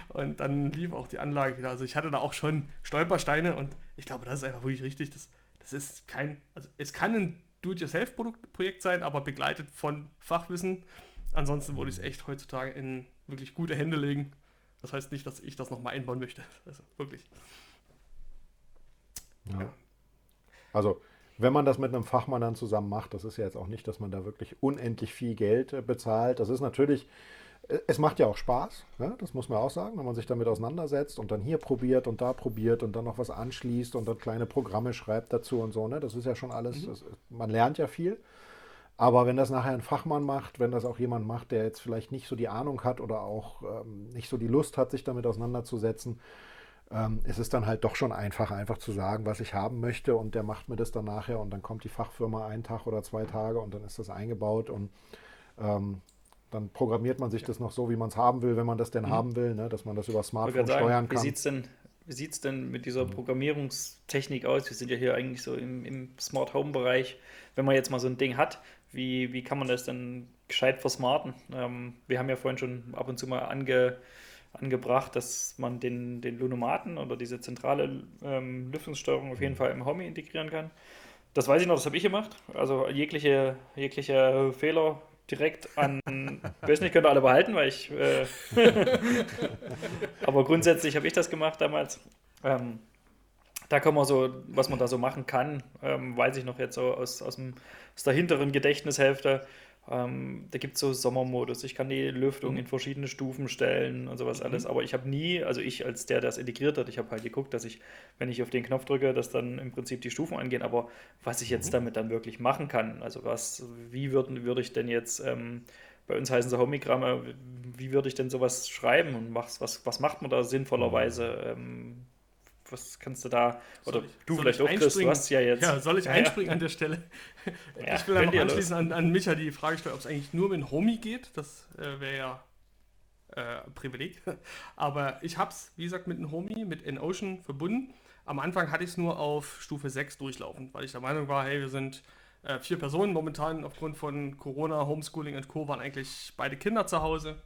Und dann lief auch die Anlage wieder. Also ich hatte da auch schon Stolpersteine und ich glaube, das ist einfach wirklich richtig. Das, das ist kein, also es kann ein Do-it-yourself-Projekt sein, aber begleitet von Fachwissen. Ansonsten würde ich es echt heutzutage in wirklich gute Hände legen. Das heißt nicht, dass ich das nochmal einbauen möchte. Also wirklich. Ja. Also, wenn man das mit einem Fachmann dann zusammen macht, das ist ja jetzt auch nicht, dass man da wirklich unendlich viel Geld äh, bezahlt. Das ist natürlich es macht ja auch Spaß, ne? das muss man auch sagen, wenn man sich damit auseinandersetzt und dann hier probiert und da probiert und dann noch was anschließt und dann kleine Programme schreibt dazu und so. Ne? Das ist ja schon alles, mhm. das, man lernt ja viel. Aber wenn das nachher ein Fachmann macht, wenn das auch jemand macht, der jetzt vielleicht nicht so die Ahnung hat oder auch ähm, nicht so die Lust hat, sich damit auseinanderzusetzen, ähm, ist es dann halt doch schon einfacher, einfach zu sagen, was ich haben möchte und der macht mir das dann nachher und dann kommt die Fachfirma einen Tag oder zwei Tage und dann ist das eingebaut und ähm, dann programmiert man sich das noch so, wie man es haben will, wenn man das denn mhm. haben will, ne? dass man das über Smartphone sagen, steuern kann. Wie sieht es denn, denn mit dieser mhm. Programmierungstechnik aus? Wir sind ja hier eigentlich so im, im Smart Home Bereich. Wenn man jetzt mal so ein Ding hat, wie, wie kann man das denn gescheit versmarten? Ähm, wir haben ja vorhin schon ab und zu mal ange, angebracht, dass man den, den Lunomaten oder diese zentrale ähm, Lüftungssteuerung auf jeden mhm. Fall im Home integrieren kann. Das weiß ich noch, das habe ich gemacht. Also jegliche, jegliche Fehler direkt an, ich weiß nicht, könnt ihr alle behalten, weil ich, äh, aber grundsätzlich habe ich das gemacht damals. Ähm, da kann man so, was man da so machen kann, ähm, weiß ich noch jetzt so aus, aus, dem, aus der hinteren Gedächtnishälfte. Ähm, da gibt es so Sommermodus. Ich kann die Lüftung in verschiedene Stufen stellen und sowas mhm. alles. Aber ich habe nie, also ich als der, der das integriert hat, ich habe halt geguckt, dass ich, wenn ich auf den Knopf drücke, dass dann im Prinzip die Stufen angehen. Aber was ich jetzt mhm. damit dann wirklich machen kann, also was, wie würde würd ich denn jetzt, ähm, bei uns heißen sie Homigramme, wie würde ich denn sowas schreiben und was, was, was macht man da sinnvollerweise? Mhm. Ähm, was kannst du da, oder ich, du vielleicht auch, Chris, du hast ja jetzt. Ja, soll ich einspringen ja. an der Stelle? Ja, ich will dann noch anschließen an, an Micha die Frage stellen, ob es eigentlich nur mit Homie geht. Das äh, wäre ja äh, Privileg. Aber ich habe es, wie gesagt, mit einem Homie, mit InOcean verbunden. Am Anfang hatte ich es nur auf Stufe 6 durchlaufen, weil ich der Meinung war, hey, wir sind äh, vier Personen momentan aufgrund von Corona, Homeschooling und Co. waren eigentlich beide Kinder zu Hause.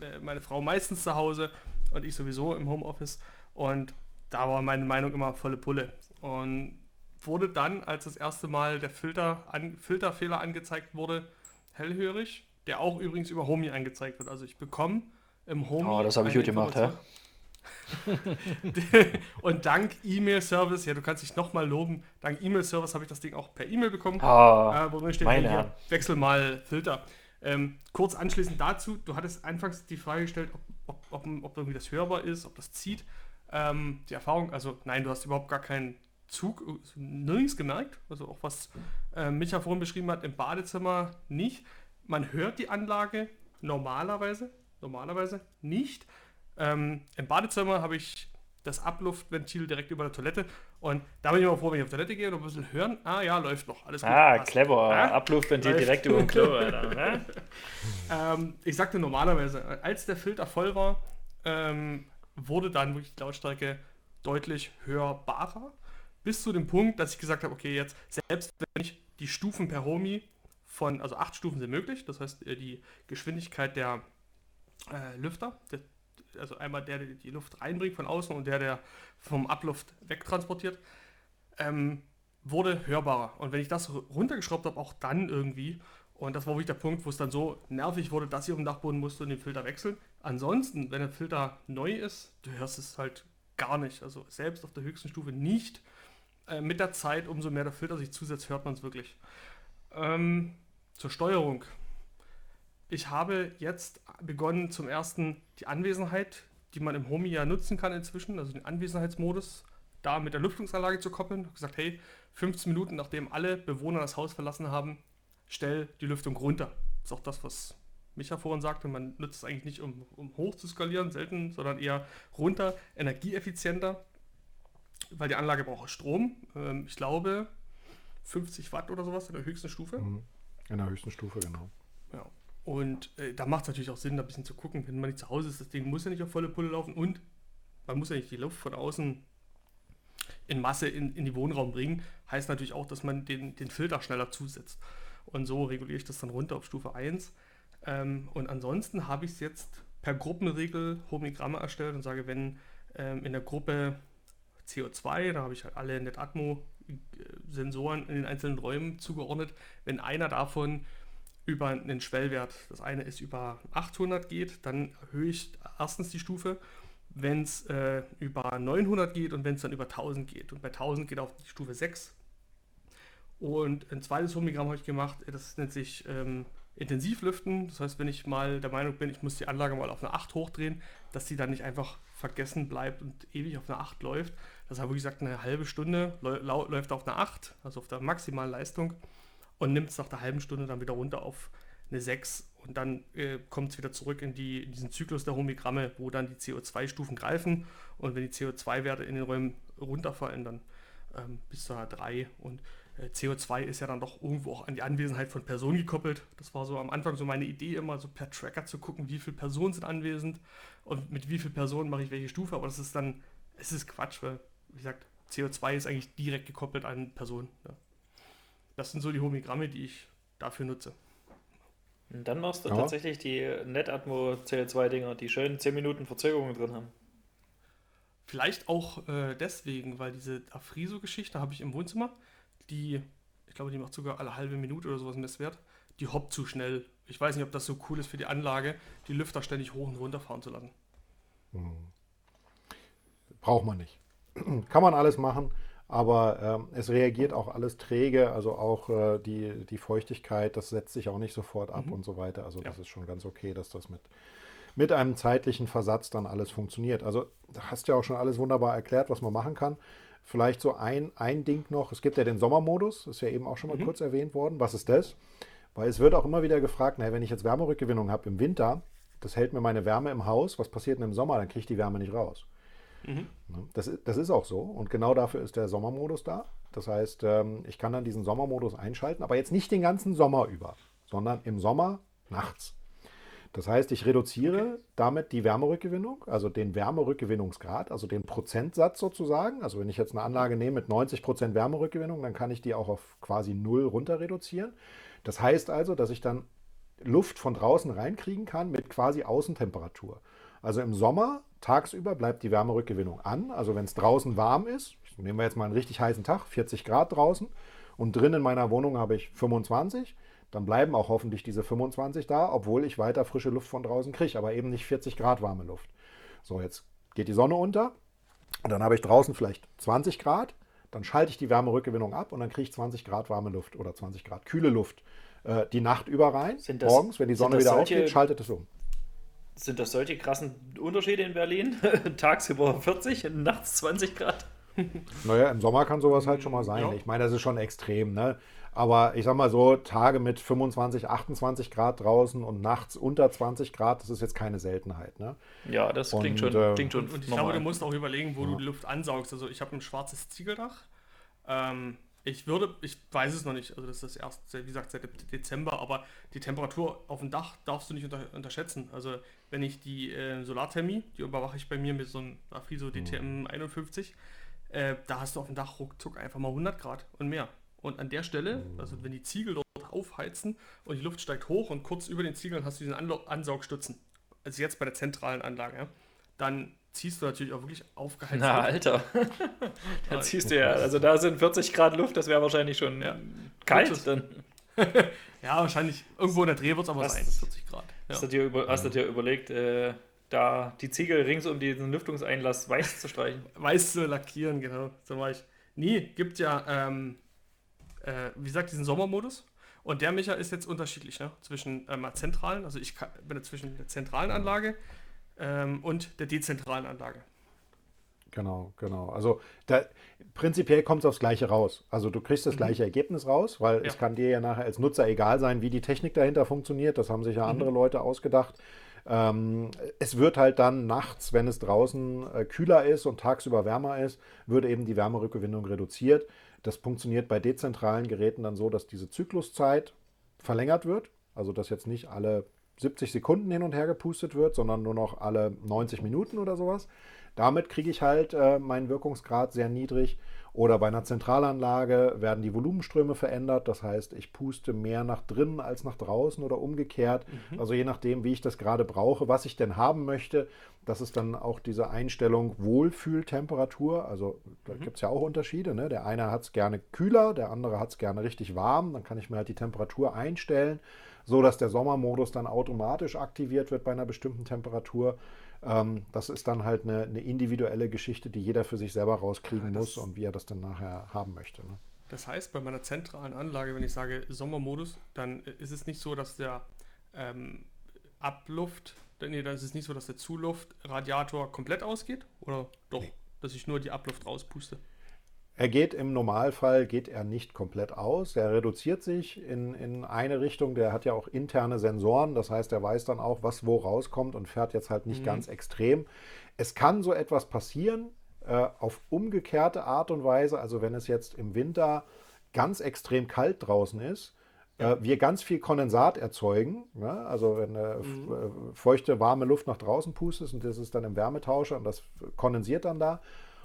Äh, meine Frau meistens zu Hause und ich sowieso im Homeoffice. Und da war meine Meinung immer volle Pulle. Und wurde dann, als das erste Mal der Filter an, Filterfehler angezeigt wurde, hellhörig, der auch übrigens über Homey angezeigt wird. Also ich bekomme im Homey. Oh, das habe ich gut gemacht, hä? und dank E-Mail-Service, ja, du kannst dich nochmal loben, dank E-Mail-Service habe ich das Ding auch per E-Mail bekommen. Oh, äh, wo steht, hey, hier, wechsel mal Filter. Ähm, kurz anschließend dazu, du hattest anfangs die Frage gestellt, ob, ob, ob, ob irgendwie das hörbar ist, ob das zieht. Ähm, die Erfahrung, also nein, du hast überhaupt gar keinen Zug, nirgends gemerkt. Also auch was äh, Micha vorhin beschrieben hat, im Badezimmer nicht. Man hört die Anlage normalerweise, normalerweise nicht. Ähm, Im Badezimmer habe ich das Abluftventil direkt über der Toilette und da bin ich immer froh, wenn ich auf Toilette gehe und ein bisschen hören. Ah ja, läuft noch, alles gut. Ah, passt. clever. Ja? Abluftventil läuft. direkt über den Klo. Ne? ähm, ich sagte normalerweise, als der Filter voll war, ähm, wurde dann wirklich die Lautstärke deutlich hörbarer. Bis zu dem Punkt, dass ich gesagt habe, okay, jetzt selbst wenn ich die Stufen per Homie von, also acht Stufen sind möglich, das heißt äh, die Geschwindigkeit der äh, Lüfter, der, also einmal der, der die Luft reinbringt von außen und der, der vom Abluft wegtransportiert, ähm, wurde hörbarer. Und wenn ich das runtergeschraubt habe, auch dann irgendwie, und das war wirklich der Punkt, wo es dann so nervig wurde, dass ich auf dem Dachboden musste und den Filter wechseln. Ansonsten, wenn der Filter neu ist, du hörst es halt gar nicht. Also selbst auf der höchsten Stufe nicht. Äh, mit der Zeit, umso mehr der Filter sich zusetzt, hört man es wirklich. Ähm, zur Steuerung. Ich habe jetzt begonnen, zum ersten die Anwesenheit, die man im Homie ja nutzen kann inzwischen, also den Anwesenheitsmodus, da mit der Lüftungsanlage zu koppeln. Ich habe gesagt, hey, 15 Minuten nachdem alle Bewohner das Haus verlassen haben, stell die Lüftung runter. Das ist auch das, was Micha vorhin sagte, man nutzt es eigentlich nicht, um, um hoch zu skalieren, selten, sondern eher runter, energieeffizienter, weil die Anlage braucht Strom. Ähm, ich glaube 50 Watt oder sowas in der höchsten Stufe. Mhm. In der höchsten Stufe, genau. Ja. Und äh, da macht es natürlich auch Sinn, da ein bisschen zu gucken, wenn man nicht zu Hause ist, das Ding muss ja nicht auf volle Pulle laufen und man muss ja nicht die Luft von außen in Masse in, in die Wohnraum bringen. Heißt natürlich auch, dass man den, den Filter schneller zusetzt. Und so reguliere ich das dann runter auf Stufe 1. Ähm, und ansonsten habe ich es jetzt per Gruppenregel Homogramme erstellt und sage, wenn ähm, in der Gruppe CO2, da habe ich halt alle NetAtmo-Sensoren in den einzelnen Räumen zugeordnet, wenn einer davon über einen Schwellwert, das eine ist über 800 geht, dann erhöhe ich erstens die Stufe, wenn es äh, über 900 geht und wenn es dann über 1000 geht. Und bei 1000 geht auf die Stufe 6. Und ein zweites Homogramm habe ich gemacht, das nennt sich ähm, Intensivlüften. Das heißt, wenn ich mal der Meinung bin, ich muss die Anlage mal auf eine 8 hochdrehen, dass sie dann nicht einfach vergessen bleibt und ewig auf eine 8 läuft. Das habe ich gesagt, eine halbe Stunde läuft auf eine 8, also auf der maximalen Leistung und nimmt es nach einer halben Stunde dann wieder runter auf eine 6 und dann äh, kommt es wieder zurück in, die, in, diesen Zyklus der Homogramme, wo dann die CO2-Stufen greifen und wenn die CO2-Werte in den Räumen runterfallen, dann ähm, bis zu einer 3 und CO2 ist ja dann doch irgendwo auch an die Anwesenheit von Personen gekoppelt. Das war so am Anfang so meine Idee, immer so per Tracker zu gucken, wie viele Personen sind anwesend und mit wie vielen Personen mache ich welche Stufe. Aber das ist dann, es ist Quatsch, weil, wie gesagt, CO2 ist eigentlich direkt gekoppelt an Personen. Ja. Das sind so die Homogramme, die ich dafür nutze. Und dann machst du ja. tatsächlich die NetAtmo CO2-Dinger, die schön 10 Minuten Verzögerung drin haben. Vielleicht auch äh, deswegen, weil diese Afriso-Geschichte habe ich im Wohnzimmer die, ich glaube, die macht sogar alle halbe Minute oder sowas Messwert, die hoppt zu schnell. Ich weiß nicht, ob das so cool ist für die Anlage, die Lüfter ständig hoch und runter fahren zu lassen. Hm. Braucht man nicht. Kann man alles machen, aber ähm, es reagiert auch alles träge, also auch äh, die, die Feuchtigkeit, das setzt sich auch nicht sofort ab mhm. und so weiter. Also ja. das ist schon ganz okay, dass das mit, mit einem zeitlichen Versatz dann alles funktioniert. Also hast du ja auch schon alles wunderbar erklärt, was man machen kann. Vielleicht so ein, ein Ding noch. Es gibt ja den Sommermodus, das ist ja eben auch schon mal mhm. kurz erwähnt worden. Was ist das? Weil es wird auch immer wieder gefragt, naja, wenn ich jetzt Wärmerückgewinnung habe im Winter, das hält mir meine Wärme im Haus, was passiert denn im Sommer? Dann kriege ich die Wärme nicht raus. Mhm. Ne? Das, das ist auch so und genau dafür ist der Sommermodus da. Das heißt, ähm, ich kann dann diesen Sommermodus einschalten, aber jetzt nicht den ganzen Sommer über, sondern im Sommer nachts. Das heißt, ich reduziere damit die Wärmerückgewinnung, also den Wärmerückgewinnungsgrad, also den Prozentsatz sozusagen. Also wenn ich jetzt eine Anlage nehme mit 90 Prozent Wärmerückgewinnung, dann kann ich die auch auf quasi null runter reduzieren. Das heißt also, dass ich dann Luft von draußen reinkriegen kann mit quasi Außentemperatur. Also im Sommer tagsüber bleibt die Wärmerückgewinnung an. Also wenn es draußen warm ist, nehmen wir jetzt mal einen richtig heißen Tag, 40 Grad draußen, und drin in meiner Wohnung habe ich 25, dann bleiben auch hoffentlich diese 25 da, obwohl ich weiter frische Luft von draußen kriege, aber eben nicht 40 Grad warme Luft. So, jetzt geht die Sonne unter und dann habe ich draußen vielleicht 20 Grad, dann schalte ich die Wärmerückgewinnung ab und dann kriege ich 20 Grad warme Luft oder 20 Grad kühle Luft äh, die Nacht über rein. Sind das- Morgens, wenn die Sonne wieder solche- aufgeht, schaltet es um. Sind das solche krassen Unterschiede in Berlin? Tagsüber 40, nachts 20 Grad? Naja, im Sommer kann sowas halt schon mal sein. Ja. Ich meine, das ist schon extrem, ne? Aber ich sag mal so, Tage mit 25, 28 Grad draußen und nachts unter 20 Grad, das ist jetzt keine Seltenheit, ne? Ja, das klingt Und, schon, äh, klingt schon Und, und ich normal. glaube, du musst auch überlegen, wo du die Luft ansaugst. Also ich habe ein schwarzes Ziegeldach. Ähm, ich würde, ich weiß es noch nicht, also das ist erst, wie gesagt, seit Dezember, aber die Temperatur auf dem Dach darfst du nicht unter, unterschätzen. Also wenn ich die äh, Solarthermie, die überwache ich bei mir mit so einem Afiso DTM 51, äh, da hast du auf dem Dach ruckzuck einfach mal 100 Grad und mehr. Und an der Stelle, also wenn die Ziegel dort aufheizen und die Luft steigt hoch und kurz über den Ziegeln hast du diesen Anlo Ansaugstützen, also jetzt bei der zentralen Anlage, ja, dann ziehst du natürlich auch wirklich aufgeheizt. Na, Alter. da ziehst du ja, also da sind 40 Grad Luft, das wäre wahrscheinlich schon ja, kalt dann. Ja, wahrscheinlich irgendwo in der Dreh wird es aber Was? sein, 40 Grad. Ja. Hast, du dir über, hast du dir überlegt, äh, da die Ziegel rings um diesen Lüftungseinlass weiß zu streichen? Weiß zu lackieren, genau. So war ich. Nie, gibt ja, ähm, äh, wie gesagt, diesen Sommermodus. Und der Micha ist jetzt unterschiedlich, ne? Zwischen ähm, zentralen, also ich kann, bin zwischen der zentralen Anlage ähm, und der dezentralen Anlage. Genau, genau. Also da, prinzipiell kommt es aufs Gleiche raus. Also du kriegst das gleiche Ergebnis raus, weil es Ja. kann dir ja nachher als Nutzer egal sein, wie die Technik dahinter funktioniert. Das haben sich ja andere Leute ausgedacht. Ähm, es wird halt dann nachts, wenn es draußen äh, kühler ist und tagsüber wärmer ist, würde eben die Wärmerückgewinnung reduziert. Das funktioniert bei dezentralen Geräten dann so, dass diese Zykluszeit verlängert wird. Also dass jetzt nicht alle 70 Sekunden hin und her gepustet wird, sondern nur noch alle 90 Minuten oder sowas. Damit kriege ich halt äh, meinen Wirkungsgrad sehr niedrig. Oder bei einer Zentralanlage werden die Volumenströme verändert. Das heißt, ich puste mehr nach drinnen als nach draußen oder umgekehrt. Also je nachdem, wie ich das gerade brauche, was ich denn haben möchte. Das ist dann auch diese Einstellung Wohlfühltemperatur. Also da gibt es ja auch Unterschiede. Ne? Der eine hat es gerne kühler, der andere hat es gerne richtig warm. Dann kann ich mir halt die Temperatur einstellen, so dass der Sommermodus dann automatisch aktiviert wird bei einer bestimmten Temperatur. Ähm, das ist dann halt eine, eine individuelle Geschichte, die jeder für sich selber rauskriegen Ja, muss und wie er das dann nachher haben möchte. Ne? Das heißt, bei meiner zentralen Anlage, wenn ich sage Sommermodus, dann ist es nicht so, dass der ähm, Abluft, nee, dann ist es nicht so, dass der Zuluftradiator komplett ausgeht? Oder doch, dass ich nur die Abluft rauspuste? Er geht im Normalfall geht er nicht komplett aus. Er reduziert sich in, in eine Richtung. Der hat ja auch interne Sensoren. Das heißt, er weiß dann auch, was wo rauskommt und fährt jetzt halt nicht ganz extrem. Es kann so etwas passieren äh, auf umgekehrte Art und Weise. Also wenn es jetzt im Winter ganz extrem kalt draußen ist, äh, wir ganz viel Kondensat erzeugen. Ne? Also wenn äh, f- äh, feuchte, warme Luft nach draußen pustet und das ist dann im Wärmetauscher und das kondensiert dann da.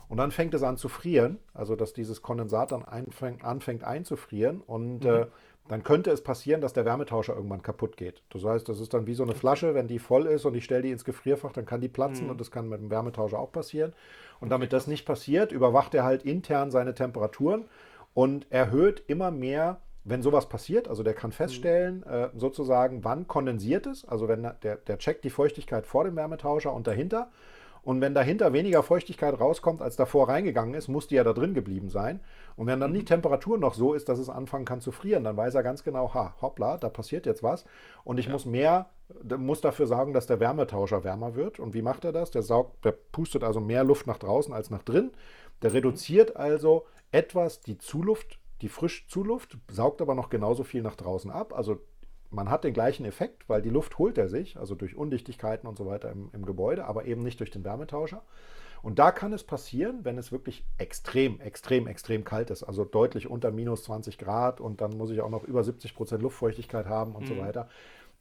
Und dann fängt es an zu frieren, also dass dieses Kondensat dann einfängt, anfängt einzufrieren und äh, dann könnte es passieren, dass der Wärmetauscher irgendwann kaputt geht. Das heißt, das ist dann wie so eine Flasche, wenn die voll ist und ich stelle die ins Gefrierfach, dann kann die platzen und das kann mit dem Wärmetauscher auch passieren. Und damit das nicht passiert, überwacht er halt intern seine Temperaturen und erhöht immer mehr, wenn sowas passiert. Also der kann feststellen, äh, sozusagen, wann kondensiert es. Also wenn der, der checkt die Feuchtigkeit vor dem Wärmetauscher und dahinter. Und wenn dahinter weniger Feuchtigkeit rauskommt, als davor reingegangen ist, muss die ja da drin geblieben sein. Und wenn dann die Temperatur noch so ist, dass es anfangen kann zu frieren, dann weiß er ganz genau, ha, hoppla, da passiert jetzt was. Und ich muss mehr, muss dafür sorgen, dass der Wärmetauscher wärmer wird. Und wie macht er das? Der saugt, der pustet also mehr Luft nach draußen als nach drin. Der reduziert also etwas die Zuluft, die Frischzuluft, saugt aber noch genauso viel nach draußen ab. Also man hat den gleichen Effekt, weil die Luft holt er sich, also durch Undichtigkeiten und so weiter im, im Gebäude, aber eben nicht durch den Wärmetauscher. Und da kann es passieren, wenn es wirklich extrem, extrem, extrem kalt ist, also deutlich unter minus 20 Grad und dann muss ich auch noch über 70 Prozent Luftfeuchtigkeit haben und so weiter.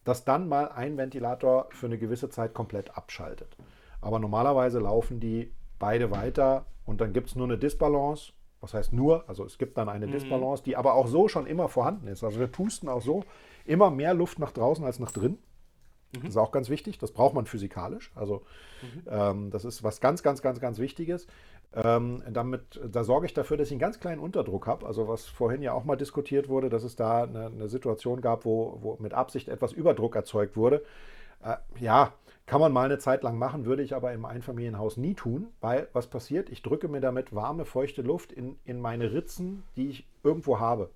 dass dann mal ein Ventilator für eine gewisse Zeit komplett abschaltet. Aber normalerweise laufen die beide weiter und dann gibt es nur eine Disbalance. Was heißt nur? Also es gibt dann eine mhm. Disbalance, die aber auch so schon immer vorhanden ist. Also wir pusten auch so immer mehr Luft nach draußen als nach drin. Mhm. Das ist auch ganz wichtig. Das braucht man physikalisch. Also mhm. ähm, das ist was ganz, ganz, ganz, ganz Wichtiges. Ähm, damit, da sorge ich dafür, dass ich einen ganz kleinen Unterdruck habe. Also was vorhin ja auch mal diskutiert wurde, dass es da eine, eine Situation gab, wo, wo, mit Absicht etwas Überdruck erzeugt wurde. Äh, ja, kann man mal eine Zeit lang machen, würde ich aber im Einfamilienhaus nie tun, weil was passiert? Ich drücke mir damit warme, feuchte Luft in, in meine Ritzen, die ich irgendwo habe.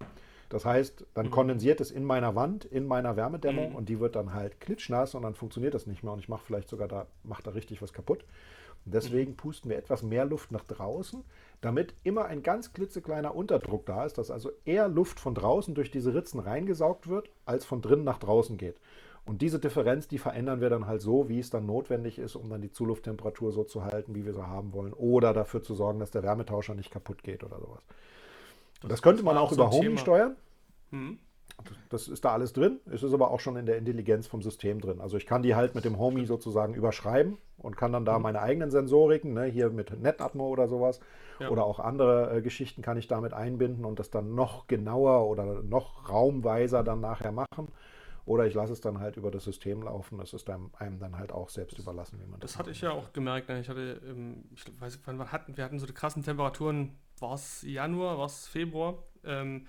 Das heißt, dann mhm. kondensiert es in meiner Wand, in meiner Wärmedämmung mhm. und die wird dann halt klitschnass und dann funktioniert das nicht mehr und ich mache vielleicht sogar da, mache da richtig was kaputt. Und deswegen mhm. pusten wir etwas mehr Luft nach draußen, damit immer ein ganz klitzekleiner Unterdruck da ist, dass also eher Luft von draußen durch diese Ritzen reingesaugt wird, als von drinnen nach draußen geht. Und diese Differenz, die verändern wir dann halt so, wie es dann notwendig ist, um dann die Zulufttemperatur so zu halten, wie wir sie haben wollen. Oder dafür zu sorgen, dass der Wärmetauscher nicht kaputt geht oder sowas. Das, das könnte man auch, auch über Homey steuern. Mhm. Das ist da alles drin. Es ist aber auch schon in der Intelligenz vom System drin. Also ich kann die halt mit dem Homey sozusagen überschreiben und kann dann da mhm. meine eigenen Sensoriken, ne, hier mit NetAtmo oder sowas, ja. oder auch andere äh, Geschichten kann ich damit einbinden und das dann noch genauer oder noch raumweiser dann nachher machen. Oder ich lasse es dann halt über das System laufen. Das ist einem, einem dann halt auch selbst überlassen, wie man das. Das hatte ich ja auch gemerkt. Ne? Ich hatte, ich weiß, wann wir hatten, wir hatten so die krassen Temperaturen. War es Januar, war es Februar? Ähm,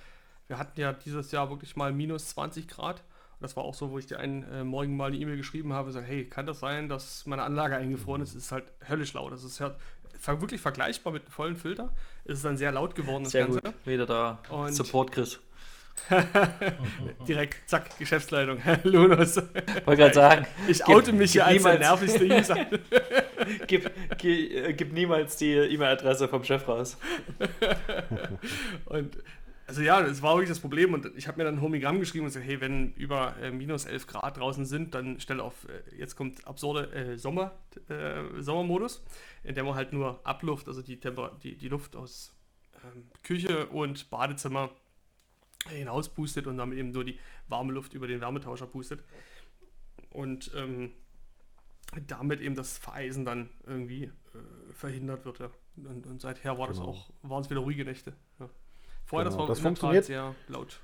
wir hatten ja dieses Jahr wirklich mal minus 20 Grad. Das war auch so, wo ich dir einen äh, Morgen mal eine E-Mail geschrieben habe, so, hey, kann das sein, dass meine Anlage eingefroren ist? Es ist halt höllisch laut. Das ist ja wirklich vergleichbar mit einem vollen Filter. Es ist dann sehr laut geworden, das sehr Ganze. Gut. Wieder da. Und Support Chris. Direkt, zack, Geschäftsleitung. Lunos. Wollte gerade sagen. Ich oute mich hier als der nervigste User. gib, gib, äh, gib, niemals die E-Mail-Adresse vom Chef raus. Und also ja, das war wirklich das Problem und ich habe mir dann ein Homigramm geschrieben und gesagt, hey, wenn über äh, minus 11 Grad draußen sind, dann stelle auf, äh, jetzt kommt absurde äh, Sommer, äh, Sommermodus, in dem man halt nur Abluft, also die, Temper die, die Luft aus ähm, Küche und Badezimmer hinaus pustet und damit eben so die warme Luft über den Wärmetauscher pustet. Und ähm, damit eben das Vereisen dann irgendwie äh, verhindert wird. Ja. Und, und, seither war genau. das auch, waren es wieder ruhige Nächte. Ja. Vorher genau. das war das funktioniert sehr laut.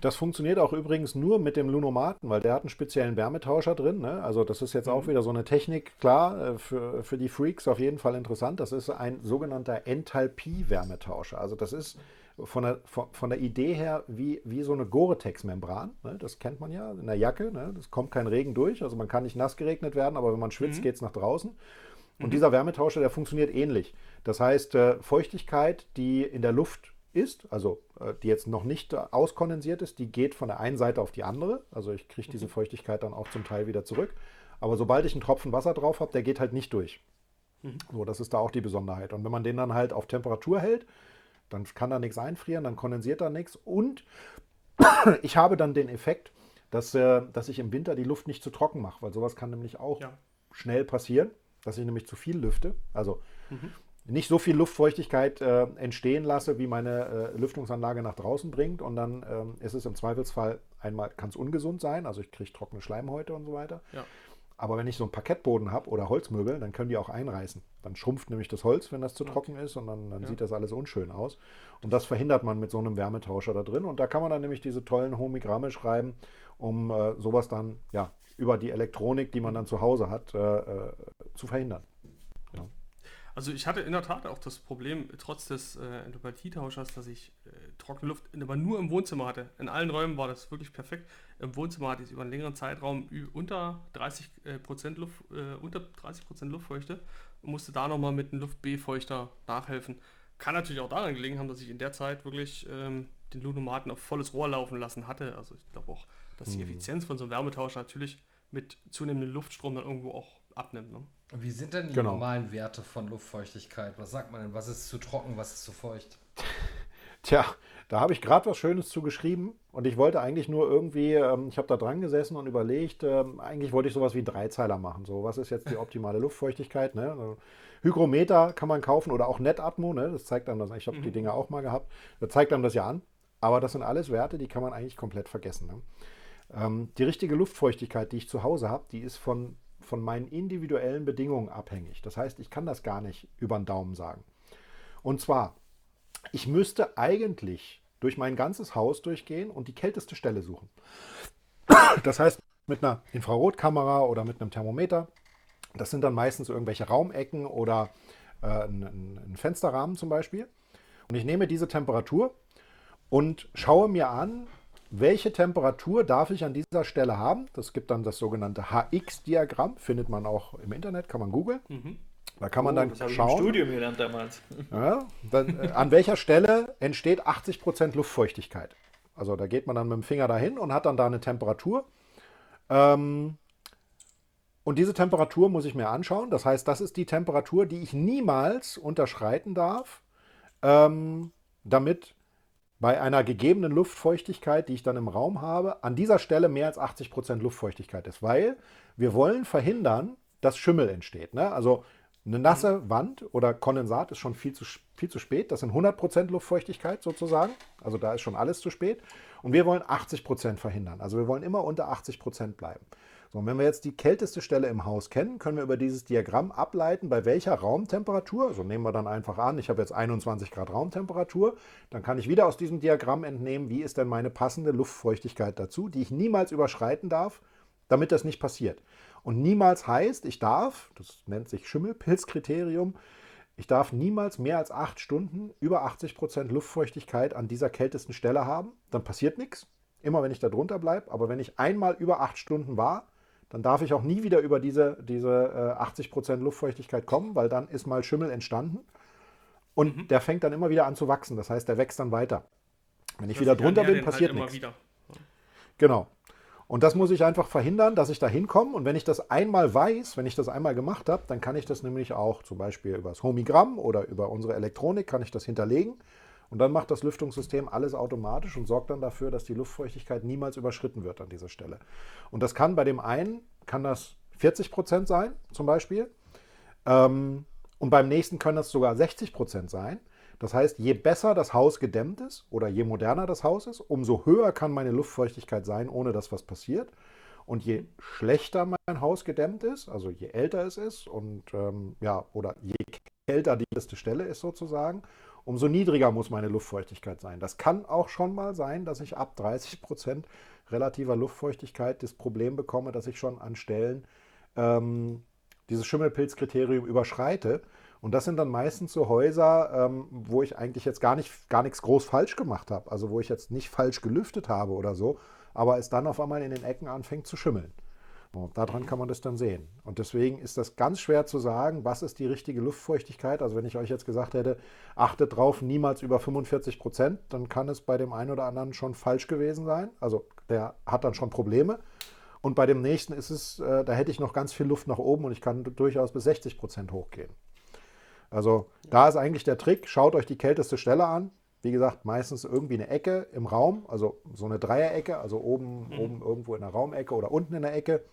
Das funktioniert auch übrigens nur mit dem Lunomaten, weil der hat einen speziellen Wärmetauscher drin. Ne? Also das ist jetzt mhm. auch wieder so eine Technik, klar, äh, für, für die Freaks auf jeden Fall interessant. Das ist ein sogenannter Enthalpie-Wärmetauscher. Also das ist von der, von, der Idee her wie, wie so eine Gore-Tex-Membran. Ne? Das kennt man ja in der Jacke. Ne? Das kommt kein Regen durch. Also man kann nicht nass geregnet werden, aber wenn man schwitzt, mhm. geht es nach draußen. Und mhm. dieser Wärmetauscher, der funktioniert ähnlich. Das heißt, äh, Feuchtigkeit, die in der Luft ist, also äh, die jetzt noch nicht auskondensiert ist, die geht von der einen Seite auf die andere. Also ich kriege diese mhm. Feuchtigkeit dann auch zum Teil wieder zurück. Aber sobald ich einen Tropfen Wasser drauf habe, der geht halt nicht durch. Mhm. So, das ist da auch die Besonderheit. Und wenn man den dann halt auf Temperatur hält, dann kann da nichts einfrieren, dann kondensiert da nichts. Und ich habe dann den Effekt, dass, äh, dass ich im Winter die Luft nicht zu trocken mache, weil sowas kann nämlich auch ja. schnell passieren, dass ich nämlich zu viel lüfte. Also mhm. nicht so viel Luftfeuchtigkeit äh, entstehen lasse, wie meine äh, Lüftungsanlage nach draußen bringt. Und dann ähm, ist es im Zweifelsfall einmal, kann es ungesund sein, also ich kriege trockene Schleimhäute und so weiter. Ja. Aber wenn ich so einen Parkettboden habe oder Holzmöbel, dann können die auch einreißen. Dann schrumpft nämlich das Holz, wenn das zu okay. trocken ist und dann, dann ja. sieht das alles unschön aus. Und das verhindert man mit so einem Wärmetauscher da drin. Und da kann man dann nämlich diese tollen Homigramme schreiben, um äh, sowas dann ja, über die Elektronik, die man dann zu Hause hat, äh, äh, zu verhindern. Also ich hatte in der Tat auch das Problem, trotz des äh, Endopathie-Tauschers, dass ich äh, trockene Luft aber nur im Wohnzimmer hatte. In allen Räumen war das wirklich perfekt. Im Wohnzimmer hatte ich über einen längeren Zeitraum unter 30 äh, Prozent Luft, äh, unter 30 Prozent Luftfeuchte und musste da nochmal mit einem Luft-B-Feuchter nachhelfen. Kann natürlich auch daran gelegen haben, dass ich in der Zeit wirklich ähm, den Lunomaten auf volles Rohr laufen lassen hatte. Also ich glaube auch, dass die mhm. Effizienz von so einem Wärmetauscher natürlich mit zunehmendem Luftstrom dann irgendwo auch abnimmt. Ne? Wie sind denn die genau. normalen Werte von Luftfeuchtigkeit? Was sagt man denn? Was ist zu trocken, was ist zu feucht? Tja, da habe ich gerade was Schönes zu geschrieben und ich wollte eigentlich nur irgendwie, ähm, ich habe da dran gesessen und überlegt, ähm, eigentlich wollte ich sowas wie Dreizeiler machen. So, was ist jetzt die optimale Luftfeuchtigkeit? Ne? Also, Hygrometer kann man kaufen oder auch NetAtmo, ne? das zeigt einem das. Ich habe mhm. die Dinge auch mal gehabt. Das zeigt einem das ja an. Aber das sind alles Werte, die kann man eigentlich komplett vergessen. Ne? Ähm, die richtige Luftfeuchtigkeit, die ich zu Hause habe, die ist von, von meinen individuellen Bedingungen abhängig. Das heißt, ich kann das gar nicht über den Daumen sagen. Und zwar, ich müsste eigentlich durch mein ganzes Haus durchgehen und die kälteste Stelle suchen. Das heißt, mit einer Infrarotkamera oder mit einem Thermometer, das sind dann meistens irgendwelche Raumecken oder äh, ein, ein Fensterrahmen zum Beispiel. Und ich nehme diese Temperatur und schaue mir an, welche Temperatur darf ich an dieser Stelle haben. Das gibt dann das sogenannte HX-Diagramm, findet man auch im Internet, kann man googeln. Mhm. Da kann man oh, dann das schauen. Ich im Studium gelernt damals. Ja, dann, äh, an welcher Stelle entsteht 80% Luftfeuchtigkeit. Also da geht man dann mit dem Finger dahin und hat dann da eine Temperatur. Ähm, und diese Temperatur muss ich mir anschauen. Das heißt, das ist die Temperatur, die ich niemals unterschreiten darf, ähm, damit bei einer gegebenen Luftfeuchtigkeit, die ich dann im Raum habe, an dieser Stelle mehr als 80% Luftfeuchtigkeit ist. Weil wir wollen verhindern, dass Schimmel entsteht. Ne? Also eine nasse Wand oder Kondensat ist schon viel zu, viel zu spät. Das sind 100% Luftfeuchtigkeit sozusagen. Also da ist schon alles zu spät. Und wir wollen 80% verhindern. Also wir wollen immer unter 80% bleiben. So, und wenn wir jetzt die kälteste Stelle im Haus kennen, können wir über dieses Diagramm ableiten, bei welcher Raumtemperatur, also nehmen wir dann einfach an, ich habe jetzt 21 Grad Raumtemperatur, dann kann ich wieder aus diesem Diagramm entnehmen, wie ist denn meine passende Luftfeuchtigkeit dazu, die ich niemals überschreiten darf, damit das nicht passiert. Und niemals heißt, ich darf, das nennt sich Schimmelpilzkriterium, ich darf niemals mehr als acht Stunden über 80 Prozent Luftfeuchtigkeit an dieser kältesten Stelle haben. Dann passiert nichts. Immer wenn ich da drunter bleibe. Aber wenn ich einmal über acht Stunden war, dann darf ich auch nie wieder über diese, diese äh, 80% Luftfeuchtigkeit kommen, weil dann ist mal Schimmel entstanden. Und mhm. der fängt dann immer wieder an zu wachsen. Das heißt, der wächst dann weiter. Wenn ich das wieder drunter bin, passiert halt nichts. Wieder. Genau. Und das muss ich einfach verhindern, dass ich da hinkomme. Und wenn ich das einmal weiß, wenn ich das einmal gemacht habe, dann kann ich das nämlich auch zum Beispiel über das Homigramm oder über unsere Elektronik kann ich das hinterlegen. Und dann macht das Lüftungssystem alles automatisch und sorgt dann dafür, dass die Luftfeuchtigkeit niemals überschritten wird an dieser Stelle. Und das kann bei dem einen, kann das 40 Prozent sein, zum Beispiel. Ähm, und beim nächsten können das sogar 60 Prozent sein. Das heißt, je besser das Haus gedämmt ist oder je moderner das Haus ist, umso höher kann meine Luftfeuchtigkeit sein, ohne dass was passiert. Und je schlechter mein Haus gedämmt ist, also je älter es ist und ähm, ja, oder je kälter die letzte Stelle ist sozusagen, umso niedriger muss meine Luftfeuchtigkeit sein. Das kann auch schon mal sein, dass ich ab 30 Prozent relativer Luftfeuchtigkeit das Problem bekomme, dass ich schon an Stellen ähm, dieses Schimmelpilzkriterium überschreite. Und das sind dann meistens so Häuser, ähm, wo ich eigentlich jetzt gar, nicht, gar nichts groß falsch gemacht habe. Also wo ich jetzt nicht falsch gelüftet habe oder so, aber es dann auf einmal in den Ecken anfängt zu schimmeln. Und daran kann man das dann sehen. Und deswegen ist das ganz schwer zu sagen, was ist die richtige Luftfeuchtigkeit. Also wenn ich euch jetzt gesagt hätte, achtet drauf, niemals über 45 Prozent, dann kann es bei dem einen oder anderen schon falsch gewesen sein. Also der hat dann schon Probleme. Und bei dem nächsten ist es, äh, da hätte ich noch ganz viel Luft nach oben und ich kann durchaus bis 60 Prozent hochgehen. Also da ist eigentlich der Trick, schaut euch die kälteste Stelle an. Wie gesagt, meistens irgendwie eine Ecke im Raum, also so eine Dreierecke, also oben, mhm. oben irgendwo in der Raumecke oder unten in der Ecke.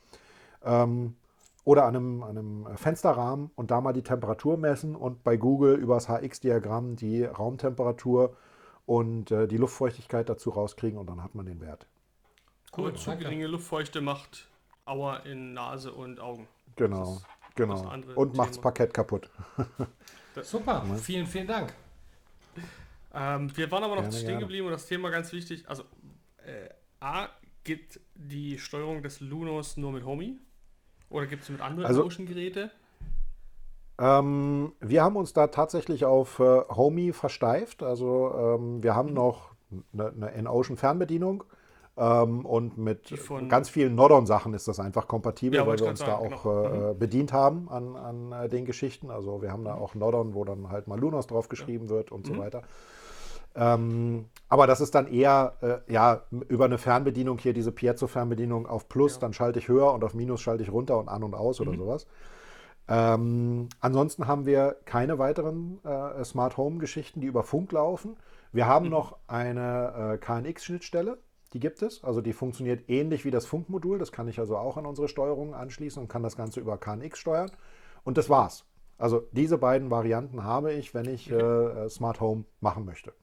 Ähm, oder an einem, an einem, Fensterrahmen und da mal die Temperatur messen und bei Google über das HX-Diagramm die Raumtemperatur und äh, die Luftfeuchtigkeit dazu rauskriegen und dann hat man den Wert. Cool, zu geringe Luftfeuchte macht Auer in Nase und Augen. Genau, genau. Und macht das Parkett kaputt. Super, vielen, vielen Dank. Ähm, wir waren aber noch gerne, stehen geblieben und das Thema ganz wichtig. Also, äh, A, gibt die Steuerung des Lunos nur mit Homey? Oder gibt es mit anderen also, Ocean-Geräte? Ähm, wir haben uns da tatsächlich auf äh, Homey versteift. Also, ähm, wir haben mhm. noch eine, In-Ocean-Fernbedienung. Ähm, und mit ganz vielen Nodon-Sachen ist das einfach kompatibel, ja, weil wir uns sagen, da auch genau. äh, mhm. bedient haben an, an äh, den Geschichten. Also wir haben da auch Nodon, wo dann halt mal Lunos drauf geschrieben ja. wird und mhm. so weiter. Ähm, aber das ist dann eher äh, ja, über eine Fernbedienung hier, diese Piezo-Fernbedienung auf Plus, ja. dann schalte ich höher und auf Minus schalte ich runter und an und aus mhm. oder sowas. Ähm, ansonsten haben wir keine weiteren äh, Smart Home-Geschichten, die über Funk laufen. Wir haben mhm. noch eine äh, KNX-Schnittstelle, die gibt es. Also die funktioniert ähnlich wie das Funkmodul. Das kann ich also auch an unsere Steuerung anschließen und kann das Ganze über KNX steuern. Und das war's. Also diese beiden Varianten habe ich, wenn ich äh, Smart Home machen möchte.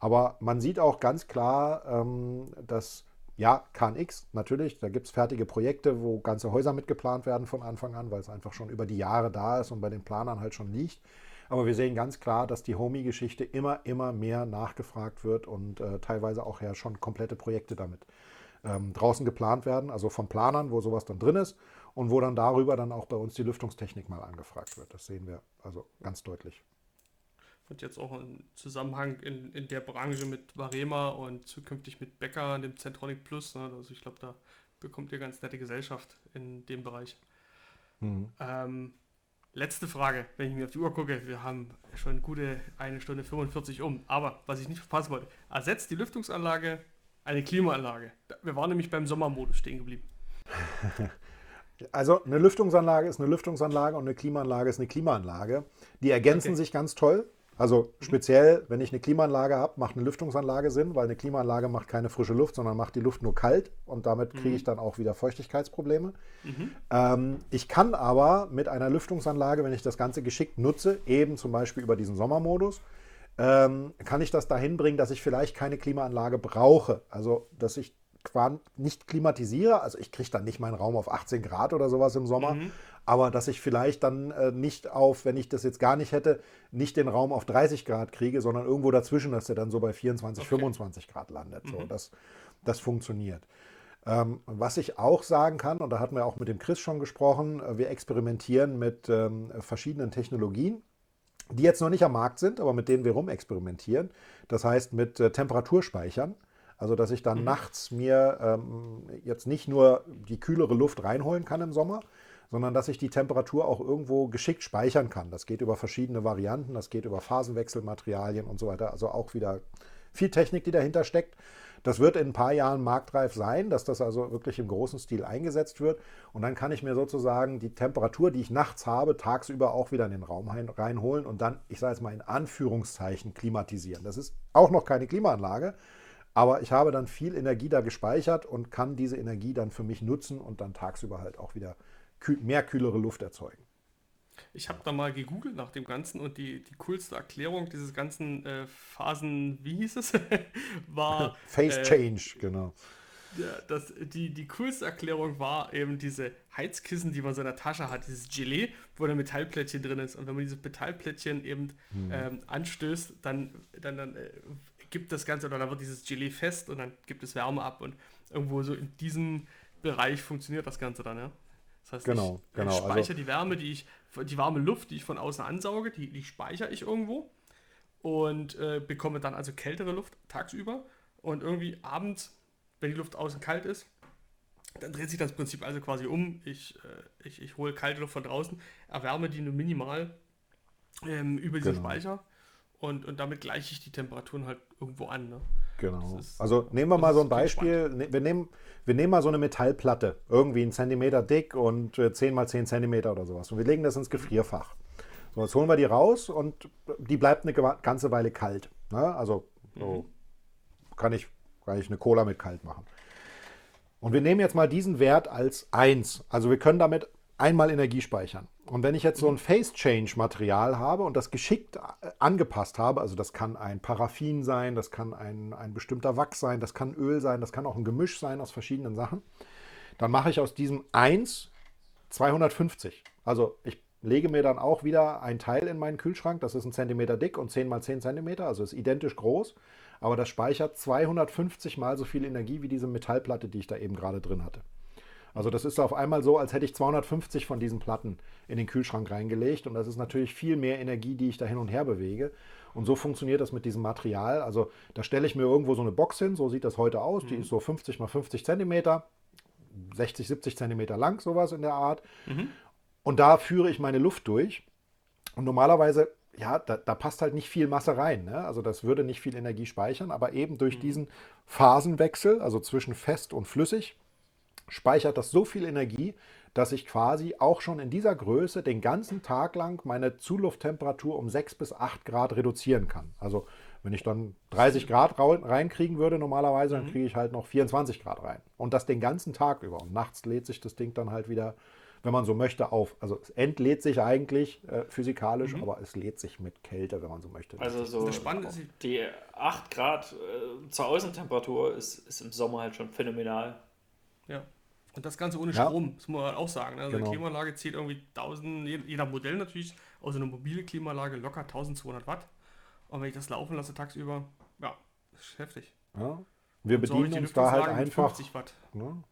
Aber man sieht auch ganz klar, ähm, dass Ja, KNX, natürlich. Da gibt es fertige Projekte, wo ganze Häuser mitgeplant werden von Anfang an, weil es einfach schon über die Jahre da ist und bei den Planern halt schon liegt. Aber wir sehen ganz klar, dass die Homey-Geschichte immer, immer mehr nachgefragt wird und äh, teilweise auch ja schon komplette Projekte damit ähm, draußen geplant werden, also von Planern, wo sowas dann drin ist und wo dann darüber dann auch bei uns die Lüftungstechnik mal angefragt wird. Das sehen wir also ganz deutlich. Und jetzt auch im Zusammenhang in, in der Branche mit Varema und zukünftig mit Becker und dem Centronic Plus. Ne? Also ich glaube, da bekommt ihr ganz nette Gesellschaft in dem Bereich. Mhm. Ähm, letzte Frage, wenn ich mir auf die Uhr gucke. Wir haben schon gute eine Stunde 45 um. Aber was ich nicht verpassen wollte, ersetzt die Lüftungsanlage eine Klimaanlage. Wir waren nämlich beim Sommermodus stehen geblieben. Also eine Lüftungsanlage ist eine Lüftungsanlage und eine Klimaanlage ist eine Klimaanlage. Die ergänzen okay. sich ganz toll. Also speziell, wenn ich eine Klimaanlage habe, macht eine Lüftungsanlage Sinn, weil eine Klimaanlage macht keine frische Luft, sondern macht die Luft nur kalt und damit kriege ich mhm. dann auch wieder Feuchtigkeitsprobleme. Mhm. Ähm, ich kann aber mit einer Lüftungsanlage, wenn ich das Ganze geschickt nutze, eben zum Beispiel über diesen Sommermodus, ähm, kann ich das dahin bringen, dass ich vielleicht keine Klimaanlage brauche. Also, dass ich nicht klimatisiere, also ich kriege dann nicht meinen Raum auf 18 Grad oder sowas im Sommer, mhm aber dass ich vielleicht dann äh, nicht auf, wenn ich das jetzt gar nicht hätte, nicht den Raum auf 30 Grad kriege, sondern irgendwo dazwischen, dass der dann so bei 24, okay. 25 Grad landet. Mhm. So, das, das funktioniert. Ähm, was ich auch sagen kann, und da hatten wir auch mit dem Chris schon gesprochen, äh, wir experimentieren mit ähm, verschiedenen Technologien, die jetzt noch nicht am Markt sind, aber mit denen wir rumexperimentieren. Das heißt mit äh, Temperaturspeichern. Also, dass ich dann mhm. nachts mir ähm, jetzt nicht nur die kühlere Luft reinholen kann im Sommer, sondern dass ich die Temperatur auch irgendwo geschickt speichern kann. Das geht über verschiedene Varianten, das geht über Phasenwechselmaterialien und so weiter. Also auch wieder viel Technik, die dahinter steckt. Das wird in ein paar Jahren marktreif sein, dass das also wirklich im großen Stil eingesetzt wird. Und dann kann ich mir sozusagen die Temperatur, die ich nachts habe, tagsüber auch wieder in den Raum reinholen und dann, ich sage jetzt mal in Anführungszeichen, klimatisieren. Das ist auch noch keine Klimaanlage, aber ich habe dann viel Energie da gespeichert und kann diese Energie dann für mich nutzen und dann tagsüber halt auch wieder mehr kühlere Luft erzeugen. Ich habe da mal gegoogelt nach dem Ganzen und die, die coolste Erklärung dieses ganzen äh, Phasen, wie hieß es, war. Phase äh, Change, genau. Ja, das, die, die coolste Erklärung war eben diese Heizkissen, die man so in der Tasche hat, dieses Gelee, wo ein Metallplättchen drin ist. Und wenn man dieses Metallplättchen eben hm. ähm, anstößt, dann, dann, dann äh, gibt das Ganze, oder dann wird dieses Gelee fest und dann gibt es Wärme ab. Und irgendwo so in diesem Bereich funktioniert das Ganze dann, ja. Das heißt, genau, ich genau. speichere also, die Wärme, die ich, die warme Luft, die ich von außen ansauge, die, die speichere ich irgendwo und äh, bekomme dann also kältere Luft tagsüber und irgendwie abends, wenn die Luft außen kalt ist, dann dreht sich das Prinzip also quasi um. Ich, äh, ich, ich hole kalte Luft von draußen, erwärme die nur minimal ähm, über diesen genau. Speicher und, und damit gleiche ich die Temperaturen halt irgendwo an. Ne? Genau. Ist, also nehmen wir mal so ein Beispiel. Ne, wir nehmen, wir nehmen mal so eine Metallplatte, irgendwie einen Zentimeter dick und 10 äh, mal 10 Zentimeter oder sowas. Und wir legen das ins Gefrierfach. So, jetzt holen wir die raus und die bleibt eine ganze Weile kalt. Ne? Also so mhm. kann, ich, kann ich eine Cola mit kalt machen. Und wir nehmen jetzt mal diesen Wert als 1. Also wir können damit einmal Energie speichern. Und wenn ich jetzt so ein Face-Change-Material habe und das geschickt äh, angepasst habe, also das kann ein Paraffin sein, das kann ein, ein bestimmter Wachs sein, das kann Öl sein, das kann auch ein Gemisch sein aus verschiedenen Sachen, dann mache ich aus diesem 1 250. Also ich lege mir dann auch wieder ein Teil in meinen Kühlschrank, das ist ein Zentimeter dick und 10 mal 10 Zentimeter, also ist identisch groß, aber das speichert 250 mal so viel Energie wie diese Metallplatte, die ich da eben gerade drin hatte. Also das ist auf einmal so, als hätte ich 250 von diesen Platten in den Kühlschrank reingelegt und das ist natürlich viel mehr Energie, die ich da hin und her bewege. Und so funktioniert das mit diesem Material. Also da stelle ich mir irgendwo so eine Box hin, so sieht das heute aus. Mhm. Die ist so 50 mal 50 Zentimeter, 60, 70 Zentimeter lang, sowas in der Art. Mhm. Und da führe ich meine Luft durch. Und normalerweise, ja, da, da passt halt nicht viel Masse rein. Ne? Also das würde nicht viel Energie speichern, aber eben durch mhm. diesen Phasenwechsel, also zwischen fest und flüssig, speichert das so viel Energie, dass ich quasi auch schon in dieser Größe den ganzen Tag lang meine Zulufttemperatur um 6 bis 8 Grad reduzieren kann. Also wenn ich dann 30 Grad reinkriegen würde normalerweise, dann mhm. kriege ich halt noch 24 Grad rein. Und das den ganzen Tag über. Und nachts lädt sich das Ding dann halt wieder wenn man so möchte, auf. Also es entlädt sich eigentlich äh, physikalisch, Mhm. aber es lädt sich mit Kälte, wenn man so möchte. Also so Das Spannende ist, die 8 Grad äh, zur Außentemperatur ist, ist im Sommer halt schon phänomenal. Ja. Und das Ganze ohne Ja. Strom, das muss man auch sagen. ne? Also Genau. eine Klimaanlage zieht irgendwie 1000, je, je nach Modell natürlich, also eine mobile Klimaanlage locker 1200 Watt. Und wenn ich das laufen lasse tagsüber, ja, ist heftig. ja? Wir Und so bedienen die uns da halt einfach 50 Watt. Ne?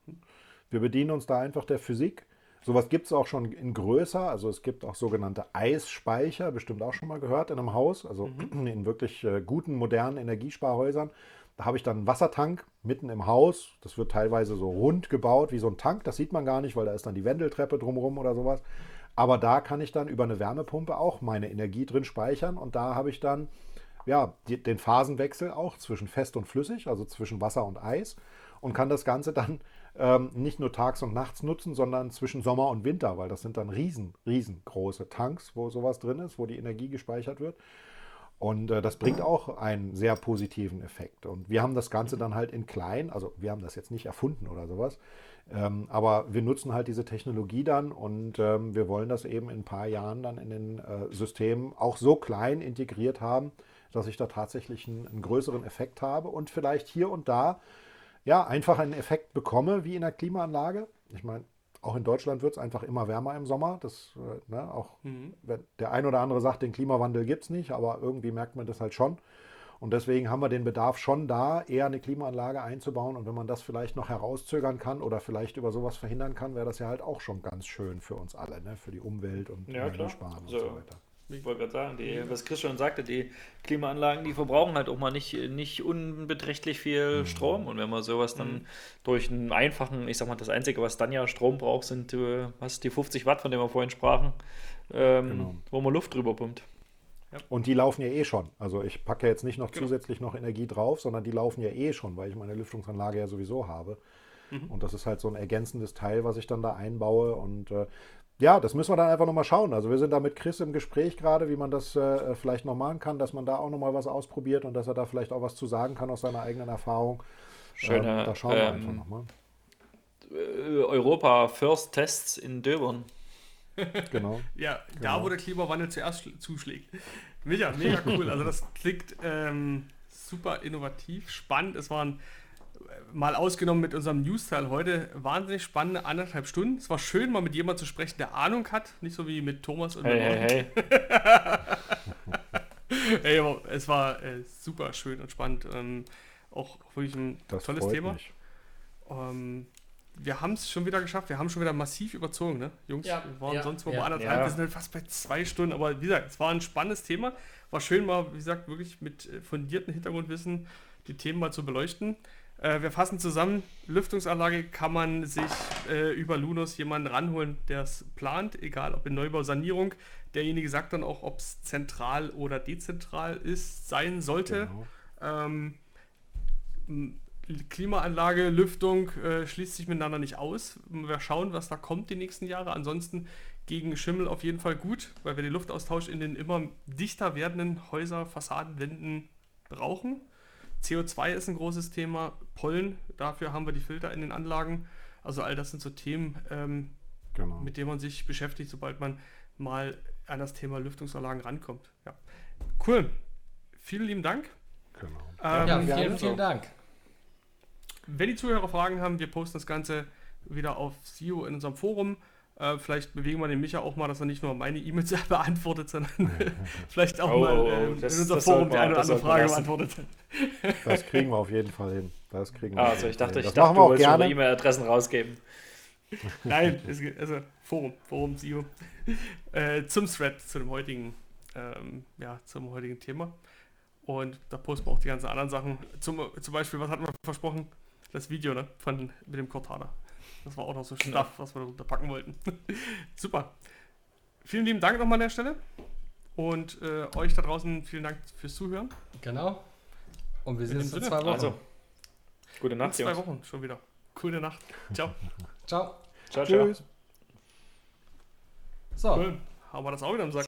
Wir bedienen uns da einfach der Physik. Sowas gibt es auch schon in größer. Also es gibt auch sogenannte Eisspeicher, bestimmt auch schon mal gehört in einem Haus. Also in wirklich äh, guten, modernen Energiesparhäusern. Da habe ich dann einen Wassertank mitten im Haus. Das wird teilweise so rund gebaut wie so ein Tank. Das sieht man gar nicht, weil da ist dann die Wendeltreppe drumherum oder sowas. Aber da kann ich dann über eine Wärmepumpe auch meine Energie drin speichern. Und da habe ich dann ja, die, den Phasenwechsel auch zwischen fest und flüssig, also zwischen Wasser und Eis und kann das Ganze dann ähm, nicht nur tags und nachts nutzen, sondern zwischen Sommer und Winter, weil das sind dann riesen, riesengroße Tanks, wo sowas drin ist, wo die Energie gespeichert wird. Und äh, das bringt auch einen sehr positiven Effekt. Und wir haben das Ganze dann halt in klein, also wir haben das jetzt nicht erfunden oder sowas, ähm, aber wir nutzen halt diese Technologie dann und ähm, wir wollen das eben in ein paar Jahren dann in den äh, Systemen auch so klein integriert haben, dass ich da tatsächlich einen, einen größeren Effekt habe und vielleicht hier und da ja einfach einen Effekt bekomme wie in der Klimaanlage. Ich meine, auch in Deutschland wird es einfach immer wärmer im Sommer. Das, äh, ne, auch wenn der ein oder andere sagt, den Klimawandel gibt es nicht, aber irgendwie merkt man das halt schon. Und deswegen haben wir den Bedarf schon da, eher eine Klimaanlage einzubauen. Und wenn man das vielleicht noch herauszögern kann oder vielleicht über sowas verhindern kann, wäre das ja halt auch schon ganz schön für uns alle, ne? für die Umwelt und Ja. Energiesparen und So. so weiter. Ich wollte gerade sagen, die, was Chris schon sagte, die Klimaanlagen, die verbrauchen halt auch mal nicht, nicht unbeträchtlich viel Strom. Und wenn man sowas dann durch einen einfachen, ich sag mal, das Einzige, was dann ja Strom braucht, sind äh, was, die 50 Watt, von denen wir vorhin sprachen, ähm, Genau. wo man Luft drüber pumpt. Und die laufen ja eh schon. Also ich packe jetzt nicht noch Genau. zusätzlich noch Energie drauf, sondern die laufen ja eh schon, weil ich meine Lüftungsanlage ja sowieso habe. Und das ist halt so ein ergänzendes Teil, was ich dann da einbaue. Und äh, ja, das müssen wir dann einfach nochmal schauen. Also wir sind da mit Chris im Gespräch gerade, wie man das äh, vielleicht noch machen kann, dass man da auch nochmal was ausprobiert und dass er da vielleicht auch was zu sagen kann aus seiner eigenen Erfahrung. Schöne, ähm, da schauen wir ähm, einfach nochmal. Äh, Europa First Tests in Döbern. Genau. Ja, da Genau. wo der Klimawandel zuerst schl- zuschlägt. Mega, mega cool. Also das klingt ähm, super innovativ, spannend. Es waren äh, mal ausgenommen mit unserem News-Teil heute wahnsinnig spannende anderthalb Stunden. Es war schön, mal mit jemandem zu sprechen, der Ahnung hat. Nicht so wie mit Thomas und Hey, mit hey, hey. Ey, aber es war äh, super schön und spannend. Ähm, auch wirklich ein Das tolles freut Thema. mich. Ähm, wir haben es schon wieder geschafft. Wir haben schon wieder massiv überzogen, ne? Jungs, Ja, wir waren ja, sonst mal ja. bei anderthalb. Ja. Wir sind halt fast bei zwei Stunden. Aber wie gesagt, es war ein spannendes Thema. War schön mal, wie gesagt, wirklich mit äh, fundiertem Hintergrundwissen die Themen mal zu beleuchten. Äh, wir fassen zusammen. Lüftungsanlage kann man sich äh, über Lunos jemanden ranholen, der es plant, egal ob in Neubau, Sanierung. Derjenige sagt dann auch, ob es zentral oder dezentral ist, sein sollte. Genau. Ähm, Klimaanlage, Lüftung äh, schließt sich miteinander nicht aus. Wir schauen, was da kommt die nächsten Jahre. Ansonsten gegen Schimmel auf jeden Fall gut, weil wir den Luftaustausch in den immer dichter werdenden Häuser, Fassaden, Wänden brauchen. CO2 ist ein großes Thema, Pollen, dafür haben wir die Filter in den Anlagen. Also all das sind so Themen, ähm, Genau. mit denen man sich beschäftigt, sobald man mal an das Thema Lüftungsanlagen rankommt. Ja. Cool. Vielen lieben Dank. genau. Ähm, Ja, vielen, vielen Dank. Wenn die Zuhörer Fragen haben, wir posten das Ganze wieder auf SEO in unserem Forum. Äh, vielleicht bewegen wir den Micha auch mal, dass er nicht nur meine E-Mails beantwortet, sondern vielleicht auch Oh, mal äh, das- in unserem das Forum die eine oder andere Frage beantwortet. Das kriegen wir auf jeden Fall hin. Das kriegen wir Ah, auf also jeden ich dachte, ich hin. dachte, das du auch wolltest schon gerne. E-Mail-Adressen rausgeben. Nein, es, geht- also Forum, Forum SEO. Äh, zum Thread, zu dem heutigen, ähm, ja, zum heutigen Thema. Und da posten wir auch die ganzen anderen Sachen. Zum, zum Beispiel, was hatten wir versprochen? Das Video, ne? Von, mit dem Cortana. Das war auch noch so Genau. Stuff, was wir da packen wollten. Super. Vielen lieben Dank nochmal an der Stelle. Und äh, euch da draußen vielen Dank fürs Zuhören. Genau. Und wir sehen uns in Sinne. zwei Wochen. Also, gute In Nacht, zwei Jungs. Wochen schon wieder. Coole Nacht. Ciao. Ciao. Ciao, ciao. Tschüss. So. Cool. Haben wir das auch wieder im Sack.